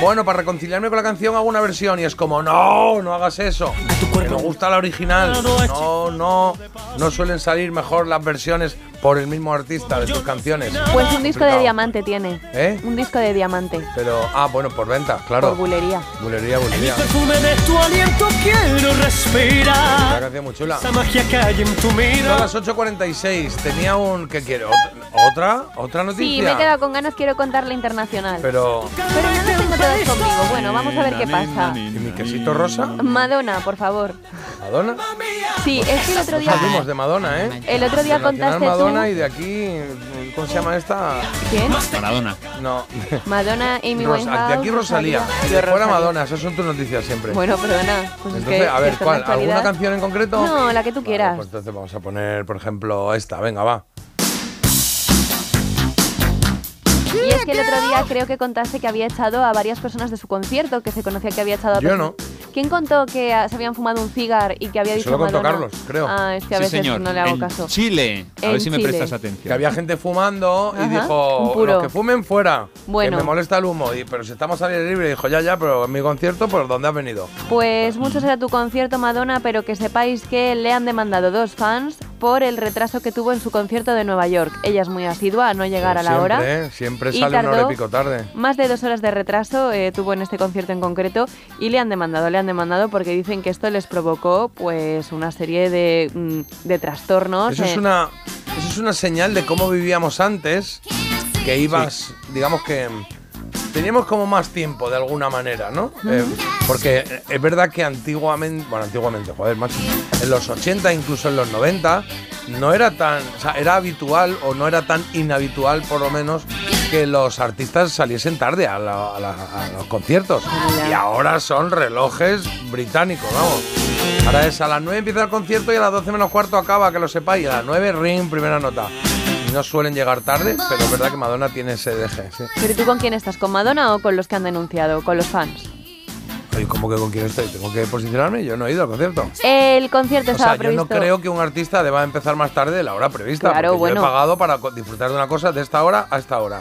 bueno, para reconciliarme con la canción hago una versión y es como, no, no hagas eso. Que nos gusta la original. No, no, no suelen salir mejor las versiones por el mismo artista de tus canciones. pues un disco de diamante tiene. ¿Eh? Un disco de diamante. Pero, ah, bueno, por venta, claro. Por bulería. Bulería, bulería. perfume de tu aliento quiero Una respirar. canción muy chula. Esa magia que hay en tu Son mirada. las 8.46. Tenía un. ¿Qué quiere? ¿Ot- ¿Otra? ¿Otra noticia? Sí, me he quedado con ganas, quiero contar la internacional. Pero. Pero no tengo todas conmigo. Bueno, vamos a ver qué pasa. ¿Y mi quesito rosa? Madonna, por favor. ¿Madonna? Sí, es que el otro día. Salimos de Madonna, ¿eh? El otro día contaste Madonna tú- y de aquí. ¿Cómo se llama esta? ¿Quién? Maradona. No. Madonna, Amy Rosa- Winehouse. de aquí Rosalía. Y de fuera. Madonna. Esas son tus noticias siempre. Bueno, perdona. Pues es Entonces, que a ver, ¿cuál? ¿Alguna canción en concreto? No, la que tú quieras. Pues entonces vamos a poner, por ejemplo, esta. Venga, va. Es que el otro día creo que contaste que había echado a varias personas de su concierto, que se conocía que había echado a Yo no. ¿Quién contó que ah, se habían fumado un cigar y que había dicho Eso lo contó Madonna? Carlos, creo. Ah, es que a Sí, veces señor. no le hago En caso. Chile. A En ver si me Chile. prestas Que atención. había gente fumando y Ajá, dijo, puro. los que fumen fuera, Bueno. que me molesta el humo. Y, pero si estamos al aire libre, dijo, ya, ya, pero en mi concierto, ¿por dónde has venido? Pues mucho será tu concierto, Madonna, pero que sepáis que le han demandado dos fans por el retraso que tuvo en su concierto de Nueva York. Ella es muy asidua a no llegar a la siempre, hora. ¿eh? Siempre Y sale una hora y tardó pico tarde. Más de dos horas de retraso eh, tuvo en este concierto en concreto y le han demandado, le han demandado porque dicen que esto les provocó pues una serie de, mm, de trastornos. Eso es, eh, una, eso es una señal de cómo vivíamos antes, que ibas, digamos que teníamos como más tiempo de alguna manera, ¿no? Eh, porque eh, es verdad que antiguamente, bueno, antiguamente, joder, macho, en los 80, incluso en los 90, no era tan, o sea, era habitual o no era tan inhabitual, por lo menos, que los artistas saliesen tarde a, la- a la- a los conciertos. Y ahora son relojes británicos, vamos. Ahora es a las 9 empieza el concierto y a las 12 menos cuarto acaba, que lo sepáis. A las 9 ring, primera nota. Y no suelen llegar tarde, pero es verdad que Madonna tiene ese deje, sí. ¿Pero tú con quién estás? ¿Con Madonna o con los que han denunciado? ¿Con los fans? Oye, ¿cómo que con quién estoy? ¿Tengo que posicionarme? Yo no he ido al concierto. El concierto O estaba sea, yo no creo que un artista deba empezar más tarde de la hora prevista. Claro, bueno. Yo he pagado para disfrutar de una cosa de esta hora a esta hora.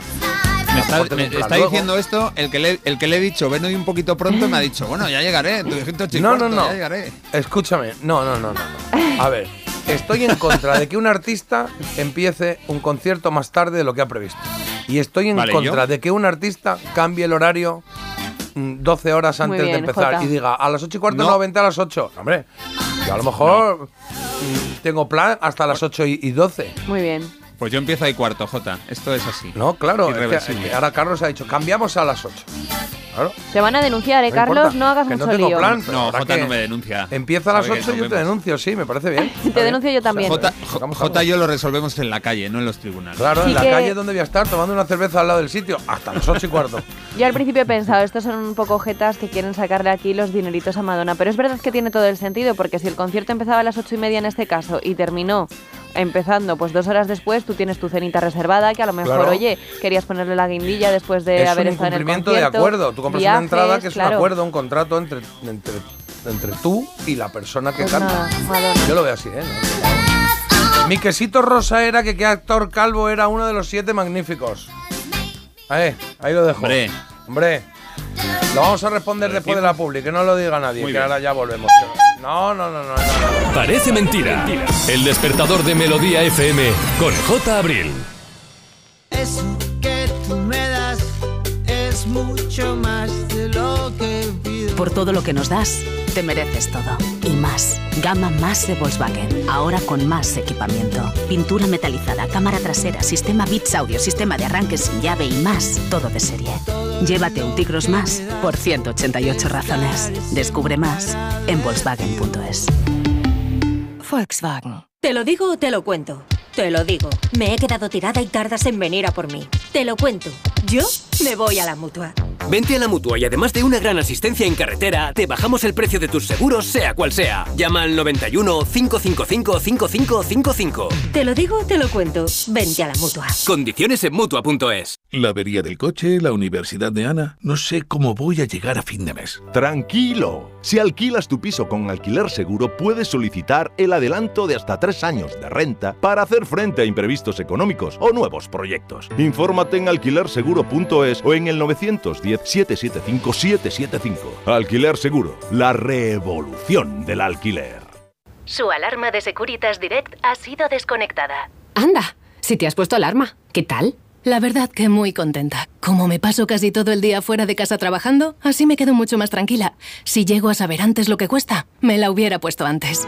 Me está, me diciendo esto el que, le, el que le he dicho, ven hoy un poquito pronto, me ha dicho, bueno, ya llegaré. No, no, no. Ya llegaré. Escúchame, no, no, no, no, no. A ver, estoy en contra de que un artista empiece un concierto más tarde de lo que ha previsto. Y estoy en Vale, contra ¿yo? de que un artista cambie el horario mm, 12 horas Muy antes bien, de empezar Jota. y diga a las 8 y cuarto No. no, vente a las 8. Hombre, yo a lo mejor mm, tengo plan hasta las 8 y, y 12. Muy bien. Pues yo empiezo ahí cuarto, Jota. Esto es así. No, claro, es que- es que ahora Carlos ha dicho, cambiamos a las 8. Claro. Te van a denunciar, ¿eh, No Carlos? importa, no hagas que mucho no tengo lío. plan. No, Jota no me denuncia. Empieza a las Sabe que 8 y yo te denuncio, sí, me parece bien. (laughs) Te denuncio yo también. Jota, Jota y yo lo resolvemos en la calle, no en los tribunales. Claro, Sí en la que- calle donde voy a estar tomando una cerveza al lado del sitio hasta las 8 y cuarto. (laughs) Yo al principio he pensado, estos son un poco jetas que quieren sacarle aquí los dineritos a Madonna, pero es verdad que tiene todo el sentido, porque si el concierto empezaba a las ocho y media en este caso y terminó empezando pues dos horas después, tú tienes tu cenita reservada, que a lo mejor, Claro. oye, querías ponerle la guindilla después de es haber estado en el concierto. de acuerdo. Tú compras viajes, una entrada que es claro. un acuerdo, un contrato entre, entre, entre tú y la persona que Pues canta. nada. Yo lo veo así, ¿eh? No. Mi quesito rosa era que qué actor calvo era uno de los siete magníficos. Ahí, ahí lo dejo. Hombre. Hombre. Lo vamos a responder después de la publi, que no lo diga nadie, Muy que bien. ahora ya volvemos. No, no, no, no. no. Parece mentira. El despertador de Melodía FM con J. Abril. Eso que tú me das es mucho más Por todo lo que nos das, te mereces todo. Y más. Gama más de Volkswagen. Ahora con más equipamiento. Pintura metalizada, cámara trasera, sistema Bits Audio, sistema de arranque sin llave y más. Todo de serie. Llévate un Tigros más por 188 razones. Descubre más en Volkswagen.es. Volkswagen. ¿Te lo digo o te lo cuento? Te lo digo. Me he quedado tirada y tardas en venir a por mí. Te lo cuento. Yo me voy a la mutua. Vente a la mutua y además de una gran asistencia en carretera, te bajamos el precio de tus seguros, sea cual sea. Llama al 91 555 5555. Te lo digo, te lo cuento. Vente a la mutua. Condiciones en mutua.es. La avería del coche, la universidad de Ana. No sé cómo voy a llegar a fin de mes. Tranquilo. Si alquilas tu piso con alquiler seguro, puedes solicitar el adelanto de hasta tres años de renta para hacer frente a imprevistos económicos o nuevos proyectos. Infórmate en alquilerseguro.es o en el 910-775-775. Alquiler Seguro, la revolución del alquiler. Su alarma de Securitas Direct ha sido desconectada. Anda, si te has puesto alarma, ¿qué tal? La verdad que muy contenta. Como me paso casi todo el día fuera de casa trabajando, así me quedo mucho más tranquila. Si llego a saber antes lo que cuesta, me la hubiera puesto antes.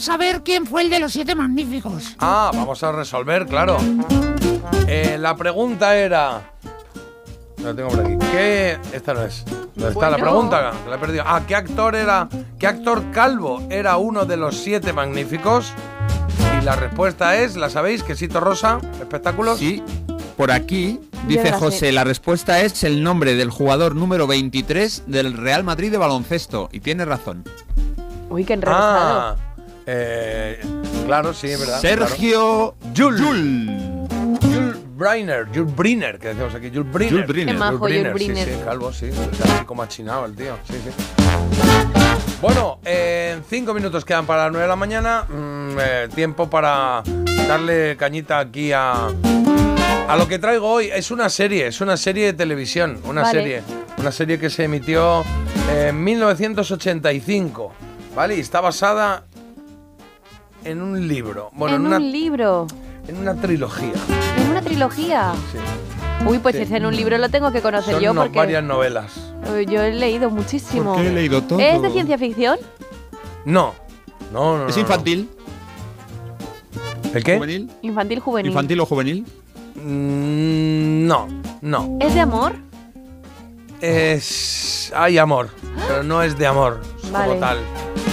Quiero saber quién fue el de los siete magníficos. Ah, vamos a resolver, claro. Eh, la pregunta era. La tengo por aquí. ¿Qué. Esta no es. ¿Dónde está la pregunta? Que La he perdido. Ah, ¿qué actor era. ¿Qué actor calvo era uno de los siete magníficos? Y la respuesta es, ¿la sabéis? Quesito Rosa, espectáculos. Sí. Por aquí dice sé. José, la respuesta es el nombre del jugador número 23 del Real Madrid de baloncesto. Y tiene razón. Uy, qué enrevesado. Ah, eh, claro, sí, es verdad. Sergio Jules. Jules Briner, Jules Briner, que decimos aquí, Jules Briner. Jules Briner. Majo, Jules sí, Briner. sí, calvo, sí, está así como achinado el tío, sí, sí. Bueno, eh, en cinco minutos quedan para las nueve de la mañana, mm, eh, tiempo para darle cañita aquí a, a lo que traigo hoy. Es una serie, es una serie de televisión, una Vale. serie, una serie que se emitió en 1985, ¿vale? Y está basada en un libro, bueno, en en, una, un libro. en una trilogía. En una trilogía. Uy, pues Sí. ese en un libro lo tengo que conocer Son yo porque varias novelas. eh, yo he leído muchísimo. Porque he leído todo. ¿Es de ciencia ficción? No, no, no. ¿Es no, infantil? ¿El qué? ¿Juvenil? Infantil juvenil. ¿Infantil o juvenil? Mm, no, no. ¿Es de amor? Es. Hay amor, pero no es de amor Vale. como tal.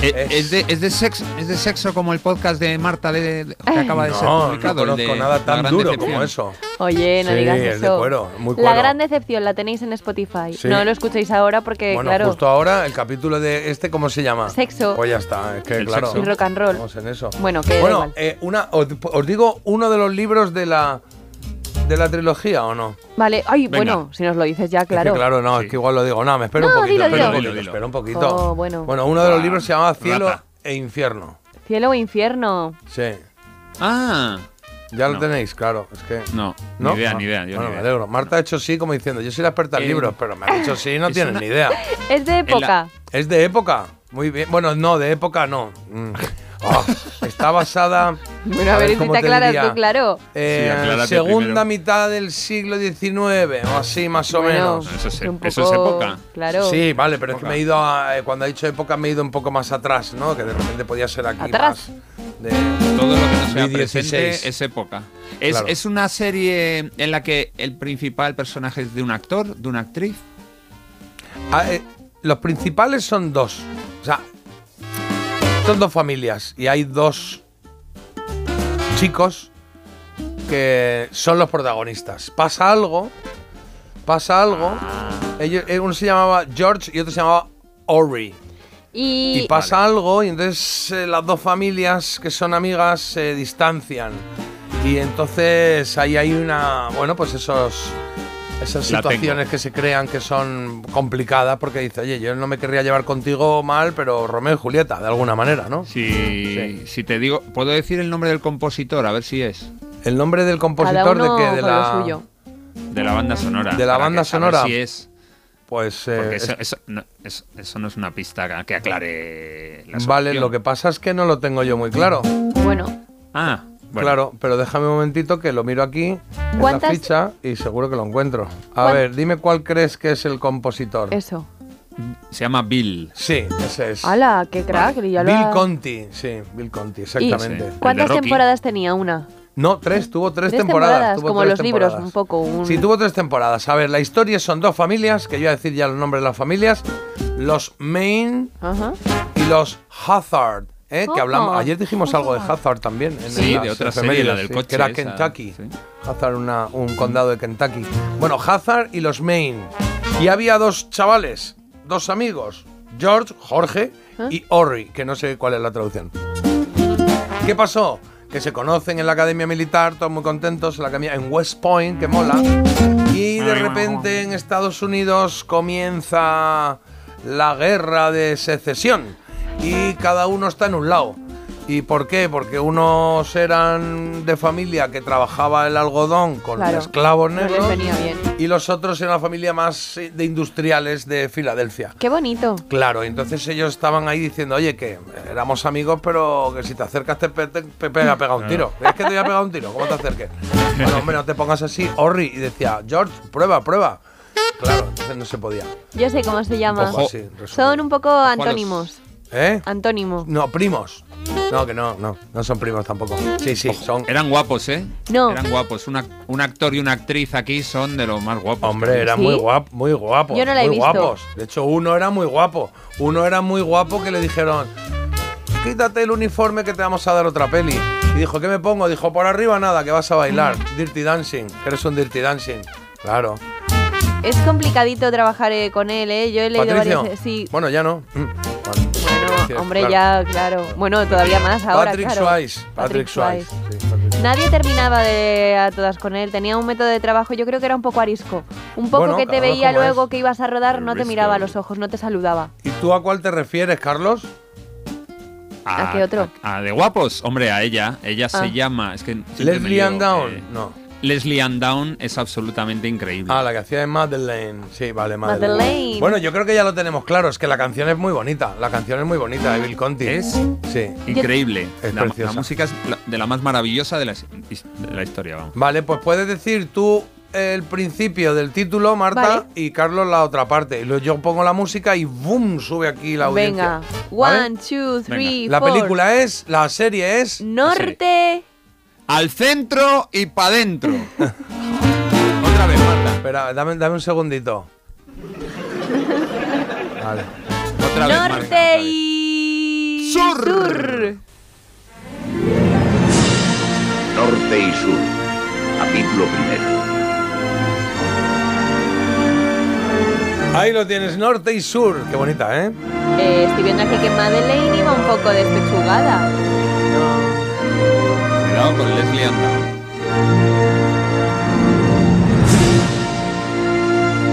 Eh, ¿Es, de, es, de sexo, ¿Es de sexo como el podcast de Marta de, de- que acaba de ser No, no publicado? el conozco de nada tan duro Decepción? como eso. Oye, no Sí, digas es de eso. cuero, muy La gran decepción la tenéis en Spotify. Sí. No lo escuchéis ahora porque, Bueno, claro, justo ahora el capítulo de este, ¿cómo se llama? Sexo. Pues ya está, es que El claro. sexo. y rock and roll. Vamos en eso. Bueno, que da Bueno, igual. eh, una, os, os digo uno de los libros de la de la trilogía o no. Vale, ay, Venga. bueno, si nos lo dices ya, claro. Es que claro, no, es que igual lo digo. No, me espero No, un poquito, dilo, espero un dilo. poquito, Dilo, dilo. espero un poquito. Oh, bueno. Bueno, uno de los Ah, libros se llama Cielo rata. e Infierno. Cielo o infierno. Sí. Ah, Ya lo No. tenéis, claro. Es que. no, ¿No? ni idea, ni idea. Yo bueno, ni me alegro. Marta ha hecho sí como diciendo, yo soy la experta en Eh, libros, pero me ha dicho sí, no es tienes una- ni idea. (laughs) Es de época. Es de época. Muy bien. Bueno, no, de época no. Mm. (laughs) Ah, está basada. Bueno, a ver, si tú, claro. Eh, Sí, segunda primero. mitad del siglo XIX o así más o Bueno, menos. Eso es, un eso es poco- época. Claro. Sí, vale, pero es que me he ido a, eh, cuando ha dicho época me he ido un poco más atrás, ¿no? Que de repente podía ser aquí ¿Atrás? más de Todo lo que no sea presente es época. Es, Claro. es una serie en la que el principal personaje es de un actor, de una actriz. Ah, eh, los principales son dos. O sea, son dos familias y hay dos chicos que son los protagonistas. Pasa algo, pasa algo. Ellos, eh, uno se llamaba George y otro se llamaba Ori. Y, Y pasa algo y entonces eh, las dos familias que son amigas se distancian. Y entonces ahí hay una, bueno, pues esos esas La tengo. situaciones que se crean que son complicadas porque dice, oye, yo no me querría llevar contigo mal, pero Romeo y Julieta, de alguna manera, ¿no? Si, Sí. si te digo, ¿puedo decir el nombre del compositor? A ver si es. El nombre del compositor de que de la suyo. De la banda sonora. De la banda que- a ver sonora. si es. pues eh, Porque eso, es- eso no, eso- eso no es una pista que aclare la vale, solución. lo que pasa es que no lo tengo yo muy claro. Bueno, Ah, bueno. Claro, pero déjame un momentito que lo miro aquí en la ¿Cuántas- ficha y seguro que lo encuentro. A ¿Cuán- ver, dime cuál crees que es el compositor. eso. Se llama Bill. Sí, ese es. ¡Hala, qué crack! ya lo Bill ha- Conti, sí, Bill Conti, ¿Y exactamente. Sí. ¿Cuántas temporadas tenía una? No, tres, tuvo tres, Tres temporadas. temporadas, tuvo como tres los libros, un poco. Un... Sí, tuvo tres temporadas. A ver, la historia son dos familias, que yo voy a decir ya los nombres de las familias. Los Main Ajá. y los Hazard. ¿Eh? Que hablamos, ayer dijimos algo de Hazard también. En Sí, las de otra serie, la del sí, coche Que era esa, Kentucky. sí. Hazard, una- un condado de Kentucky. Bueno, Hazard y los Main. Y había dos chavales, dos amigos, George, Jorge ¿Eh? y Ori, que no sé cuál es la traducción. ¿Qué pasó? Que se conocen en la academia militar, todos muy contentos, en la academia en West Point, que mola. Y de repente en Estados Unidos comienza la guerra de secesión. Y cada uno está en un lado. ¿Y por qué? Porque unos eran de familia que trabajaba el algodón con Claro, esclavos no les negros. venía bien. Y los otros eran una familia más eh, de industriales de Filadelfia. ¡Qué bonito! Claro, entonces ellos estaban ahí diciendo, oye, que éramos amigos, pero que si te acercas te, pe- te pe- pega, pega un tiro. ¿Es que te voy a pegar un tiro? ¿Cómo te acerques? Bueno, hombre, no te pongas así, Orri. Y decía, George, prueba, prueba. Claro, entonces no se podía. Yo sé cómo se llama. Ojo, sí, resumen. Son un poco antónimos. ¿Eh? Antónimo. No, primos. No, que no, no, no son primos tampoco. Sí, sí, son... Eran guapos, ¿eh? No. Eran guapos. Una- un actor y una actriz aquí son de los más guapos. Hombre, eran ¿Sí? muy guapos, muy guapos. Yo no la he muy visto. guapos. De hecho, uno era muy guapo. Uno era muy guapo que le dijeron, quítate el uniforme que te vamos a dar otra peli. Y dijo, ¿qué me pongo? Dijo, por arriba nada, que vas a bailar. Dirty Dancing, que eres un Dirty Dancing. Claro. Es complicadito trabajar eh, con él, ¿eh? Yo he leído Patricio. varias... Sí, Bueno, ya no. Mm. Hombre, claro. ya, claro. Bueno, todavía más ahora, Patrick claro. Swayze. Patrick Swayze. Sí, Patrick. Nadie terminaba de a todas con él. Tenía un método de trabajo, yo creo que era un poco arisco. Un poco Bueno, que te veía luego es. que ibas a rodar, no te miraba a los ojos, no te saludaba. ¿Y tú a cuál te refieres, Carlos? ¿A qué otro? A, a de guapos, hombre, a ella. Ella Ah. se llama. Es que Leslie lío, Ann Down. eh, No. Leslie Ann Down es absolutamente increíble. Ah, la que hacía de Madeleine. Sí, vale, Madeleine. Madeleine. Bueno, yo creo que ya lo tenemos claro. Es que la canción es muy bonita. La canción es muy bonita de Bill Conti. Es Sí. increíble. Es la, preciosa. la música es la- de la más maravillosa de la, de la historia, vamos. Vale, pues puedes decir tú el principio del título, Marta, Vale. y Carlos la otra parte. Y luego yo pongo la música y ¡boom! sube aquí la audiencia. Venga. ¿Vale? One, two, three, La four. película es, la serie es... Norte. Al centro y pa' dentro. (laughs) Otra vez, Marta. Espera, dame, dame un segundito. Vale. Otra vez, Marta. Norte y Sur. Norte y Sur. Capítulo primero. Ahí lo tienes, norte y sur. Qué bonita, ¿eh? Eh, estoy viendo aquí que Madeleine iba un poco despechugada. Con Leslie Anda.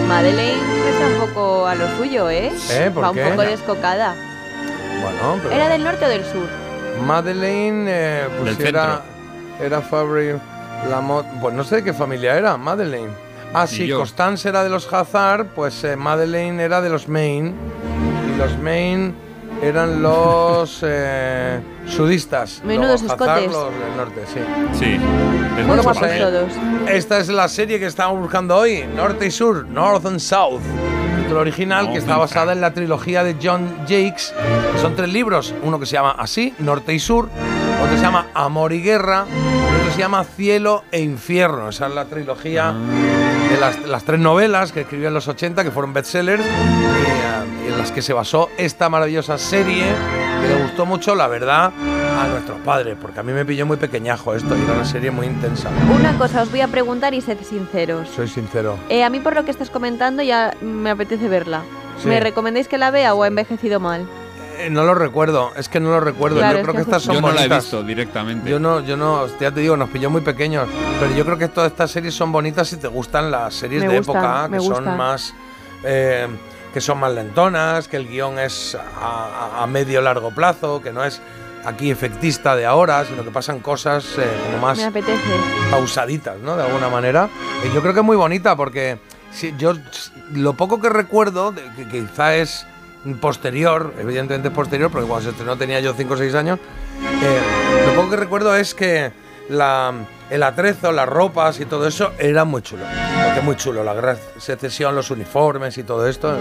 Madeleine está un poco a lo suyo, ¿eh? ¿Eh? ¿Por Va un qué? poco descocada. Bueno, pero... ¿Era del norte o del sur? Madeleine, eh, pues Del era, era Fabry Lamotte. Pues no sé de qué familia era, Madeleine. Ah, sí. Constance era de los Hazard, pues eh, Madeleine era de los Maine. Y los Maine eran los eh, sudistas. (laughs) Menudos los escotes. los del norte, sí. Sí. Es Bueno, pues más eh, todos. esta es la serie que estamos buscando hoy, Norte y Sur, North and South. Título original que está basada en la trilogía de John Jakes, que son tres libros, uno que se llama así, Norte y Sur, otro se llama Amor y Guerra, y otro se llama Cielo e Infierno. Esa es la trilogía de las, las tres novelas que escribió en los 80, que fueron bestsellers, y, eh, y en las que se basó esta maravillosa serie, que le gustó mucho, la verdad, a nuestros padres, porque a mí me pilló muy pequeñajo esto, y era una serie muy intensa. Una cosa, os voy a preguntar y sed sinceros. Soy sincero. Eh, a mí por lo que estás comentando ya me apetece verla. Sí. ¿Me recomendáis que la vea o ha envejecido mal? Eh, no lo recuerdo, es que no lo recuerdo. Claro, yo es creo que estas son Yo no la he bonitas. visto directamente. Yo no, yo no, ya te digo, nos pilló muy pequeños. Pero yo creo que todas estas series son bonitas si te gustan las series Me de gustan, época, que son más. eh, que son más lentonas, que el guion es a, a- medio largo plazo, que no es aquí efectista de ahora, sino que pasan cosas eh, como más pausaditas, ¿no? De alguna manera. Y yo creo que es muy bonita porque si, yo lo poco que recuerdo, que quizá es posterior, evidentemente es posterior, porque cuando se estrenó tenía yo 5 o 6 años, eh, lo poco que recuerdo es que la, el atrezo, las ropas y todo eso era muy chulo. Porque es muy chulo, la gran secesión, los uniformes y todo esto.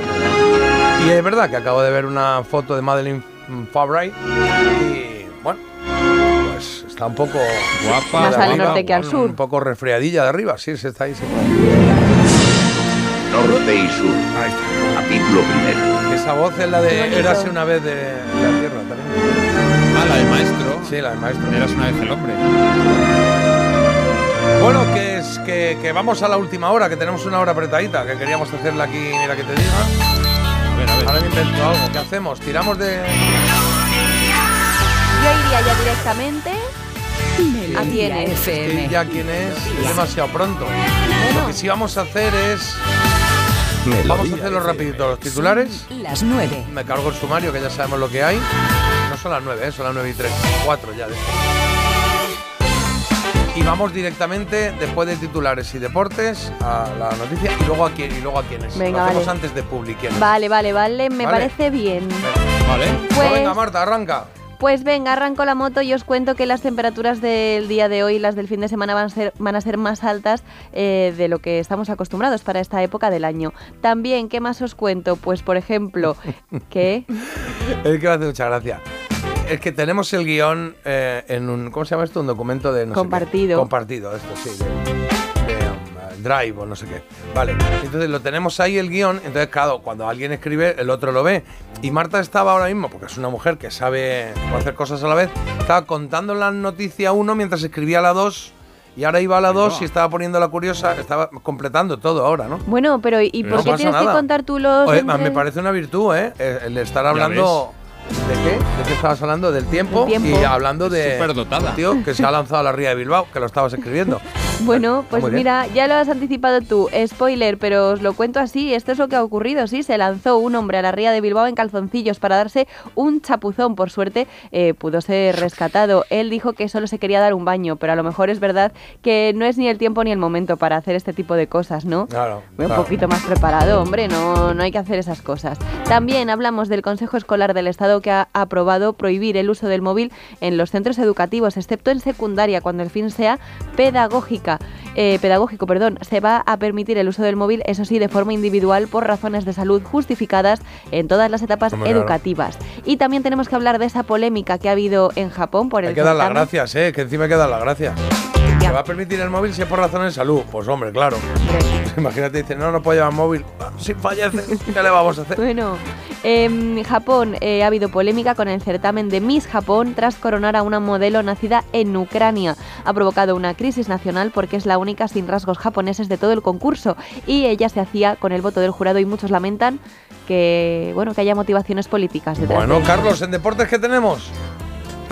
Y es verdad que acabo de ver una foto de Madeline Fabry y bueno, pues está un poco Guapa. Más al arriba, norte que al sur. Un poco resfriadilla de arriba, sí, se está ahí. Se puede. Norte y Sur. Ahí está. Capítulo primero. Esa voz es la de. Érase una vez de, la Tierra también. Ah, la del maestro. Sí, la del maestro. Eras una vez el hombre. Bueno, que es que, que vamos a la última hora, que tenemos una hora apretadita, que queríamos hacerla aquí, mira que te diga. A ver, a ver. Ahora me invento algo. ¿Qué hacemos? ¿Tiramos de...? Yo iría ya directamente a es. Sí, ya quién es, es demasiado pronto. Lo que sí vamos a hacer es... Vamos a hacerlo rapidito. Los titulares. Las 9. Me cargo el sumario, que ya sabemos lo que hay. No son las 9, ¿eh? son las 9 y 3. 4 ya de Y vamos directamente, después de titulares y deportes, a la noticia y luego a quién y luego a quiénes. Venga, lo hacemos vale. antes de publicar. Vale, vale, vale, me Vale. parece bien. Vale. Pues- venga, Marta, arranca. Pues venga, arranco la moto y os cuento que las temperaturas del día de hoy y las del fin de semana van a ser, van a ser más altas eh, de lo que estamos acostumbrados para esta época del año. También, ¿qué más os cuento? Pues, por ejemplo, que... (laughs) Es que me hace mucha gracia. Es que tenemos el guion eh, en un. ¿Cómo se llama esto? Un documento de. No sé qué. Compartido. Compartido, esto sí. De, de, um, Drive o no sé qué. Vale. Entonces lo tenemos ahí el guion. Entonces, claro, cuando alguien escribe, el otro lo ve. Y Marta estaba ahora mismo, porque es una mujer que sabe hacer cosas a la vez, estaba contando la noticia 1 mientras escribía la 2. Y ahora iba a la 2 y estaba poniendo la curiosa, estaba completando todo ahora, ¿no? Bueno, pero ¿y No por qué pasa tienes que nada. contar tú los... Oye, entre- me parece una virtud, ¿eh? El el estar hablando. ¿De qué? ¿De qué estabas hablando? Del tiempo, y hablando de. Superdotada. un Tío, que se ha lanzado a la ría de Bilbao, que lo estabas escribiendo. (laughs) Bueno, pues mira, ya lo has anticipado tú. Spoiler, pero os lo cuento así. Esto es lo que ha ocurrido. Sí, se lanzó un hombre a la ría de Bilbao en calzoncillos para darse un chapuzón. Por suerte, eh, pudo ser rescatado. Él dijo que solo se quería dar un baño, pero a lo mejor es verdad que no es ni el tiempo ni el momento para hacer este tipo de cosas, ¿no? Claro. Un claro. poquito más preparado, hombre, no, no hay que hacer esas cosas. También hablamos del Consejo Escolar del Estado que ha aprobado prohibir el uso del móvil en los centros educativos, excepto en secundaria, cuando el fin sea pedagógica. eh, pedagógico, perdón, se va a permitir el uso del móvil, eso sí, de forma individual por razones de salud justificadas en todas las etapas Hombre, claro. educativas. Y también tenemos que hablar de esa polémica que ha habido en Japón por el Hay que dar las gracias, ¿eh? Que encima hay que dar las gracias. ¿Se va a permitir el móvil si es por razones de salud? Pues hombre, claro. (laughs) Imagínate, dice, no, no puedo llevar móvil. Ah, Si fallece, ¿qué le vamos a hacer? Bueno, en Japón eh, ha habido polémica con el certamen de Miss Japón tras coronar a una modelo nacida en Ucrania. Ha provocado una crisis nacional porque es la única sin rasgos japoneses de todo el concurso y ella se hacía con el voto del jurado y muchos lamentan que bueno que haya motivaciones políticas detrás Bueno, Carlos, ¿en deportes qué tenemos?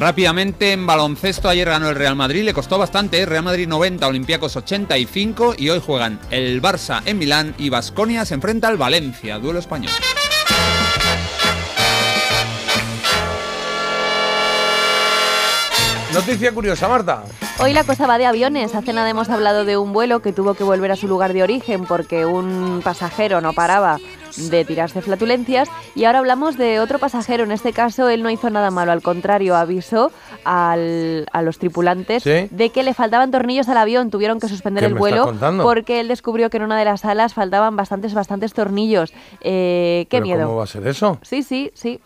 Rápidamente en baloncesto ayer ganó el Real Madrid, le costó bastante, ¿eh? Real Madrid 90, Olympiacos 85 y hoy juegan el Barça en Milán y Basconia se enfrenta al Valencia, duelo español. Noticia curiosa, Marta. Hoy la cosa va de aviones. Hace nada hemos hablado de un vuelo que tuvo que volver a su lugar de origen porque un pasajero no paraba de tirarse flatulencias y ahora hablamos de otro pasajero. En este caso él no hizo nada malo, al contrario, avisó al- a los tripulantes ¿Sí? de que le faltaban tornillos al avión. Tuvieron que suspender ¿Qué el vuelo porque él descubrió que en una de las alas faltaban bastantes, bastantes tornillos. Eh, qué ¿Pero miedo. ¿Cómo va a ser eso? Sí, sí, sí.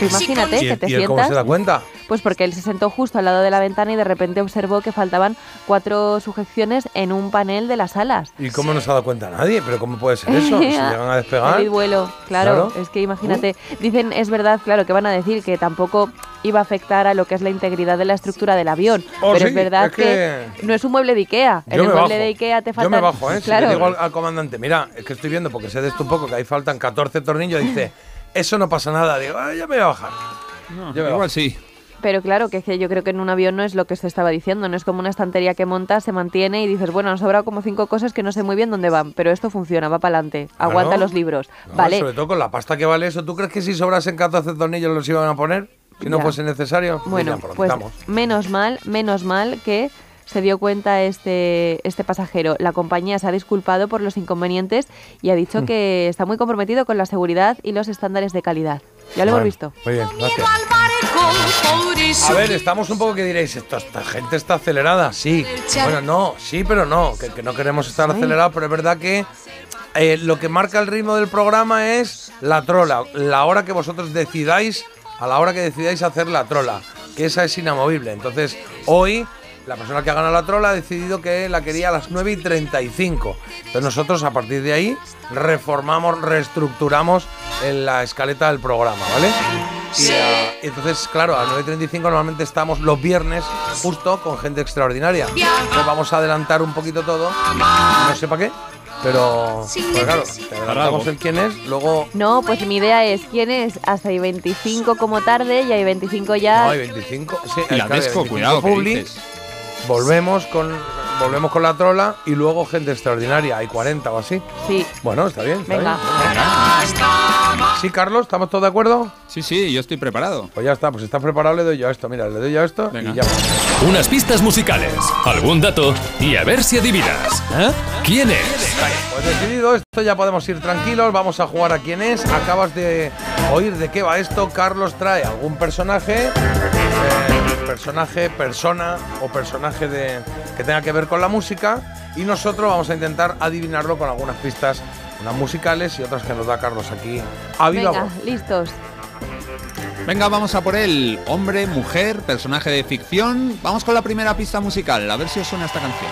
Imagínate ¿Y, que te y él sientas. cómo se da cuenta? Pues porque él se sentó justo al lado de la ventana y de repente observó que faltaban cuatro sujeciones en un panel de las alas. ¿Y cómo no se ha dado cuenta nadie? ¿Pero cómo puede ser eso? (laughs) Si llegan a despegar. El vuelo, claro, Claro. Es que imagínate, dicen, es verdad, claro, que van a decir que tampoco iba a afectar a lo que es la integridad de la estructura del avión. Oh, pero sí, es verdad es que- no es un mueble de Ikea. En Yo el me mueble bajo. de Ikea te Yo faltan. me bajo, ¿eh? Claro. Si le digo al, al comandante, mira, es que estoy viendo, porque sé de esto un poco, que ahí faltan 14 tornillos, dice, eso no pasa nada. Digo, "Ah, ya me voy a bajar. Me igual sí. Pero claro, que es que yo creo que en un avión no es lo que se estaba diciendo, no es como una estantería que montas, se mantiene y dices, bueno, han sobrado como cinco cosas que no sé muy bien dónde van, pero esto funciona, va para adelante, aguanta Claro. los libros. No, vale, Sobre todo con la pasta que vale eso. ¿Tú crees que si sobrasen 14 tornillos los iban a poner? Si no fuese necesario. Bueno, pues menos mal, menos mal que se dio cuenta este, este pasajero. La compañía se ha disculpado por los inconvenientes y ha dicho Mm. que está muy comprometido con la seguridad y los estándares de calidad. Ya lo hemos Bueno, visto. Muy bien, gracias. A ver, estamos un poco que diréis, "Esto- esta gente está acelerada. Sí. Bueno, no, sí, pero no, que, que no queremos estar acelerados, pero es verdad que eh, lo que marca el ritmo del programa es la trola, la hora que vosotros decidáis, a la hora que decidáis hacer la trola, que esa es inamovible. Entonces, hoy la persona que ha ganado la trola ha decidido que la quería a las 9 y 35. Entonces nosotros a partir de ahí reformamos, reestructuramos en la escaleta del programa, ¿vale? Y, ah, y entonces, claro, a las 9 y 35 normalmente estamos los viernes justo con gente extraordinaria. Entonces vamos a adelantar un poquito todo, no sé para qué, pero pues claro, te adelantamos el quién es, luego No, pues mi idea es quién es hasta hay 25 como tarde y hay 25 ya. No, hay 25. Sí, Y la claro, hay Desco, 25 cuidado, ¿qué publi, dices? Volvemos con, volvemos con la trola y luego gente extraordinaria. Hay 40 o así. Sí. Bueno, está bien. está Venga. bien. Sí, Carlos, ¿estamos todos de acuerdo? Sí, sí, yo estoy preparado. Pues ya está, pues si estás preparado, le doy yo a esto. Mira, le doy yo a esto y ya. Unas pistas musicales, algún dato y a ver si adivinas. ¿Eh? ¿Quién es? Pues decidido esto, ya podemos ir tranquilos. Vamos a jugar a quién es. Acabas de oír de qué va esto. Carlos trae algún personaje. eh, personaje, persona o personaje de, que tenga que ver con la música. Y nosotros vamos a intentar adivinarlo con algunas pistas, unas musicales y otras que nos da Carlos aquí a viva Venga, voz. listos. Venga, vamos a por él. Hombre, mujer, personaje de ficción. Vamos con la primera pista musical, a ver si os suena esta canción.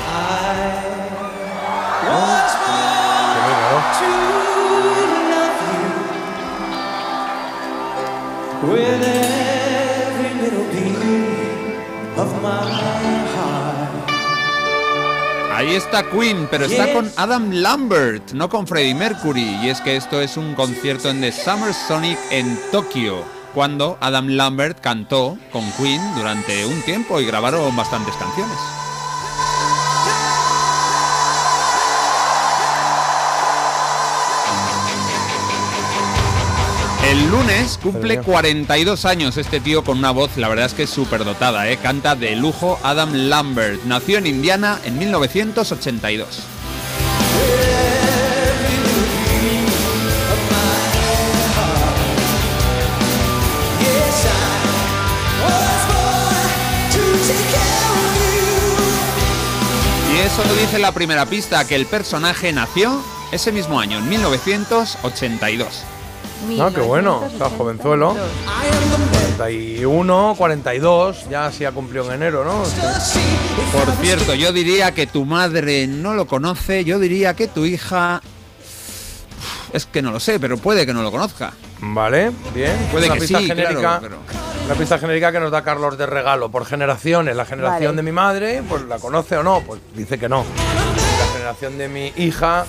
Ahí está Queen, pero está con Adam Lambert, no con Freddie Mercury. Y es que esto es un concierto en The Summer Sonic en Tokio, cuando Adam Lambert cantó con Queen durante un tiempo y grabaron bastantes canciones. El lunes cumple 42 años este tío con una voz, la verdad es que es súper dotada, ¿eh? canta de lujo Adam Lambert. Nació en Indiana en 1982. Yes, I was born to take care of you. Y eso dice la primera pista, que el personaje nació ese mismo año, en 1982. Ah, qué bueno, está jovenzuelo. 41, 42, ya sí ha cumplido en enero, ¿no? Por cierto, yo diría que tu madre no lo conoce, yo diría que tu hija... Es que no lo sé, pero puede que no lo conozca. Vale, bien. Puede Una que pista sí, genérica, claro, pero- Una pista genérica que nos da Carlos de regalo por generaciones. La generación Vale. de mi madre, pues la conoce o no, pues dice que no. La generación de mi hija,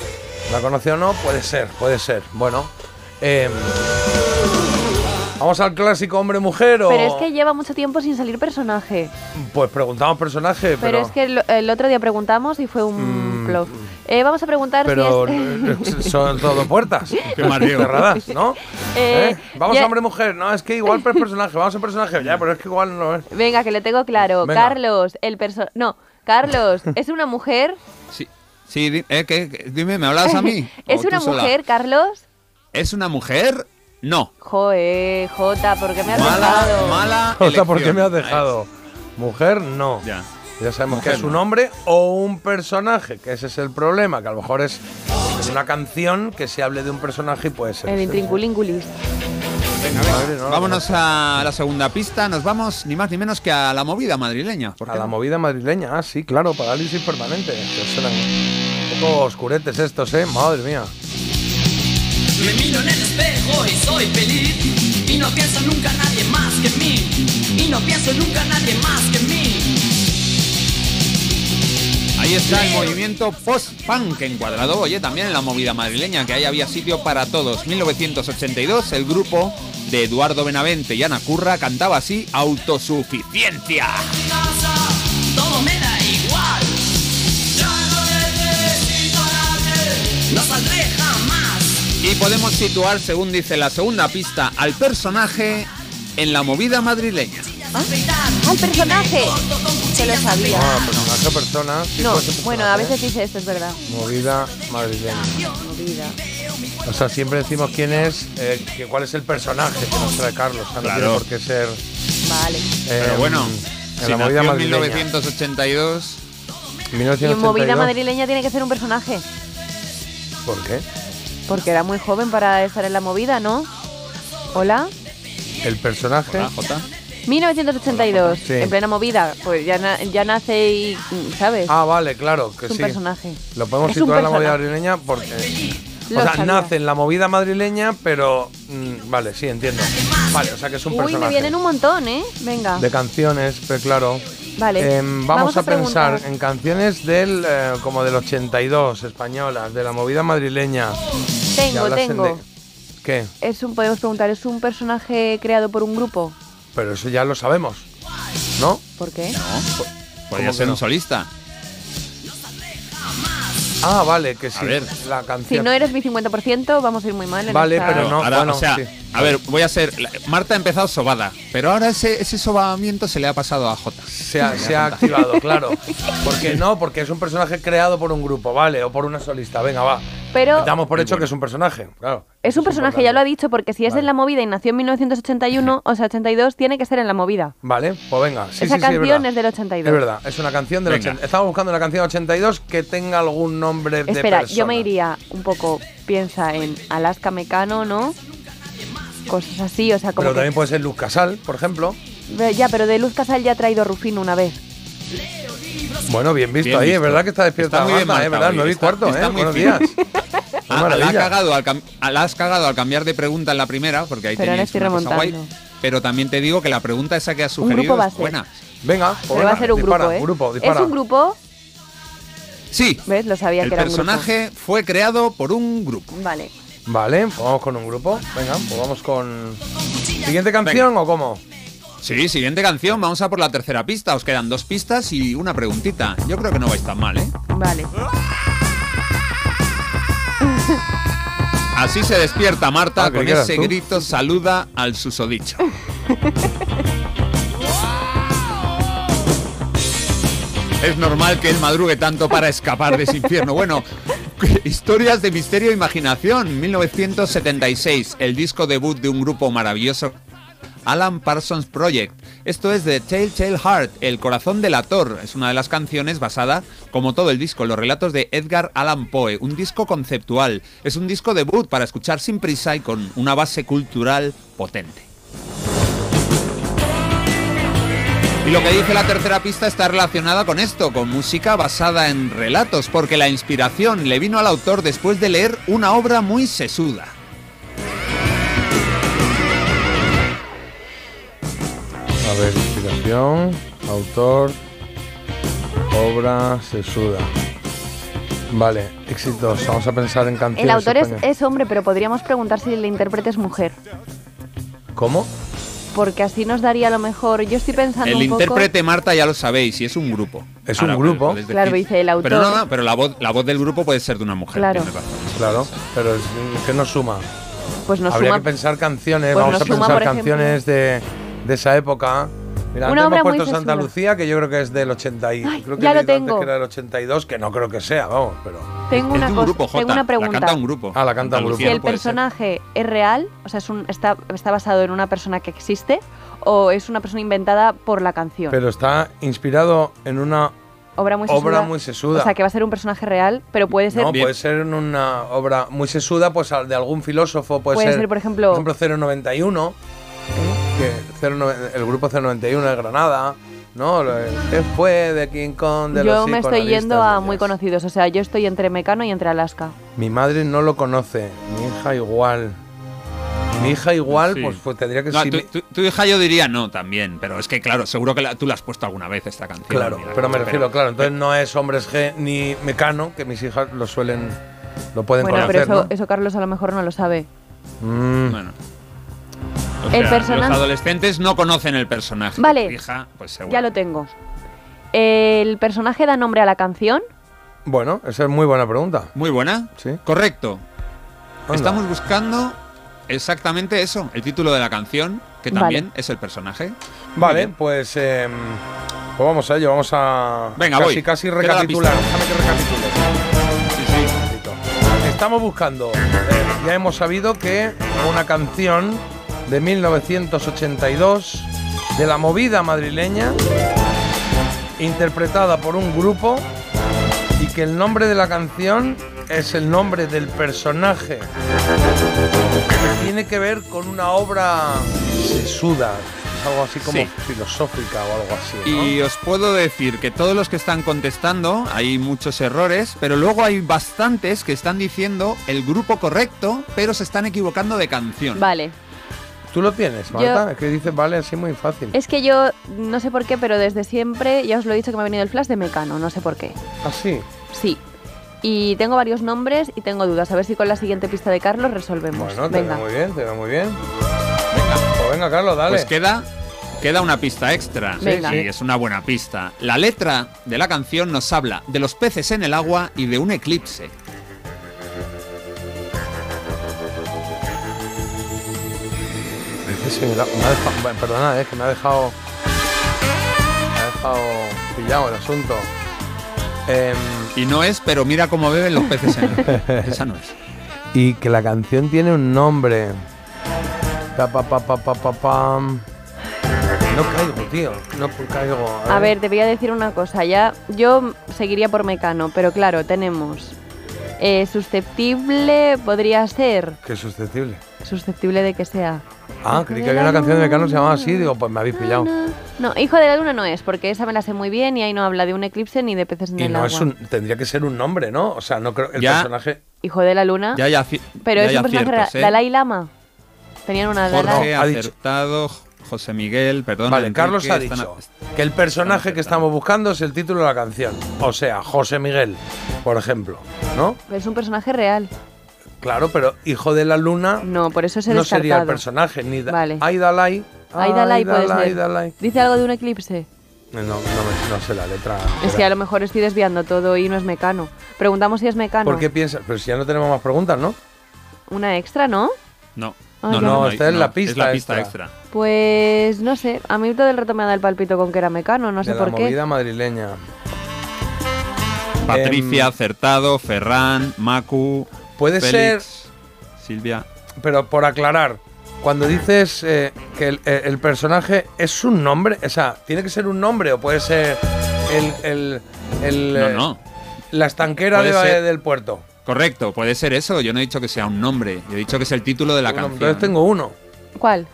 la conoce o no, puede ser, puede ser. Bueno, em, vamos al clásico hombre-mujer o. Pero es que lleva mucho tiempo sin salir personaje. Pues preguntamos personaje, Pero, pero. es que el, el otro día preguntamos y fue un bluff. Eh, vamos a preguntar Pero si es... eh, son todo puertas (laughs) cerradas, ¿no? Eh, ¿Eh? Vamos ya- a hombre-mujer, no, es que igual per personaje, vamos a personaje, ya, pero es que igual no es. Venga, que le tengo claro. Venga. Carlos, el perso... No, Carlos, (laughs) ¿es una mujer? Sí, sí eh, dime, ¿me hablas a mí? (laughs) ¿Es ¿O una mujer, Carlos? ¿Es una mujer? No. Joe, Jota, ¿por qué me has Mala, dejado? mala (laughs) sea, ¿por qué me has dejado? Mujer, no. Ya. Ya sabemos Mujer, que es un no. hombre o un personaje, que ese es el problema, que a lo mejor es en una canción que se hable de un personaje y puede ser. El intrinculingulis. Venga, venga. No, Vámonos a la segunda pista. Nos vamos ni más ni menos que a la movida madrileña. ¿Por A la no? movida madrileña, ah, sí, claro, parálisis permanente. Un poco oscuretes estos, ¿eh? Madre mía. Me miro en el espejo y soy feliz. Y no pienso nunca en nadie más que en mí. Y no pienso nunca en nadie más que en mí. Ahí está el movimiento post-punk encuadrado, oye, también en la movida madrileña, que ahí había sitio para todos. 1982, el grupo de Eduardo Benavente y Ana Curra cantaba así, autosuficiencia. Todo me da igual. Ya no necesito a nadie. No saldré. Y podemos situar, según dice la segunda pista, al personaje en la movida madrileña. ¡Ah, el personaje! Se lo sabía. Ah, personaje, persona. sí No, puede ser bueno, a veces dice esto, es verdad. Movida madrileña. Movida. O sea, siempre decimos quién es, eh, que cuál es el personaje que nos trae Carlos. O sea, no Claro. tiene por qué ser. Vale. Pero eh, bueno, en si la movida nació en madrileña. 1982, Y en 1982. movida madrileña tiene que ser un personaje. ¿Por qué? Porque era muy joven para estar en la movida, ¿no? ¿Hola? El personaje. Hola, Jota. 1982, Sí. en plena movida. Pues ya, na- ya nace y, ¿sabes? Ah, vale, claro, que es un sí. personaje. Lo podemos Es situar en la movida personaje. madrileña porque. Lo o sea, sabía. nace en la movida madrileña, pero. mm, vale, sí, entiendo. Vale, o sea que es un Uy, me personaje. vienen un montón, ¿eh? Venga. De canciones, pero claro. Vale. Em, vamos, a, pensar en canciones del eh, como del 82 españolas, de la movida madrileña. Tengo, tengo. de- ¿Qué? Es un, podemos preguntar, ¿es un personaje creado por un grupo? Pero eso ya lo sabemos. ¿No? ¿Por qué? podría ¿Cómo ser que un no? solista. Ah, vale, que sí. A ver. La Si canción. no eres mi 50%, vamos a ir muy mal. en Vale, esta- pero no, Ahora, bueno, o sea, sí. a ver, voy a ser. la- Marta ha empezado sobada, pero ahora ese, ese sobamiento se le ha pasado a Jota. Se ha, se ha activado, claro. (laughs) Porque no, porque es un personaje creado por un grupo, ¿vale? O por una solista. Venga, va. Pero Damos por hecho que es un personaje, claro. es un personaje, ya lo ha dicho, porque si es Vale. en la movida y nació en 1981, (laughs) o sea, 82, tiene que ser en la movida. Vale, pues venga. Sí, Esa sí, sí, canción es, verdad. es del 82. Es verdad, es una canción del Venga. 80. Estamos buscando una canción 82 que tenga algún nombre de Espera, persona. yo me iría un poco, piensa en Alaska Mecano, ¿no? Cosas así, o sea, como Pero que- también puede ser Luz Casal, por ejemplo. Ya, pero de Luz Casal ya ha traído a Rufino una vez. Bueno, bien visto Bien ahí, es visto. verdad que está despierta Está muy bien Marta, ¿eh? marcado ¿verdad? hoy, 9 y está- cuarto, está ¿eh? muy Buenos días. (laughs) Ah, la, ha maravilla. cagado al cam- ah, la has cagado al cambiar de pregunta en la primera, porque ahí Pero ahora teníais estoy una cosa guay. remontando. Pero también te digo que la pregunta esa que has sugerido es buena. Venga, pues Pero va venga, a ser un dispara, grupo, ¿eh? grupo, dispara. ¿Es un grupo? Sí, ¿Ves? Lo sabía el que era un grupo. personaje fue creado por un grupo. Vale. Vale, pues vamos con un grupo. Venga, pues vamos con. ¿Siguiente canción o cómo? Sí, siguiente canción, vamos a por la tercera pista. Os quedan dos pistas y una preguntita. Yo creo que no vais tan mal, ¿eh? Vale. Así se despierta Marta Ah, con ese tú. grito saluda al susodicho. (laughs) Es normal que él madrugue tanto para escapar de ese infierno. Bueno, historias de misterio e imaginación. 1976, el disco debut de un grupo maravilloso Alan Parsons Project. Esto es de Telltale Heart, El corazón del ator. Es una de las canciones basada, como todo el disco, en los relatos de Edgar Allan Poe. Un disco conceptual. Es un disco debut para escuchar sin prisa y con una base cultural potente. Y lo que dice la tercera pista está relacionada con esto, con música basada en relatos, porque la inspiración le vino al autor después de leer una obra muy sesuda. A ver, inspiración, autor, obra, sesuda. Vale, éxitos. Vamos a pensar en canciones. El autor es, españolas. es hombre, pero podríamos preguntar si el intérprete es mujer. ¿Cómo? Porque así nos daría a lo mejor. Yo estoy pensando El un poco. intérprete, Marta, ya lo sabéis, y es un grupo. Es un Ahora, grupo. decir- Claro, dice el autor. Pero no, no, pero la voz, la voz del grupo puede ser de una mujer. Claro. razón. Claro, pero es que nos suma. Pues nos Habría suma. que pensar canciones, Pues vamos nos a suma, pensar por ejemplo- canciones de, de esa época. Mira, Una antes obra hemos muy puesto Santa. Lucía, que yo creo que es del 80 y... Ay, creo que ya he lo leído antes tengo. que era del 82, que no creo que sea, vamos, pero... Tengo una cosa, tengo una pregunta. Ah, la canta un grupo. Si el personaje es real, o sea, es un, está, está basado en una persona que existe, o es una persona inventada por la canción. Pero está inspirado en una obra muy sesuda. obra muy sesuda. O sea, que va a ser un personaje real, pero puede ser. No, puede ser en una obra muy sesuda, pues de algún filósofo, puede, Puede ser, por ejemplo- 091, que 09 el grupo 091 de Granada, ¿no? Lo- Que fue de King Kong, de Yo los me estoy yendo a muy conocidos. O sea, yo estoy entre Mecano y entre Alaska. Mi madre no lo conoce, mi hija igual. Mi hija igual, Sí. pues, pues tendría que No, tu, mi- tu- tu hija yo diría no también, pero es que claro, seguro que la- tú la has puesto alguna vez esta canción. Claro, mira, pero me refiero, claro, entonces no es hombres G ni Mecano, que mis hijas lo suelen, lo pueden bueno, conocer, pero eso, ¿no? eso Carlos a lo mejor no lo sabe. Mm. Bueno. O El sea, personaje- Los adolescentes no conocen el personaje. Vale. Hija, pues seguro. Ya lo tengo. ¿El personaje da nombre a la canción? Bueno, esa es muy buena pregunta. Muy buena. Sí. Correcto. Anda. Estamos buscando exactamente eso, el título de la canción, que Vale. también es el personaje. Vale, pues, em, pues vamos a ello, vamos a Venga, casi, voy. casi recapitular. Déjame que recapitule. Estamos buscando, eh, ya hemos sabido que una canción de 1982 de la movida madrileña, interpretada por un grupo y que el nombre de la canción es el nombre del personaje que tiene que ver con una obra sesuda, es algo así como Sí. filosófica o algo así. ¿no? Y os puedo decir que todos los que están contestando, hay muchos errores, pero luego hay bastantes que están diciendo el grupo correcto, pero se están equivocando de canción. Vale. ¿Tú lo tienes, Yo- Marta? Es que dices, vale, así muy fácil. Es que yo no sé por qué, pero desde siempre, ya os lo he dicho que me ha venido el flash de Mecano, no sé por qué. Así. Sí. Y tengo varios nombres y tengo dudas. A ver si con la siguiente pista de Carlos resolvemos. Bueno, te Venga. veo muy bien, te veo muy bien. Venga, pues venga, Carlos, dale. Pues queda, queda una pista extra. Venga. Y es una buena pista. La letra de la canción nos habla de los peces en el agua y de un eclipse. Sí, me, la- me ha dejado, bueno, perdona, es que me ha dejado. Me ha dejado pillado el asunto. Em, Y no es, pero mira cómo beben los peces en el. (laughs) Esa no es. y que la canción tiene un nombre. Pa, pa, pa, pa, pa, pa, pam. No caigo, tío. No caigo. A ver, te voy a decir una cosa. Ya, yo seguiría por Mecano, pero claro, tenemos eh, susceptible, podría ser Qué susceptible. Susceptible de que sea. Ah, creí que había una canción de Mecano que se llamaba así. Digo, pues me habéis pillado. No, Hijo de la Luna no es, porque esa me la sé muy bien y ahí no habla de un eclipse ni de peces en Y el no agua. es un. Tendría que ser un nombre, ¿no? O sea, no creo. El Ya. personaje. Hijo de la Luna. Ya aci- pero ya es un personaje real. ¿eh? Dalai Lama. Tenían una Jorge Dalai ha acertado, José Miguel, perdón. Vale, Enrique, Carlos ha dicho que el personaje que estamos buscando es el título de la canción. O sea, José Miguel, por ejemplo. ¿No? Es un personaje real. Claro, pero Hijo de la Luna No, por eso se no sería el personaje. Ni da Vale. Ay, Dalai. Ay, Dalai puede ser. Dice algo de un eclipse. No, no, me- no sé la letra. Es que a lo mejor estoy desviando todo y no es Mecano. Preguntamos si es Mecano. ¿Por qué piensas? Pero si ya no tenemos más preguntas, ¿no? Una extra, ¿no? No. No, no, No, no, esta es la pista Es la pista extra. extra. Pues no sé. A mí todo el rato me ha dado el palpito con que era Mecano, no sé de por la qué. movida madrileña. Patricia, Em, acertado, Ferran, Macu. Puede Félix, Silvia. Pero por aclarar, cuando dices eh, que el, eh, el personaje es un nombre, o sea, tiene que ser un nombre o puede ser el, el- el, No, eh, no. la estanquera de- ser- del puerto. Correcto, puede ser eso. Yo no he dicho que sea un nombre. Yo he dicho que es el título de la Bueno, canción. entonces tengo uno. ¿Cuál?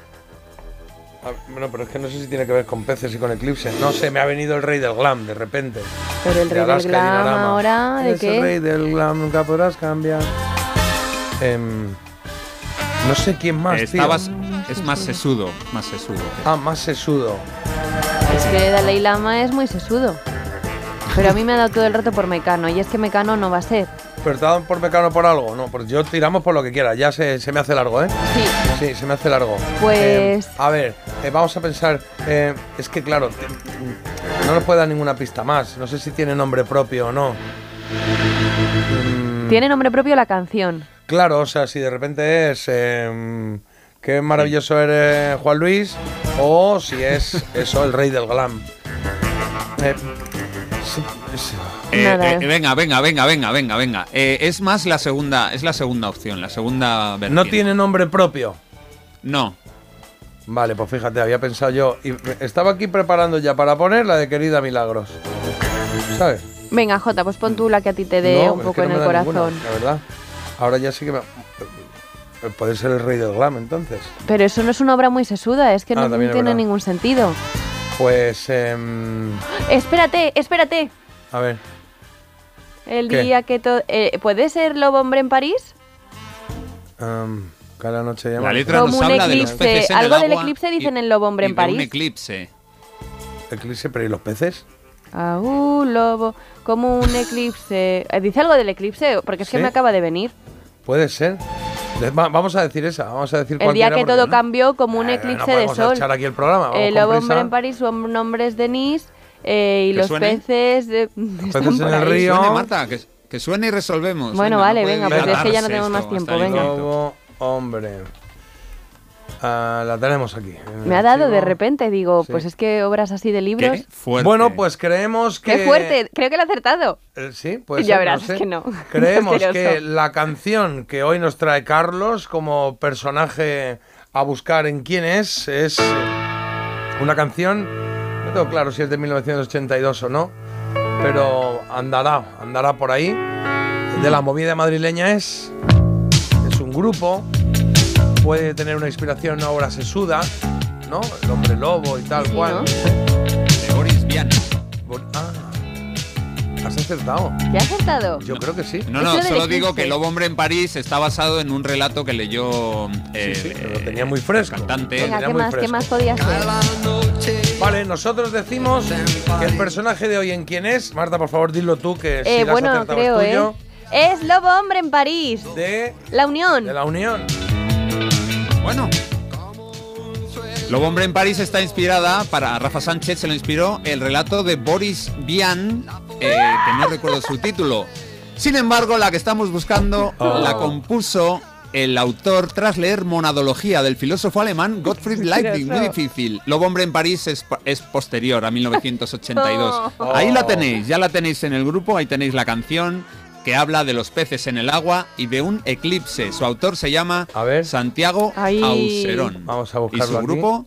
Ah, Bueno, pero es que no sé si tiene que ver con peces y con eclipse. No sé, me ha venido el rey del glam de repente. Pero el De rey del Alaska glam ahora, ¿de Eres el qué? rey del glam, nunca podrás cambiar. Em, no sé quién más, tío. Estabas, es más sesudo, más sesudo. Ah, más sesudo. Es que Dalai Lama es muy sesudo. Pero a mí me ha dado todo el rato por Mecano, y es que Mecano no va a ser. ¿Pero te dan por mecano por algo? No, pues yo tiramos por lo que quiera. Ya se, se me hace largo, ¿eh? Sí. Sí, se me hace largo. Pues- Eh, a ver, eh, vamos a pensar. eh, es que, claro, te- no nos puede dar ninguna pista más. No sé si tiene nombre propio o no. Mm, Tiene nombre propio la canción. Claro, o sea, si de repente es. eh, Qué maravilloso eres, Juan Luis. O si es (laughs) eso, el rey del glam. Eh. Eh, Nada. eh, venga, venga, venga, venga, venga, venga. Eh, es más la segunda, es la segunda opción, la segunda No vertiente. tiene nombre propio. No. Vale, pues fíjate, había pensado yo. Y estaba aquí preparando ya para poner la de Querida Milagros. ¿Sabes? Venga, Jota, pues pon tú la que a ti te dé No, un es poco que no en me el corazón. ninguna, la verdad. Ahora ya sí que me. Puede ser el rey del glam, entonces. Pero eso no es una obra muy sesuda, es que Ah, no es tiene verdad. ningún sentido. Pues. em, Espérate, espérate. a ver. El ¿Qué? día que todo. ¿Puede ser Lobo Hombre en París? em, cada noche llama. La letra nos habla de los eclipse. peces en Algo el del agua eclipse y- dicen en Lobo Hombre y en de un París. eclipse. Eclipse, pero ¿y los peces? Ah, uh, lobo, como un eclipse. Eh, ¿Dice algo del eclipse? Porque es que Sí. me acaba de venir. Puede ser. Vamos a decir esa. Vamos a decir El día que todo no- cambió como un Eh, eclipse no de sol. echar aquí el programa. Vamos El lobo hombre en París, su nombre es Denise. eh, y ¿Que los suene? peces. de- (laughs) están en por el río. Suene, Marta, que, que suene y resolvemos. Bueno, Venga, vale, no venga, pues es que ya no tenemos más esto tiempo, hasta el venga. Lobo, hombre. La tenemos aquí. Me ha dado de repente, digo, Sí. pues es que obras así de libros. Qué fuerte. Bueno, pues creemos que. ¡Qué fuerte! Creo que lo he acertado. Eh, sí, pues (laughs) Ya verás, es que no. (laughs) Creemos que la canción que hoy nos trae Carlos como personaje a buscar en quién es, es eh, una canción, no tengo claro si es de 1982 o no, pero andará, andará por ahí. De la movida madrileña es, es un grupo, puede tener una inspiración en una obra sesuda, ¿no? El hombre lobo y tal Sí, cual. ¿no? De Boris Vian. Ah, has acertado. ¿Te has acertado? Yo creo que sí. No, no, solo digo que Lobo Hombre en París está basado en un relato que leyó eh, Sí, sí, pero lo eh, tenía muy fresco. el cantante. Venga, tenía ¿qué muy más, ¿qué más podía ser? Vale, nosotros decimos que el personaje de hoy en quién es. Marta, por favor, dilo tú que si Eh, has bueno, acertado creo, es ¿eh? tuyo. Es Lobo Hombre en París. De, La Unión. de la Unión. Bueno. Lobo Hombre en París está inspirada, para Rafa Sánchez se lo inspiró, el relato de Boris Vian, eh, que no recuerdo su título. Sin embargo, la que estamos buscando Oh. la compuso el autor tras leer Monadología del filósofo alemán Gottfried (laughs) Leibniz. Muy difícil. Lobo Hombre en París es, posterior a (laughs) 1982. Oh. Ahí la tenéis, ya la tenéis en el grupo, ahí tenéis la canción que habla de los peces en el agua y de un eclipse. Su autor se llama A ver. Santiago Ahí. Auserón. Vamos a Y buscarlo su aquí. grupo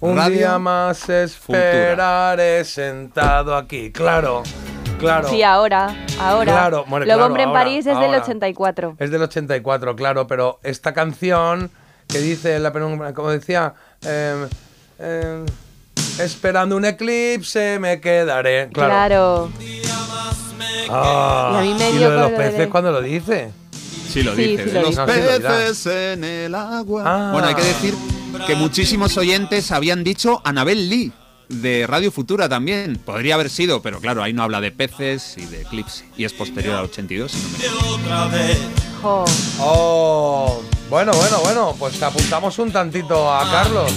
Un Radio día más esperaré sentado aquí. Claro, claro. Sí, ahora, ahora. Claro, bueno, Lobo claro, Hombre en ahora, París es del ahora. 84. Es del 84, claro, pero esta canción que dice la penumbra, como decía, em, em, esperando un eclipse me quedaré. Claro. Claro. Ah, Y a mí me ¿y dio lo de los de- peces cuando lo dice? Sí, lo Sí, dice. sí de lo los dice. No, sí lo dirá. peces en el agua. Ah. Bueno, hay que decir que muchísimos oyentes habían dicho Anabel Lee de Radio Futura también. Podría haber sido, pero claro, ahí no habla de peces y de eclipse. Y es posterior al 82, si no me. Oh, bueno, bueno, bueno, pues apuntamos un tantito a Carlos.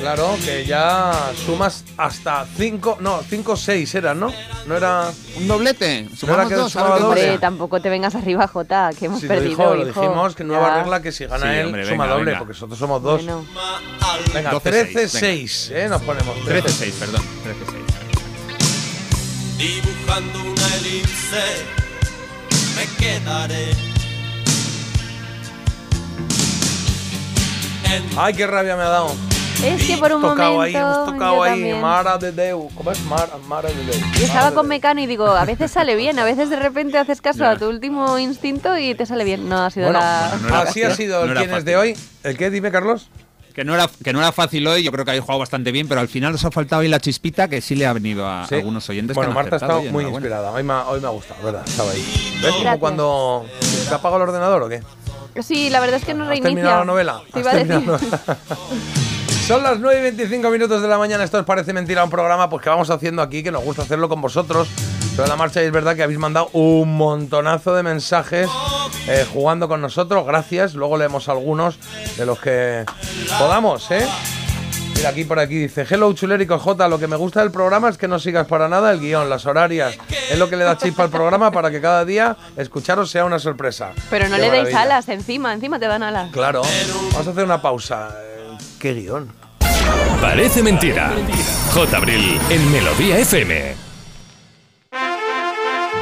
Claro, que ya sumas hasta 5, no, 5 6 eran, ¿no? No era... Un doblete. Sumamos que dos. Hombre, tampoco te vengas arriba, Jota, que hemos Sí, lo, perdido. dijo, lo dijimos, que nueva Ya. regla que si gana Sí, él, hombre, suma venga, doble, venga. porque nosotros somos dos. Bueno. Venga, 12-6, 13-6, ¿eh? Nos ponemos. 13-6, perdón. 13-6. Dibujando una elipse, me quedaré. Ay, qué rabia me ha dado. Es que por un tocado momento. ahí, hemos tocado yo ahí. también. Mara de Deu. ¿Cómo es? Mara, Mara de Deu. Y estaba con Mecano y digo, a veces sale bien, a veces de repente haces caso a tu último instinto y te sale bien. No ha sido Bueno, la. no era así ha sido el No era quién es de hoy. ¿El qué? Dime, Carlos. Que no, era, que no era fácil hoy, yo creo que habéis jugado bastante bien, pero al final os ha faltado ahí la chispita que sí le ha venido a Sí. algunos oyentes. Bueno, que han Marta ha estado muy inspirada. Hoy me, ha, hoy me ha gustado, ¿verdad? Estaba ahí. ¿Ves como cuando te apago el ordenador o qué? Sí, la verdad es que no ¿Has reinicia. terminado la novela? Te ¿Has iba a decir. (laughs) Son las 9 y 25 minutos de la mañana. Esto os parece mentira, un programa pues que vamos haciendo aquí, que nos gusta hacerlo con vosotros. Sobre la marcha y es verdad que habéis mandado un montonazo de mensajes eh, jugando con nosotros. Gracias. Luego leemos algunos de los que podamos, ¿eh? Mira, aquí por aquí dice, hello chulérico J, lo que me gusta del programa es que no sigas para nada el guion, las horarias. Es lo que le da chispa al programa para que cada día escucharos sea una sorpresa. Pero no Qué le deis maravilla. alas encima, encima te dan alas. Claro. Vamos a hacer una pausa. ¿Qué guion? Parece mentira. J. Abril en Melodía FM.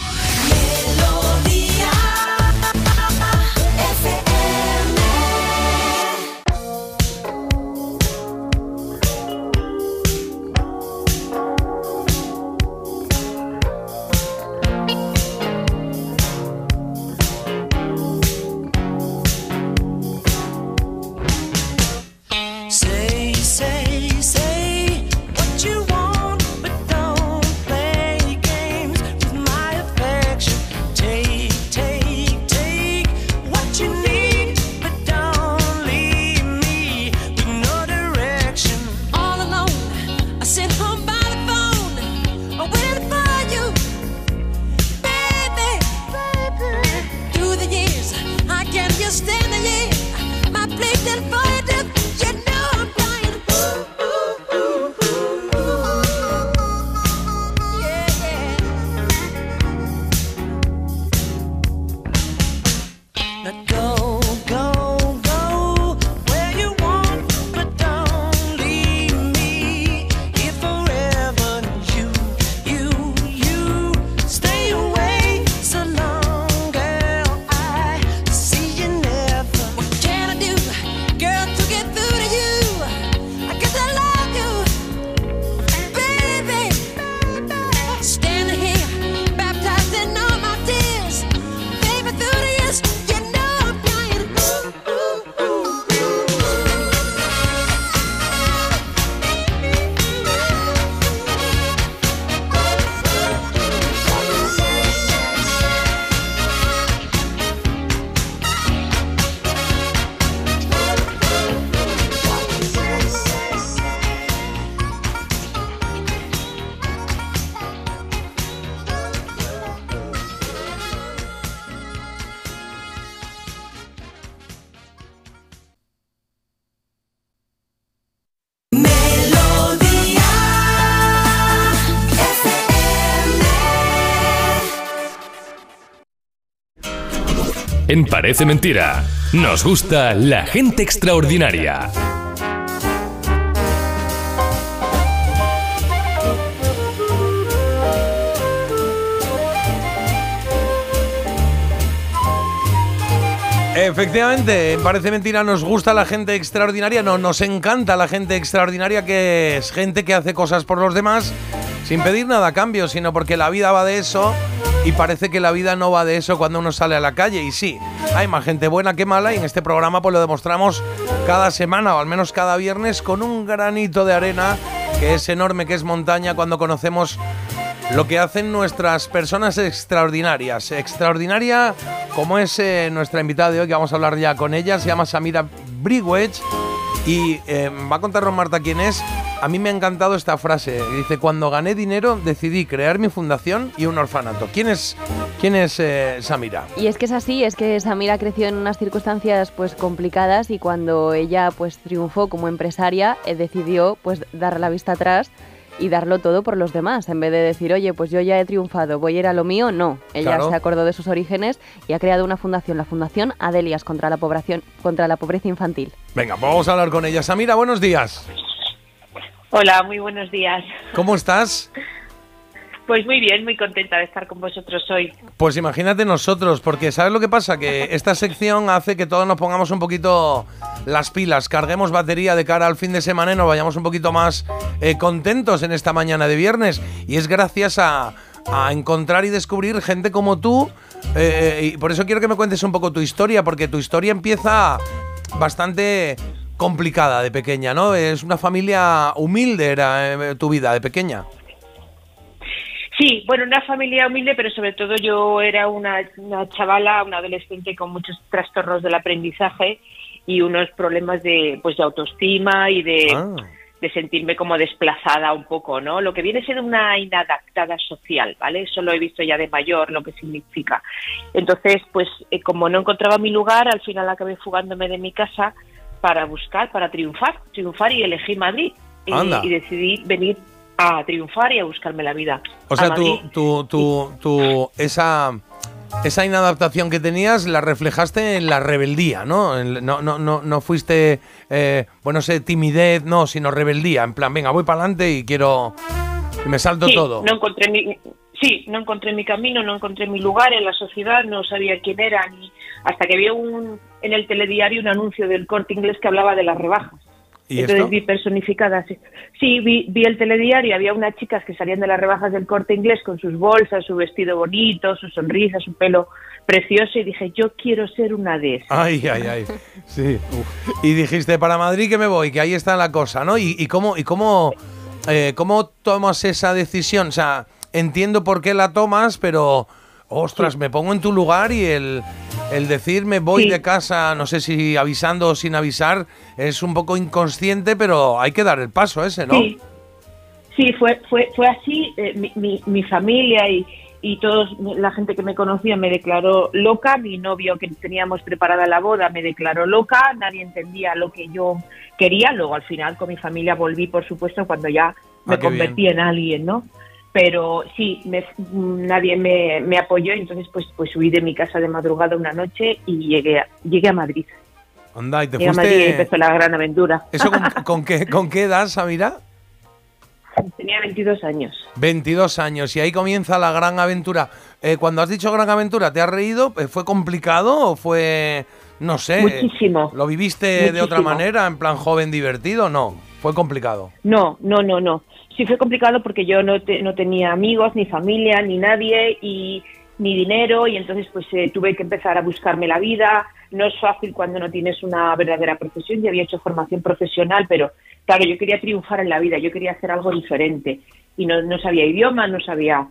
Yeah. En Parece Mentira, nos gusta la gente extraordinaria. Efectivamente, parece mentira, nos gusta la gente extraordinaria, no, nos encanta la gente extraordinaria que es gente que hace cosas por los demás sin pedir nada a cambio, sino porque la vida va de eso y parece que la vida no va de eso cuando uno sale a la calle. Y sí, hay más gente buena que mala y en este programa pues lo demostramos cada semana o al menos cada viernes con un granito de arena que es enorme, que es montaña cuando conocemos lo que hacen nuestras personas extraordinarias. Extraordinaria como es eh, nuestra invitada de hoy, que vamos a hablar ya con ella, se llama Samira Brigwech y eh, va a contarnos Marta quién es. A mí me ha encantado esta frase. Dice, cuando gané dinero decidí crear mi fundación y un orfanato. ¿Quién es, quién es eh, Samira? Y es que es así, es que Samira creció en unas circunstancias pues complicadas y cuando ella pues triunfó como empresaria eh, decidió pues dar la vista atrás y darlo todo por los demás en vez de decir oye pues yo ya he triunfado voy a ir a lo mío no ella Claro. se acordó de sus orígenes y ha creado una fundación la fundación Adelias contra la población contra la pobreza infantil Venga, vamos a hablar con ella. Samira, buenos días. Hola, muy buenos días. ¿Cómo estás? Pues muy bien, muy contenta de estar con vosotros hoy. Pues imagínate nosotros, porque ¿sabes lo que pasa? Que esta sección hace que todos nos pongamos un poquito las pilas, carguemos batería de cara al fin de semana y nos vayamos un poquito más eh, contentos en esta mañana de viernes. Y es gracias a, a encontrar y descubrir gente como tú. eh, y por eso quiero que me cuentes un poco tu historia, porque tu historia empieza bastante complicada de pequeña, ¿no? Es una familia humilde, era eh, tu vida de pequeña. Sí, bueno, una familia humilde, pero sobre todo yo era una, una chavala, una adolescente con muchos trastornos del aprendizaje y unos problemas de, pues, de autoestima y de, Ah. de sentirme como desplazada un poco, ¿no? Lo que viene a ser una inadaptada social, ¿vale? Eso lo he visto ya de mayor, lo que significa. Entonces, pues eh, como no encontraba mi lugar, al final acabé fugándome de mi casa para buscar, para triunfar, triunfar y elegí Madrid. Y- decidí venir a triunfar y a buscarme la vida. O sea, tú, tú, tú, tú- esa, esa inadaptación que tenías la reflejaste en la rebeldía, ¿no? No, no, no, no fuiste, eh, bueno, sé, timidez, no, sino rebeldía. En plan, venga, voy para adelante y quiero. y me salto Sí, todo. No encontré mi, sí, no encontré mi camino, no encontré mi lugar en la sociedad, no sabía quién era, ni hasta que vi un, en el telediario un anuncio del corte inglés que hablaba de las rebajas. ¿Y Entonces esto? vi personificadas. Sí, vi, vi el telediario, había unas chicas que salían de las rebajas del corte inglés con sus bolsas, su vestido bonito, su sonrisa, su pelo precioso y dije, yo quiero ser una de esas. Ay, ay, ay. Sí. Uf. Y dijiste, para Madrid que me voy, que ahí está la cosa, ¿no? ¿Y, y cómo, y cómo, eh, cómo tomas esa decisión? O sea, entiendo por qué la tomas, pero, ostras, me pongo en tu lugar y el, el decir me voy Sí. de casa, no sé si avisando o sin avisar, es un poco inconsciente, pero hay que dar el paso ese, ¿no? Sí, sí fue, fue, fue así. eh, mi, mi, mi familia y, y toda la gente que me conocía me declaró loca. Mi novio, que teníamos preparada la boda, me declaró loca. Nadie entendía lo que yo quería. Luego, al final, con mi familia volví, por supuesto, cuando ya me Ah, qué convertí en alguien, ¿no? Pero sí, me- nadie me, me apoyó. Entonces, pues, pues huí de mi casa de madrugada una noche y llegué a, llegué a Madrid. Anda, y te Llegué a Madrid y empezó la gran aventura. ¿Eso con, (laughs) con qué, con qué edad, Samira? Tenía 22 años. 22 años y ahí comienza la gran aventura. Eh, cuando has dicho gran aventura, ¿te has reído? Eh, ¿Fue complicado o fue, no sé, Muchísimo. lo viviste de otra manera, en plan joven divertido? No, fue complicado. No, no, no, no. Sí fue complicado porque yo no, te- no tenía amigos, ni familia, ni nadie, y ni dinero, y entonces pues eh, tuve que empezar a buscarme la vida. No es fácil cuando no tienes una verdadera profesión. Yo había hecho formación profesional, pero claro, yo quería triunfar en la vida, yo quería hacer algo diferente. Y no, no sabía idioma, no sabía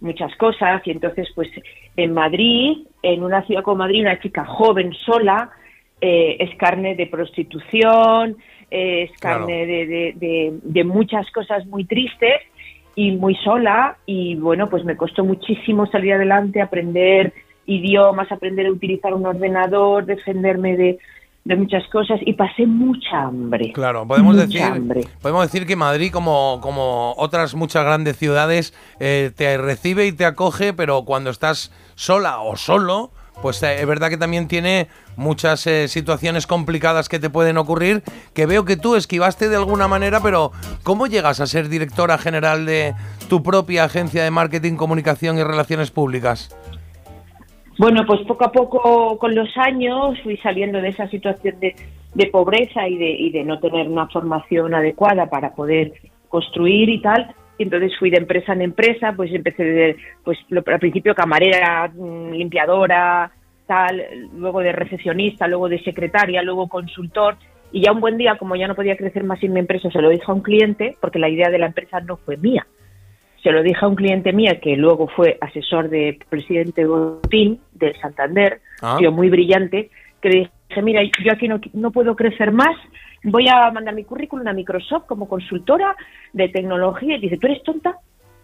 muchas cosas, y entonces pues en Madrid, en una ciudad como Madrid, una chica joven, sola, eh, es carne de prostitución, es Claro. carne de, de- de- de muchas cosas muy tristes y muy sola y bueno, pues me costó muchísimo salir adelante, aprender idiomas, aprender a utilizar un ordenador, defenderme de, de muchas cosas y pasé mucha hambre. Claro, podemos decir, hambre. podemos decir que Madrid, como, como otras muchas grandes ciudades, eh, te recibe y te acoge, pero cuando estás sola o solo, pues eh, es verdad que también tiene muchas eh, situaciones complicadas que te pueden ocurrir, que veo que tú esquivaste de alguna manera, pero ¿cómo llegas a ser directora general de tu propia agencia de marketing, comunicación y relaciones públicas? Bueno, pues poco a poco con los años fui saliendo de esa situación de, de pobreza y de, y de no tener una formación adecuada para poder construir y tal. Y entonces fui de empresa en empresa, pues empecé de, pues lo- al principio camarera, mm, limpiadora, tal, luego de recepcionista, luego de secretaria, luego consultor. Y ya un buen día, como ya no podía crecer más en mi empresa, se lo dije a un cliente, porque la idea de la empresa no fue mía. Se lo dije a un cliente mía que luego fue asesor de presidente Botín de Santander, Ah. tío muy brillante, que le dije, mira, yo aquí no, no puedo crecer más, voy a mandar mi currículum a Microsoft como consultora de tecnología. Y dice, ¿tú eres tonta?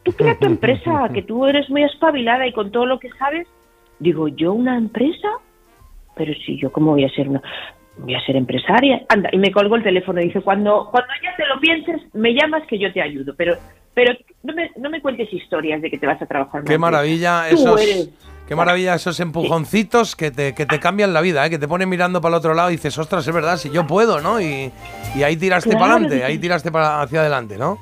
Tú crea tu empresa, (laughs) que tú eres muy espabilada y con todo lo que sabes. Digo, ¿yo una empresa? Pero si yo, ¿cómo voy a ser una...? Voy a ser empresaria. Anda, y me colgó el teléfono y dice, cuando, cuando ya te lo pienses, me llamas que yo te ayudo. Pero pero no me, no me cuentes historias de que te vas a trabajar. Qué maravilla. Tú esos, eres- qué maravilla esos empujoncitos que te, que te cambian la vida, ¿eh? que te ponen mirando para el otro lado y dices, ostras, es verdad, si yo puedo, ¿no? Y, y ahí tiraste Claro, para adelante, sí. ahí tiraste para hacia adelante, ¿no?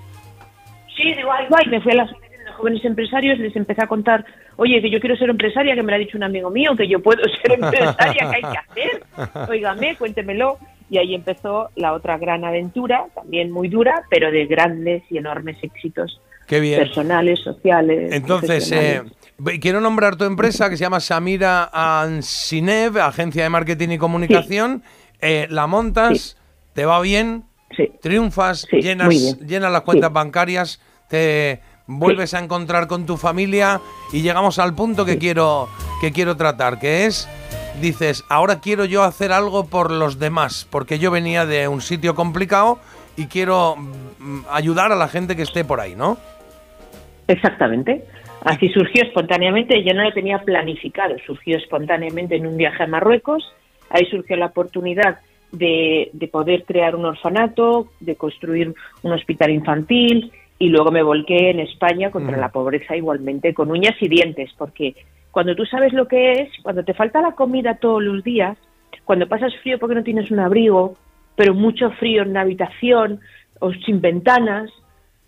Sí, digo, ay, guay, me fui a la asociación de jóvenes empresarios, les empecé a contar, oye, que yo quiero ser empresaria, que me lo ha dicho un amigo mío, que yo puedo (laughs) ser empresaria, ¿qué hay que hacer? Óigame, cuéntemelo. Y ahí empezó la otra gran aventura, también muy dura, pero de grandes y enormes éxitos Qué bien. personales, sociales. Entonces, eh, quiero nombrar tu empresa que se llama Samira Ansinev, agencia de marketing y comunicación. Eh, la montas, te va bien, triunfas, llenas, llenas las cuentas bancarias, te vuelves a encontrar con tu familia y llegamos al punto que quiero que quiero tratar, que es dices, ahora quiero yo hacer algo por los demás, porque yo venía de un sitio complicado y quiero mm, ayudar a la gente que esté por ahí, ¿no? Exactamente. Así surgió espontáneamente, yo no lo tenía planificado, surgió espontáneamente en un viaje a Marruecos, ahí surgió la oportunidad de, de poder crear un orfanato, de construir un hospital infantil y luego me volqué en España contra Mm. la pobreza igualmente con uñas y dientes, porque cuando tú sabes lo que es, cuando te falta la comida todos los días, cuando pasas frío porque no tienes un abrigo, pero mucho frío en la habitación o sin ventanas,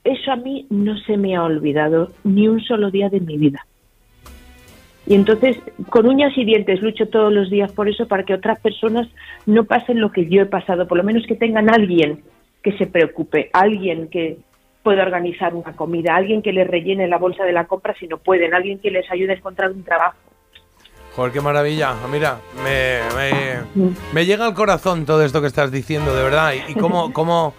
eso a mí no se me ha olvidado ni un solo día de mi vida. Y entonces, con uñas y dientes, lucho todos los días por eso, para que otras personas no pasen lo que yo he pasado, por lo menos que tengan alguien que se preocupe, alguien que pueda organizar una comida, alguien que les rellene la bolsa de la compra si no pueden, alguien que les ayude a encontrar un trabajo. Joder, qué maravilla. Mira, me, me, me llega al corazón todo esto que estás diciendo, de verdad. ¿Y, y cómo, cómo,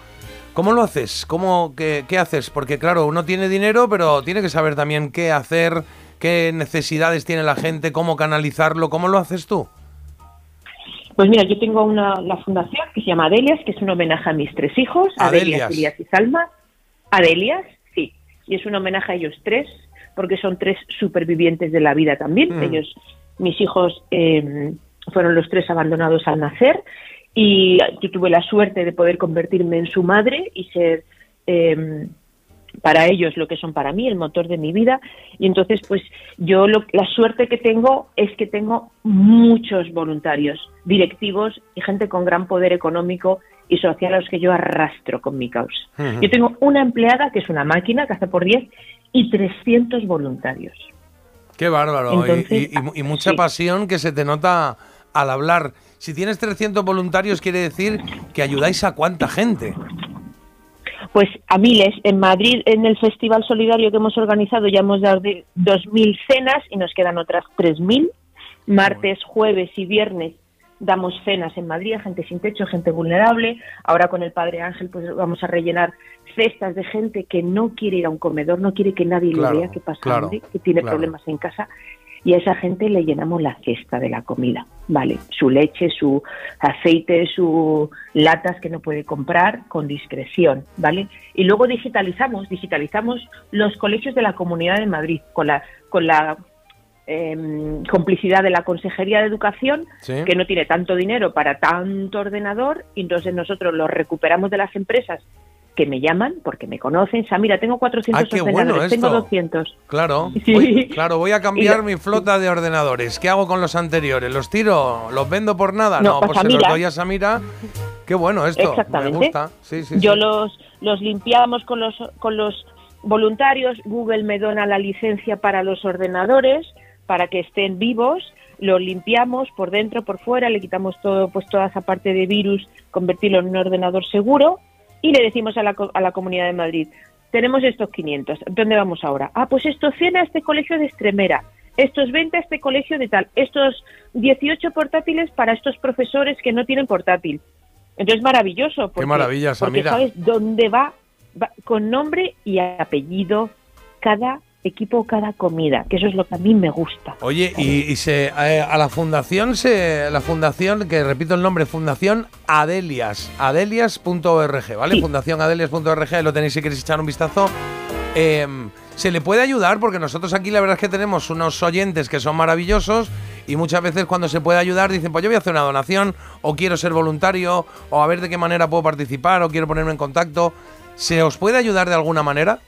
cómo lo haces? ¿Cómo, qué, qué haces? Porque claro, uno tiene dinero, pero tiene que saber también qué hacer, qué necesidades tiene la gente, cómo canalizarlo. ¿Cómo lo haces tú? Pues mira, yo tengo una, la fundación que se llama Adelias, que es un homenaje a mis tres hijos, Adelias, Adelias. Elías y Salma. Adelias, sí, y es un homenaje a ellos tres, porque son tres supervivientes de la vida también. Mm. Ellos, mis hijos, eh, fueron los tres abandonados al nacer y yo tuve la suerte de poder convertirme en su madre y ser eh, para ellos lo que son para mí, el motor de mi vida. Y entonces, pues yo lo- la suerte que tengo es que tengo muchos voluntarios, directivos y gente con gran poder económico y social a los que yo arrastro con mi causa. Yo tengo una empleada que es una máquina que hace por 10 y 300 voluntarios. Qué bárbaro. Y- Entonces, y, y mu- y mucha pasión que se te nota al hablar. Si tienes 300 voluntarios, quiere decir que ayudáis a cuánta gente. Pues a miles. En Madrid, en el Festival Solidario que hemos organizado, ya hemos dado de 2.000 cenas y nos quedan otras 3.000. Martes, jueves y viernes damos cenas en Madrid a gente sin techo, gente vulnerable. Ahora con el Padre Ángel pues vamos a rellenar cestas de gente que no quiere ir a un comedor, no quiere que nadie Claro, le vea que pasa claro, hambre, que tiene claro. problemas en casa. Y a esa gente le llenamos la cesta de la comida, ¿vale? Su leche, su aceite, su latas que no puede comprar con discreción, ¿vale? Y luego digitalizamos, digitalizamos los colegios de la Comunidad de Madrid con la, con la em, complicidad de la Consejería de Educación, Sí. que no tiene tanto dinero para tanto ordenador, y entonces nosotros los recuperamos de las empresas que me llaman porque me conocen. O sea, mira, tengo 400 Ah, qué ordenadores, bueno tengo esto. 200. Claro, Sí. voy, (laughs) claro, voy a cambiar lo- mi flota de ordenadores. ¿Qué hago con los anteriores? ¿Los tiro? ¿Los vendo por nada? No, No, pues pues a se los doy a Samira. Qué bueno esto. Exactamente. Me gusta. Sí, sí, Yo los, los limpiamos con los, con los voluntarios. Google me dona la licencia para los ordenadores para que estén vivos. lo limpiamos por dentro, por fuera, le quitamos todo, pues toda esa parte de virus, convertirlo en un ordenador seguro y le decimos a la, a la Comunidad de Madrid, tenemos estos 500, ¿dónde vamos ahora? Ah, pues estos 100 a este colegio de Extremera, estos 20 a este colegio de tal, estos 18 portátiles para estos profesores que no tienen portátil. Entonces, maravilloso. Porque, maravilla, porque Samira. sabes dónde va, va con nombre y apellido cada equipo, cada comida, que eso es lo que a mí me gusta. Oye, y, y se, eh, a la fundación, se, la fundación, que repito el nombre, Fundación Adelias, adelias.org, ¿vale? Sí. Fundación Adelias.org, lo tenéis si queréis echar un vistazo. Eh, se le puede ayudar porque nosotros aquí la verdad es que tenemos unos oyentes que son maravillosos y muchas veces cuando se puede ayudar dicen, pues yo voy a hacer una donación o quiero ser voluntario o a ver de qué manera puedo participar o quiero ponerme en contacto. ¿Se os puede ayudar de alguna manera?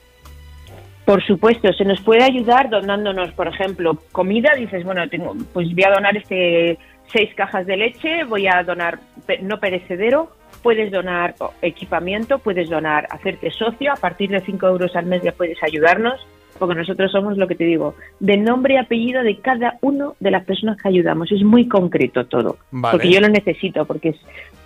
Por supuesto, se nos puede ayudar donándonos, por ejemplo, comida. Dices, bueno, tengo, pues voy a donar este seis cajas de leche, voy a donar no perecedero. Puedes donar equipamiento, puedes donar, hacerte socio. A partir de 5 euros al mes ya puedes ayudarnos, porque nosotros somos lo que te digo, de nombre y apellido de cada uno de las personas que ayudamos. Es muy concreto todo, Vale. porque yo lo necesito, porque es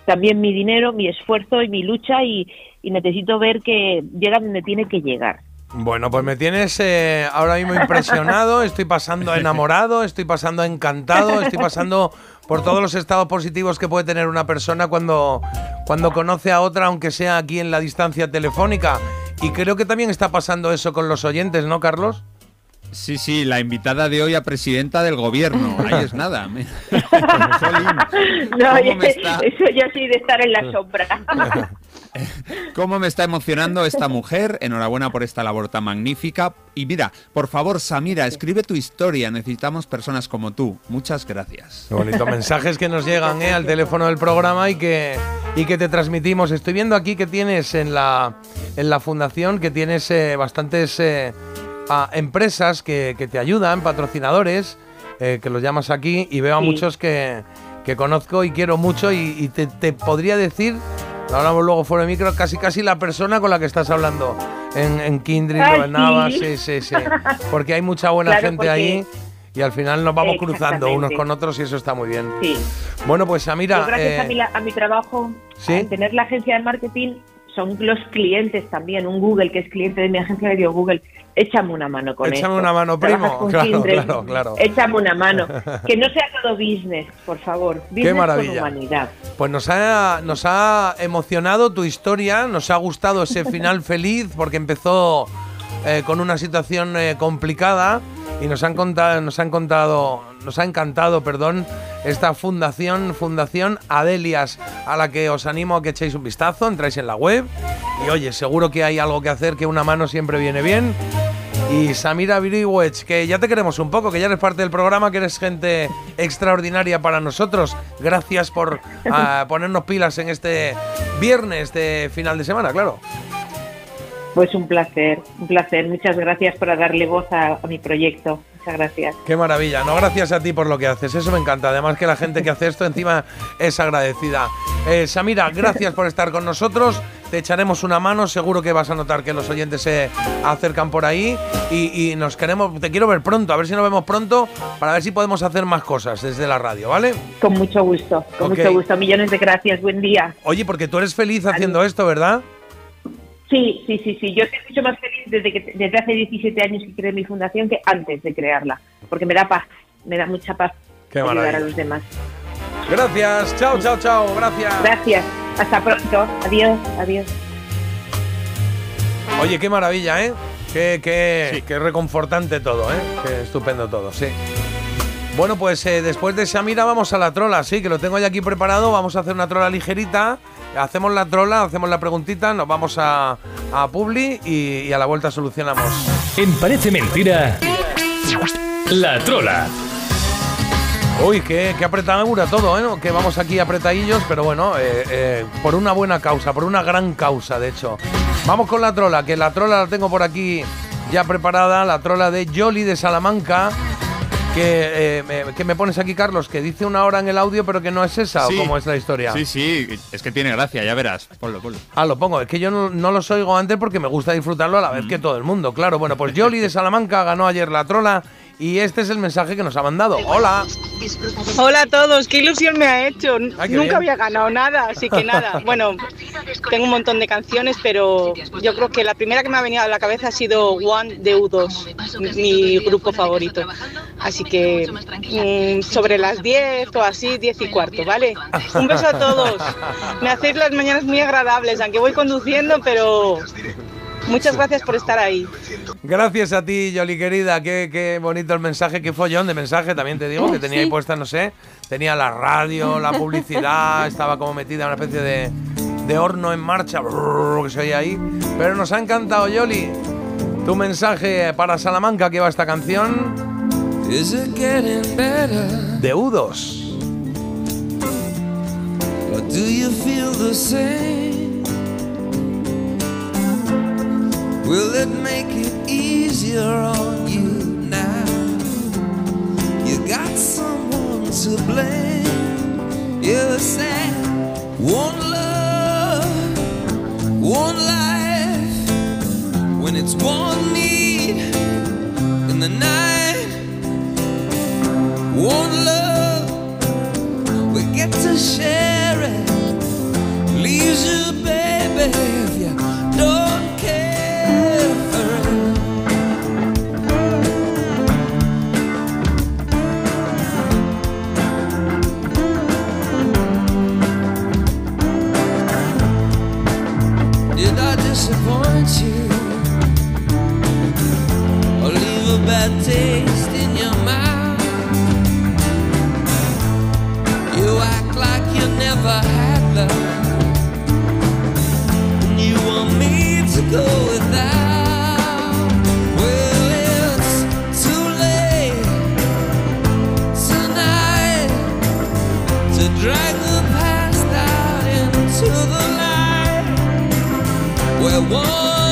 también mi dinero, mi esfuerzo y mi lucha y, y necesito ver que llega donde tiene que llegar. Bueno, pues me tienes eh, ahora mismo impresionado, (laughs) estoy pasando enamorado, estoy pasando encantado, estoy pasando por todos los estados positivos que puede tener una persona cuando, cuando conoce a otra, aunque sea aquí en la distancia telefónica. Y creo que también está pasando eso con los oyentes, ¿no, Carlos? Sí, sí, la invitada de hoy a presidenta del gobierno. Ahí es nada. (laughs) (laughs) me- No, ¿Cómo me está? eso ya sí de estar en la sombra. (laughs) ¿Cómo me está emocionando esta mujer? Enhorabuena por esta labor tan magnífica. Y mira, por favor, Samira, escribe tu historia. Necesitamos personas como tú. Muchas gracias. Qué bonito. (laughs) Mensajes que nos llegan ¿eh? al teléfono del programa y que, y que te transmitimos. Estoy viendo aquí que tienes en la, en la fundación, que tienes eh, bastantes eh, ah, empresas que, que te ayudan, patrocinadores, eh, que los llamas aquí, y veo a Sí. muchos que, que conozco y quiero mucho y, y te, te podría decir, lo hablamos luego fuera de micro, casi casi la persona con la que estás hablando en, en Kindred o en Nava, sí. sí, sí, sí. Porque hay mucha buena Claro, gente porque- ahí y al final nos vamos cruzando unos con otros y eso está muy bien. Sí. Bueno, pues Samira, Yo gracias eh, a, mi, a mi trabajo, ¿sí? al tener la agencia de marketing, son los clientes también. Un Google, que es cliente de mi agencia, digo, Google, échame una mano con Échame esto. una mano, primo. Claro, claro, claro. Échame una mano. (laughs) Que no sea todo business, por favor. Business maravilla. con humanidad. Pues nos ha, nos ha emocionado tu historia, nos ha gustado ese (laughs) final feliz porque empezó eh, con una situación eh, complicada y nos han contado, nos han contado, nos ha encantado, perdón, esta fundación, Fundación Adelias, a la que os animo a que echéis un vistazo, entráis en la web y oye, seguro que hay algo que hacer, que una mano siempre viene bien. Y Samira Viriwech, que ya te queremos un poco, que ya eres parte del programa, que eres gente extraordinaria para nosotros. Gracias por (laughs) ah, ponernos pilas en este viernes de final de semana, claro. Pues un placer, un placer. Muchas gracias por darle voz a, a mi proyecto. Muchas gracias. Qué maravilla. No, gracias a ti por lo que haces. Eso me encanta. Además que la gente que hace esto encima es agradecida. Eh, Samira, gracias por estar con nosotros. Te echaremos una mano. Seguro que vas a notar que los oyentes se acercan por ahí. Y, y nos queremos, te quiero ver pronto. A ver si nos vemos pronto para ver si podemos hacer más cosas desde la radio, ¿vale? Con mucho gusto, con mucho gusto. Millones de gracias. Buen día. Oye, porque tú eres feliz haciendo esto, ¿verdad? Sí, sí, sí, sí. Yo estoy mucho más feliz desde que desde hace 17 años que creé mi fundación que antes de crearla, porque me da paz, me da mucha paz Qué ayudar maravilla. a los demás. Gracias. Chao, chao, chao. Gracias. Gracias. Hasta pronto. Adiós, adiós. Oye, qué maravilla, ¿eh? Qué, qué, qué reconfortante todo, ¿eh? Qué estupendo todo, sí. Bueno, pues eh, después de Samira vamos a la trola, sí, que lo tengo ya aquí preparado. Vamos a hacer una trola ligerita. Hacemos la trola, hacemos la preguntita, nos vamos a, a Publi y, y a la vuelta solucionamos. En Parece Mentira, La Trola. Uy, qué, qué apretadura todo, ¿eh? Que vamos aquí apretadillos, pero bueno, eh, eh, por una buena causa, por una gran causa, de hecho. Vamos con la trola, que la trola la tengo por aquí ya preparada, la trola de Jolly de Salamanca. Que, eh, me, que me pones aquí, Carlos, que dice una hora en el audio, pero que no es esa, Sí. o cómo es la historia. Sí, sí, es que tiene gracia, ya verás. Ponlo, ponlo. Ah, lo pongo. Es que yo no, no los oigo antes porque me gusta disfrutarlo a la vez que todo el mundo. Claro, bueno, pues Jolly de Salamanca ganó ayer la trola Y este es el mensaje que nos ha mandado. Hola. Hola a todos, qué ilusión me ha hecho. Qué Nunca bien. había ganado nada, así que nada. (laughs) Bueno, tengo un montón de canciones, pero yo creo que la primera que me ha venido a la cabeza ha sido One de U2, mi grupo favorito. Así que mm, sobre las 10 o así, 10 y cuarto, ¿vale? Un beso a todos. (laughs) Me hacéis las mañanas muy agradables, aunque voy conduciendo, pero muchas gracias por estar ahí. Gracias a ti, Yoli querida. Qué, qué bonito el mensaje, qué follón de mensaje también te digo, que tenía ahí puesta, no sé. Tenía la radio, la publicidad, (laughs) estaba como metida en una especie de, de horno en marcha, brrr, que se oía ahí. Pero nos ha encantado, Yoli. Tu mensaje para Salamanca, que va esta canción Is it getting better? de U2. Will it make it easier on you now? You got someone to blame. You say, one love, one life. When it's one need in the night, one love we get to share it. Leaves you, baby, if you disappoint you? Or leave a bad taste in your mouth? You act like you never had love. And you want me to go without. We're one,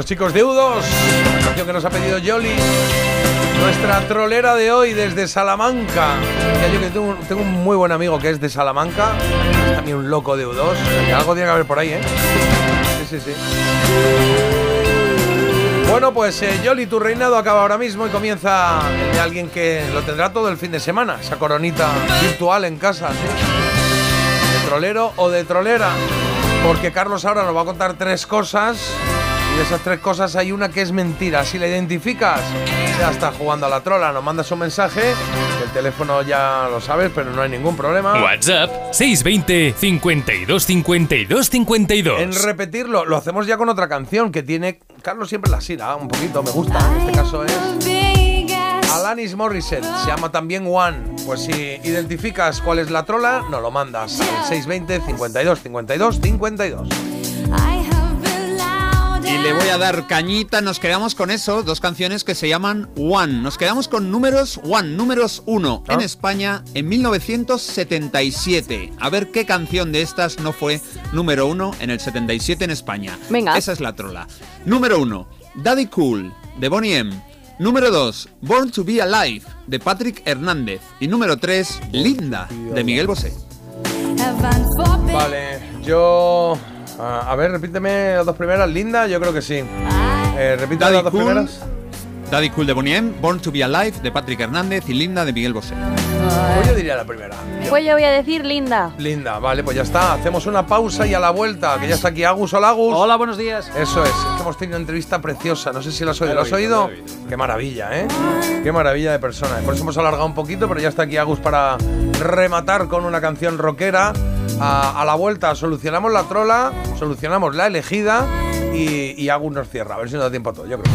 los chicos de U2, la canción que nos ha pedido Yoli. Nuestra trolera de hoy desde Salamanca. Que tengo, un muy buen amigo que es de Salamanca, también un loco de U2. o sea que algo tiene que haber por ahí, ¿eh? Sí, sí, sí. Bueno, pues eh, Yoli, tu reinado acaba ahora mismo y comienza el de alguien que lo tendrá todo el fin de semana. Esa coronita virtual en casa, ¿sí? De trolero o de trolera. Porque Carlos ahora nos va a contar tres cosas Y de esas tres cosas hay una que es mentira. Si la identificas, ya está jugando a la trola, nos mandas un mensaje. El teléfono ya lo sabes, pero no hay ningún problema. WhatsApp 620 52 52 52. En repetirlo, lo hacemos ya con otra canción que tiene Carlos siempre la sira, un poquito, me gusta. En este caso es Alanis Morissette, se llama también One. Pues si identificas cuál es la trola, nos lo mandas al 620 52 52 52. Y le voy a dar cañita, nos quedamos con eso, dos canciones que se llaman One. Nos quedamos con números One, números uno en España en 1977. A ver qué canción de estas no fue número uno en el 77 en España. Venga. Esa es la trola. Número uno, Daddy Cool, de Bonnie M. Número 2, Born to Be Alive, de Patrick Hernández. Y número 3, Linda, de Miguel Bosé. Vale, yo. A, a ver, repíteme las dos primeras. Linda, yo creo que sí. Eh, las dos primeras. Daddy Cool de Bonnie M, Born to Be Alive, de Patrick Hernández. Y Linda, de Miguel Bosé. Pues yo diría la primera. Pues yo voy a decir linda. Linda, vale, pues ya está. Hacemos una pausa y a la vuelta, que ya está aquí Agus. Hola, Agus. Hola, buenos días. Eso es, es que hemos tenido una entrevista preciosa. No sé si la has oído. La ¿La he has oído, Qué maravilla, ¿eh? Qué maravilla de persona. Por eso hemos alargado un poquito, pero ya está aquí Agus para rematar con una canción rockera. A, a la vuelta solucionamos la trola, solucionamos la elegida y, y Agus nos cierra. A ver si nos da tiempo a todo, yo creo.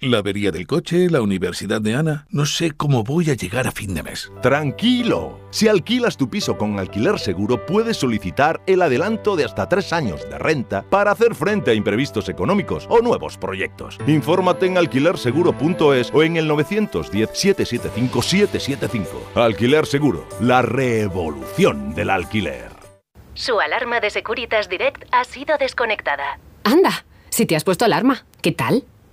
La avería del coche, la universidad de Ana. No sé cómo voy a llegar a fin de mes. Tranquilo. Si alquilas tu piso con alquiler seguro, puedes solicitar el adelanto de hasta tres años de renta para hacer frente a imprevistos económicos o nuevos proyectos. Infórmate en alquilerseguro.es o en el 910-775-775. Alquiler Seguro, la revolución del alquiler. Su alarma de Securitas Direct ha sido desconectada. Anda, si te has puesto alarma, ¿qué tal?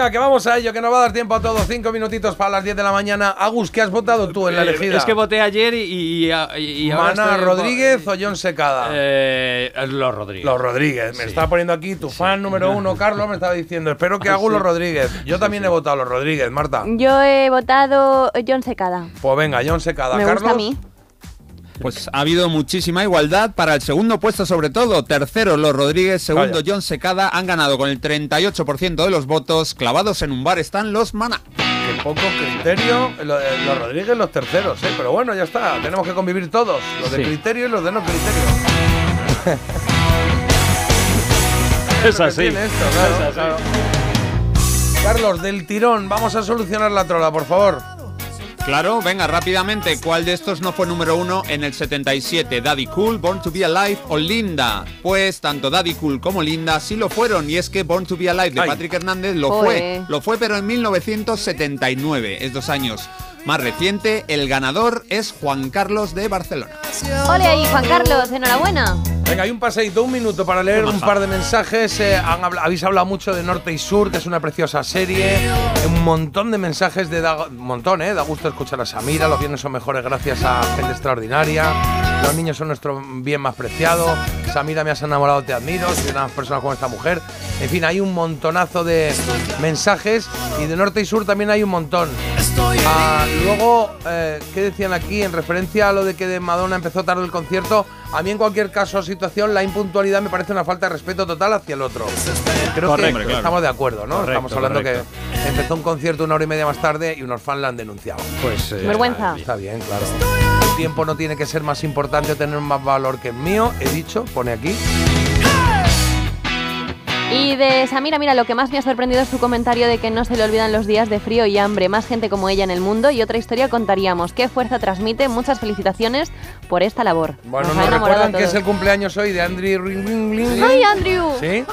Venga, que vamos a ello, que nos va a dar tiempo a todos. Cinco minutitos para las 10 de la mañana. Agus, ¿qué has votado tú en la Eh, elegida? Es que voté ayer y, y, y- y ahora ¿Mana estoy- Rodríguez o John Secada? Eh, los Rodríguez. Los Rodríguez. Me Sí. está poniendo aquí tu fan número (laughs) uno, Carlos, me estaba diciendo. Espero que hago Sí. los Rodríguez. Yo también he votado los Rodríguez, Marta. Yo he votado John Secada. Pues venga, John Secada. Me Carlos. gusta a mí. Pues ha habido muchísima igualdad para el segundo puesto sobre todo. Tercero los Rodríguez, segundo Vaya. John Secada. Han ganado con el 38% de los votos. Clavados en un bar están los Mana. Qué poco criterio. Eh, Los Rodríguez los terceros, ¿eh? Pero bueno, ya está. Tenemos que convivir todos. Los de Sí. criterio y los de no criterio. (laughs) Es así. Tiene esto, claro, Es así. claro. Carlos, del tirón, vamos a solucionar la trola, por favor. Claro, venga rápidamente. ¿Cuál de estos no fue número uno en el 77? ¿Daddy Cool, Born to Be Alive o Linda? Pues tanto Daddy Cool como Linda sí lo fueron. Y es que Born to Be Alive de Ay. Patrick Hernández lo fue. Lo fue, pero en 1979. Es dos años más reciente. El ganador es Juan Carlos de Barcelona. Ole ahí, Juan Carlos, enhorabuena. Venga, hay un paseíto, un minuto para leer un par de mensajes. Eh, han habla- habéis hablado mucho de Norte y Sur, que es una preciosa serie. Un montón de mensajes de da, un montón, ¿eh? Da gusto escuchar a Samira. Los viernes son mejores gracias a gente extraordinaria. Los niños son nuestro bien más preciado. Samira, me has enamorado, te admiro. Soy una persona como esta mujer. En fin, hay un montonazo de mensajes. Y de Norte y Sur también hay un montón. Ah, luego, eh, ¿qué decían aquí en referencia a lo de que de Madonna empezó tarde el concierto? A mí en cualquier caso o situación la impuntualidad me parece una falta de respeto total hacia el otro. Creo Correcto, que claro. estamos de acuerdo, ¿no? Correcto, estamos hablando correcto. que empezó un concierto una hora y media más tarde y unos fans la han denunciado. Pues. eh, Vergüenza. Está bien, claro. El tiempo no tiene que ser más importante o tener más valor que el mío, he dicho, pone aquí. Y de Samira, mira, lo que más me ha sorprendido es su comentario de que no se le olvidan los días de frío y hambre. Más gente como ella en el mundo y otra historia contaríamos. ¿Qué fuerza transmite? Muchas felicitaciones por esta labor. Bueno, Nos nos recuerdan que es el cumpleaños hoy de Andrew Ring Ring Ring. ¡Ay, Andrew! ¿Sí? Que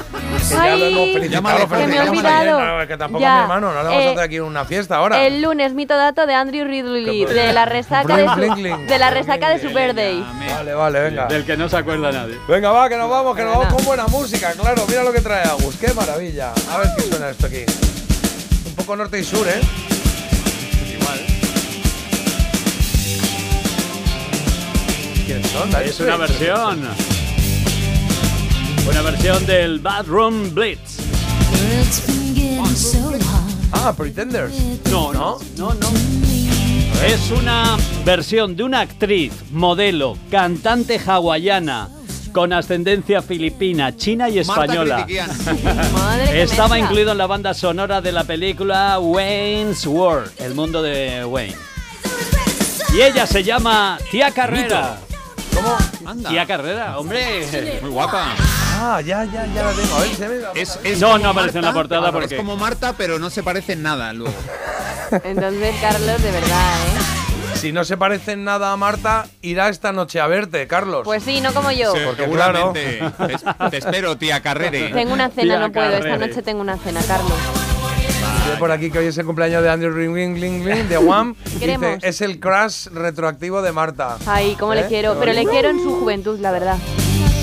Ay, ya lo hemos felicitado. Llámale, lo que me he olvidado. que tampoco Ya, mi hermano, no le vamos eh, a hacer aquí una fiesta ahora. El lunes, mito dato de Andrew Ridley, ¿Qué- de la resaca de su, de la resaca de su birthday. Vale, vale, venga. Del que no se acuerda nadie. Venga, va, que nos vamos, que nos vamos con buena música, claro. Mira lo que trae Agus, qué maravilla. A ver qué suena esto aquí. Un poco norte y sur, ¿eh? Igual. ¿Quiénes son? Es una versión. Una versión del Bathroom Blitz. Ah, Pretenders. No, no, no, no. Es una versión de una actriz, modelo, cantante hawaiana con ascendencia filipina, china y española. (laughs) Estaba incluido en la banda sonora de la película Wayne's World, el mundo de Wayne. Y ella se llama Tía Carrera. ¿Cómo? Anda. Tía Carrera, hombre. Muy guapa. Ah, ya, ya, ya la tengo. A ver, se ve. Es, es No, no aparece en la portada claro, porque- Es como Marta, pero no se parece en nada luego. Entonces, Carlos, de verdad, ¿eh? Si no se parecen nada a Marta, irá esta noche a verte, Carlos. Pues sí, no como yo. Sí, Porque seguramente. Te, te espero, tía Carrere. Tengo una cena, Tía no puedo. Esta noche tengo una cena, Carlos. Veo por aquí que hoy es el cumpleaños de Andrew Ring Ring Ring Ring de Wham. (laughs) Dice, es el crash retroactivo de Marta. Ay, cómo le ¿Eh? quiero. Pero le quiero en su juventud, la verdad.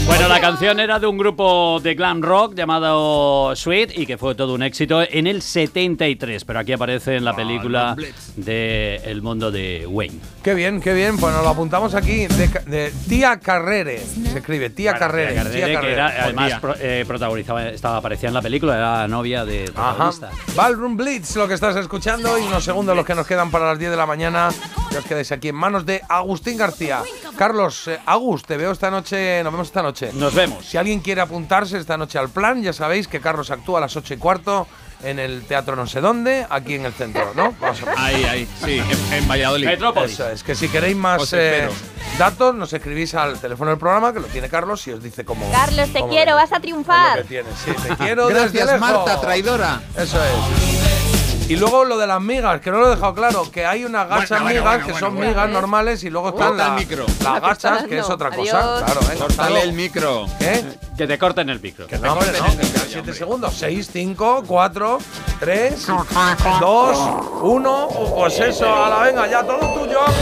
Bueno, la canción era de un grupo de glam rock llamado Sweet y que fue todo un éxito en el 73, pero aquí aparece en la película de El mundo de Wayne. Qué bien, qué bien. Pues nos lo apuntamos aquí. De, Tía Carrere. Se escribe Tía Bueno, Carrere. Tía Carrere, Tía que era, además pro- eh, protagonizaba, estaba, aparecía en la película, era novia de Ajá. protagonista. Ballroom Blitz, lo que estás escuchando, y unos segundos los que nos quedan para las 10 de la mañana. Que os quedáis aquí en manos de Agustín García. Carlos, eh, Agus, te veo esta noche, nos vemos esta noche. Nos vemos. Si alguien quiere apuntarse esta noche al plan, ya sabéis que Carlos actúa a las 8 y cuarto en el Teatro No sé dónde, aquí en el centro, ¿no? Vamos a Ahí, ahí, sí, en, en Valladolid. Metrópolis. Eso es, que si queréis más eh, datos, nos escribís al teléfono del programa, que lo tiene Carlos, y os dice cómo. Carlos, te cómo quiero, lo- vas a lo triunfar. que tienes. Sí, te quiero desde Gracias, lejos. Marta, traidora. Eso es. Y luego lo de las migas, que no lo he dejado claro, que hay unas gachas Bueno, migas bueno, que bueno, son bueno. migas normales y luego están Corta el la- micro. las gachas, que es otra Adiós. cosa. Claro, Córtale luego. el micro. ¿Qué? Que te corten el micro. Que no, hombre, no, que quedan 7 segundos. 6, 5, 4, 3, 2, 1. Pues eso, a la venga, ya todo tuyo, Agus.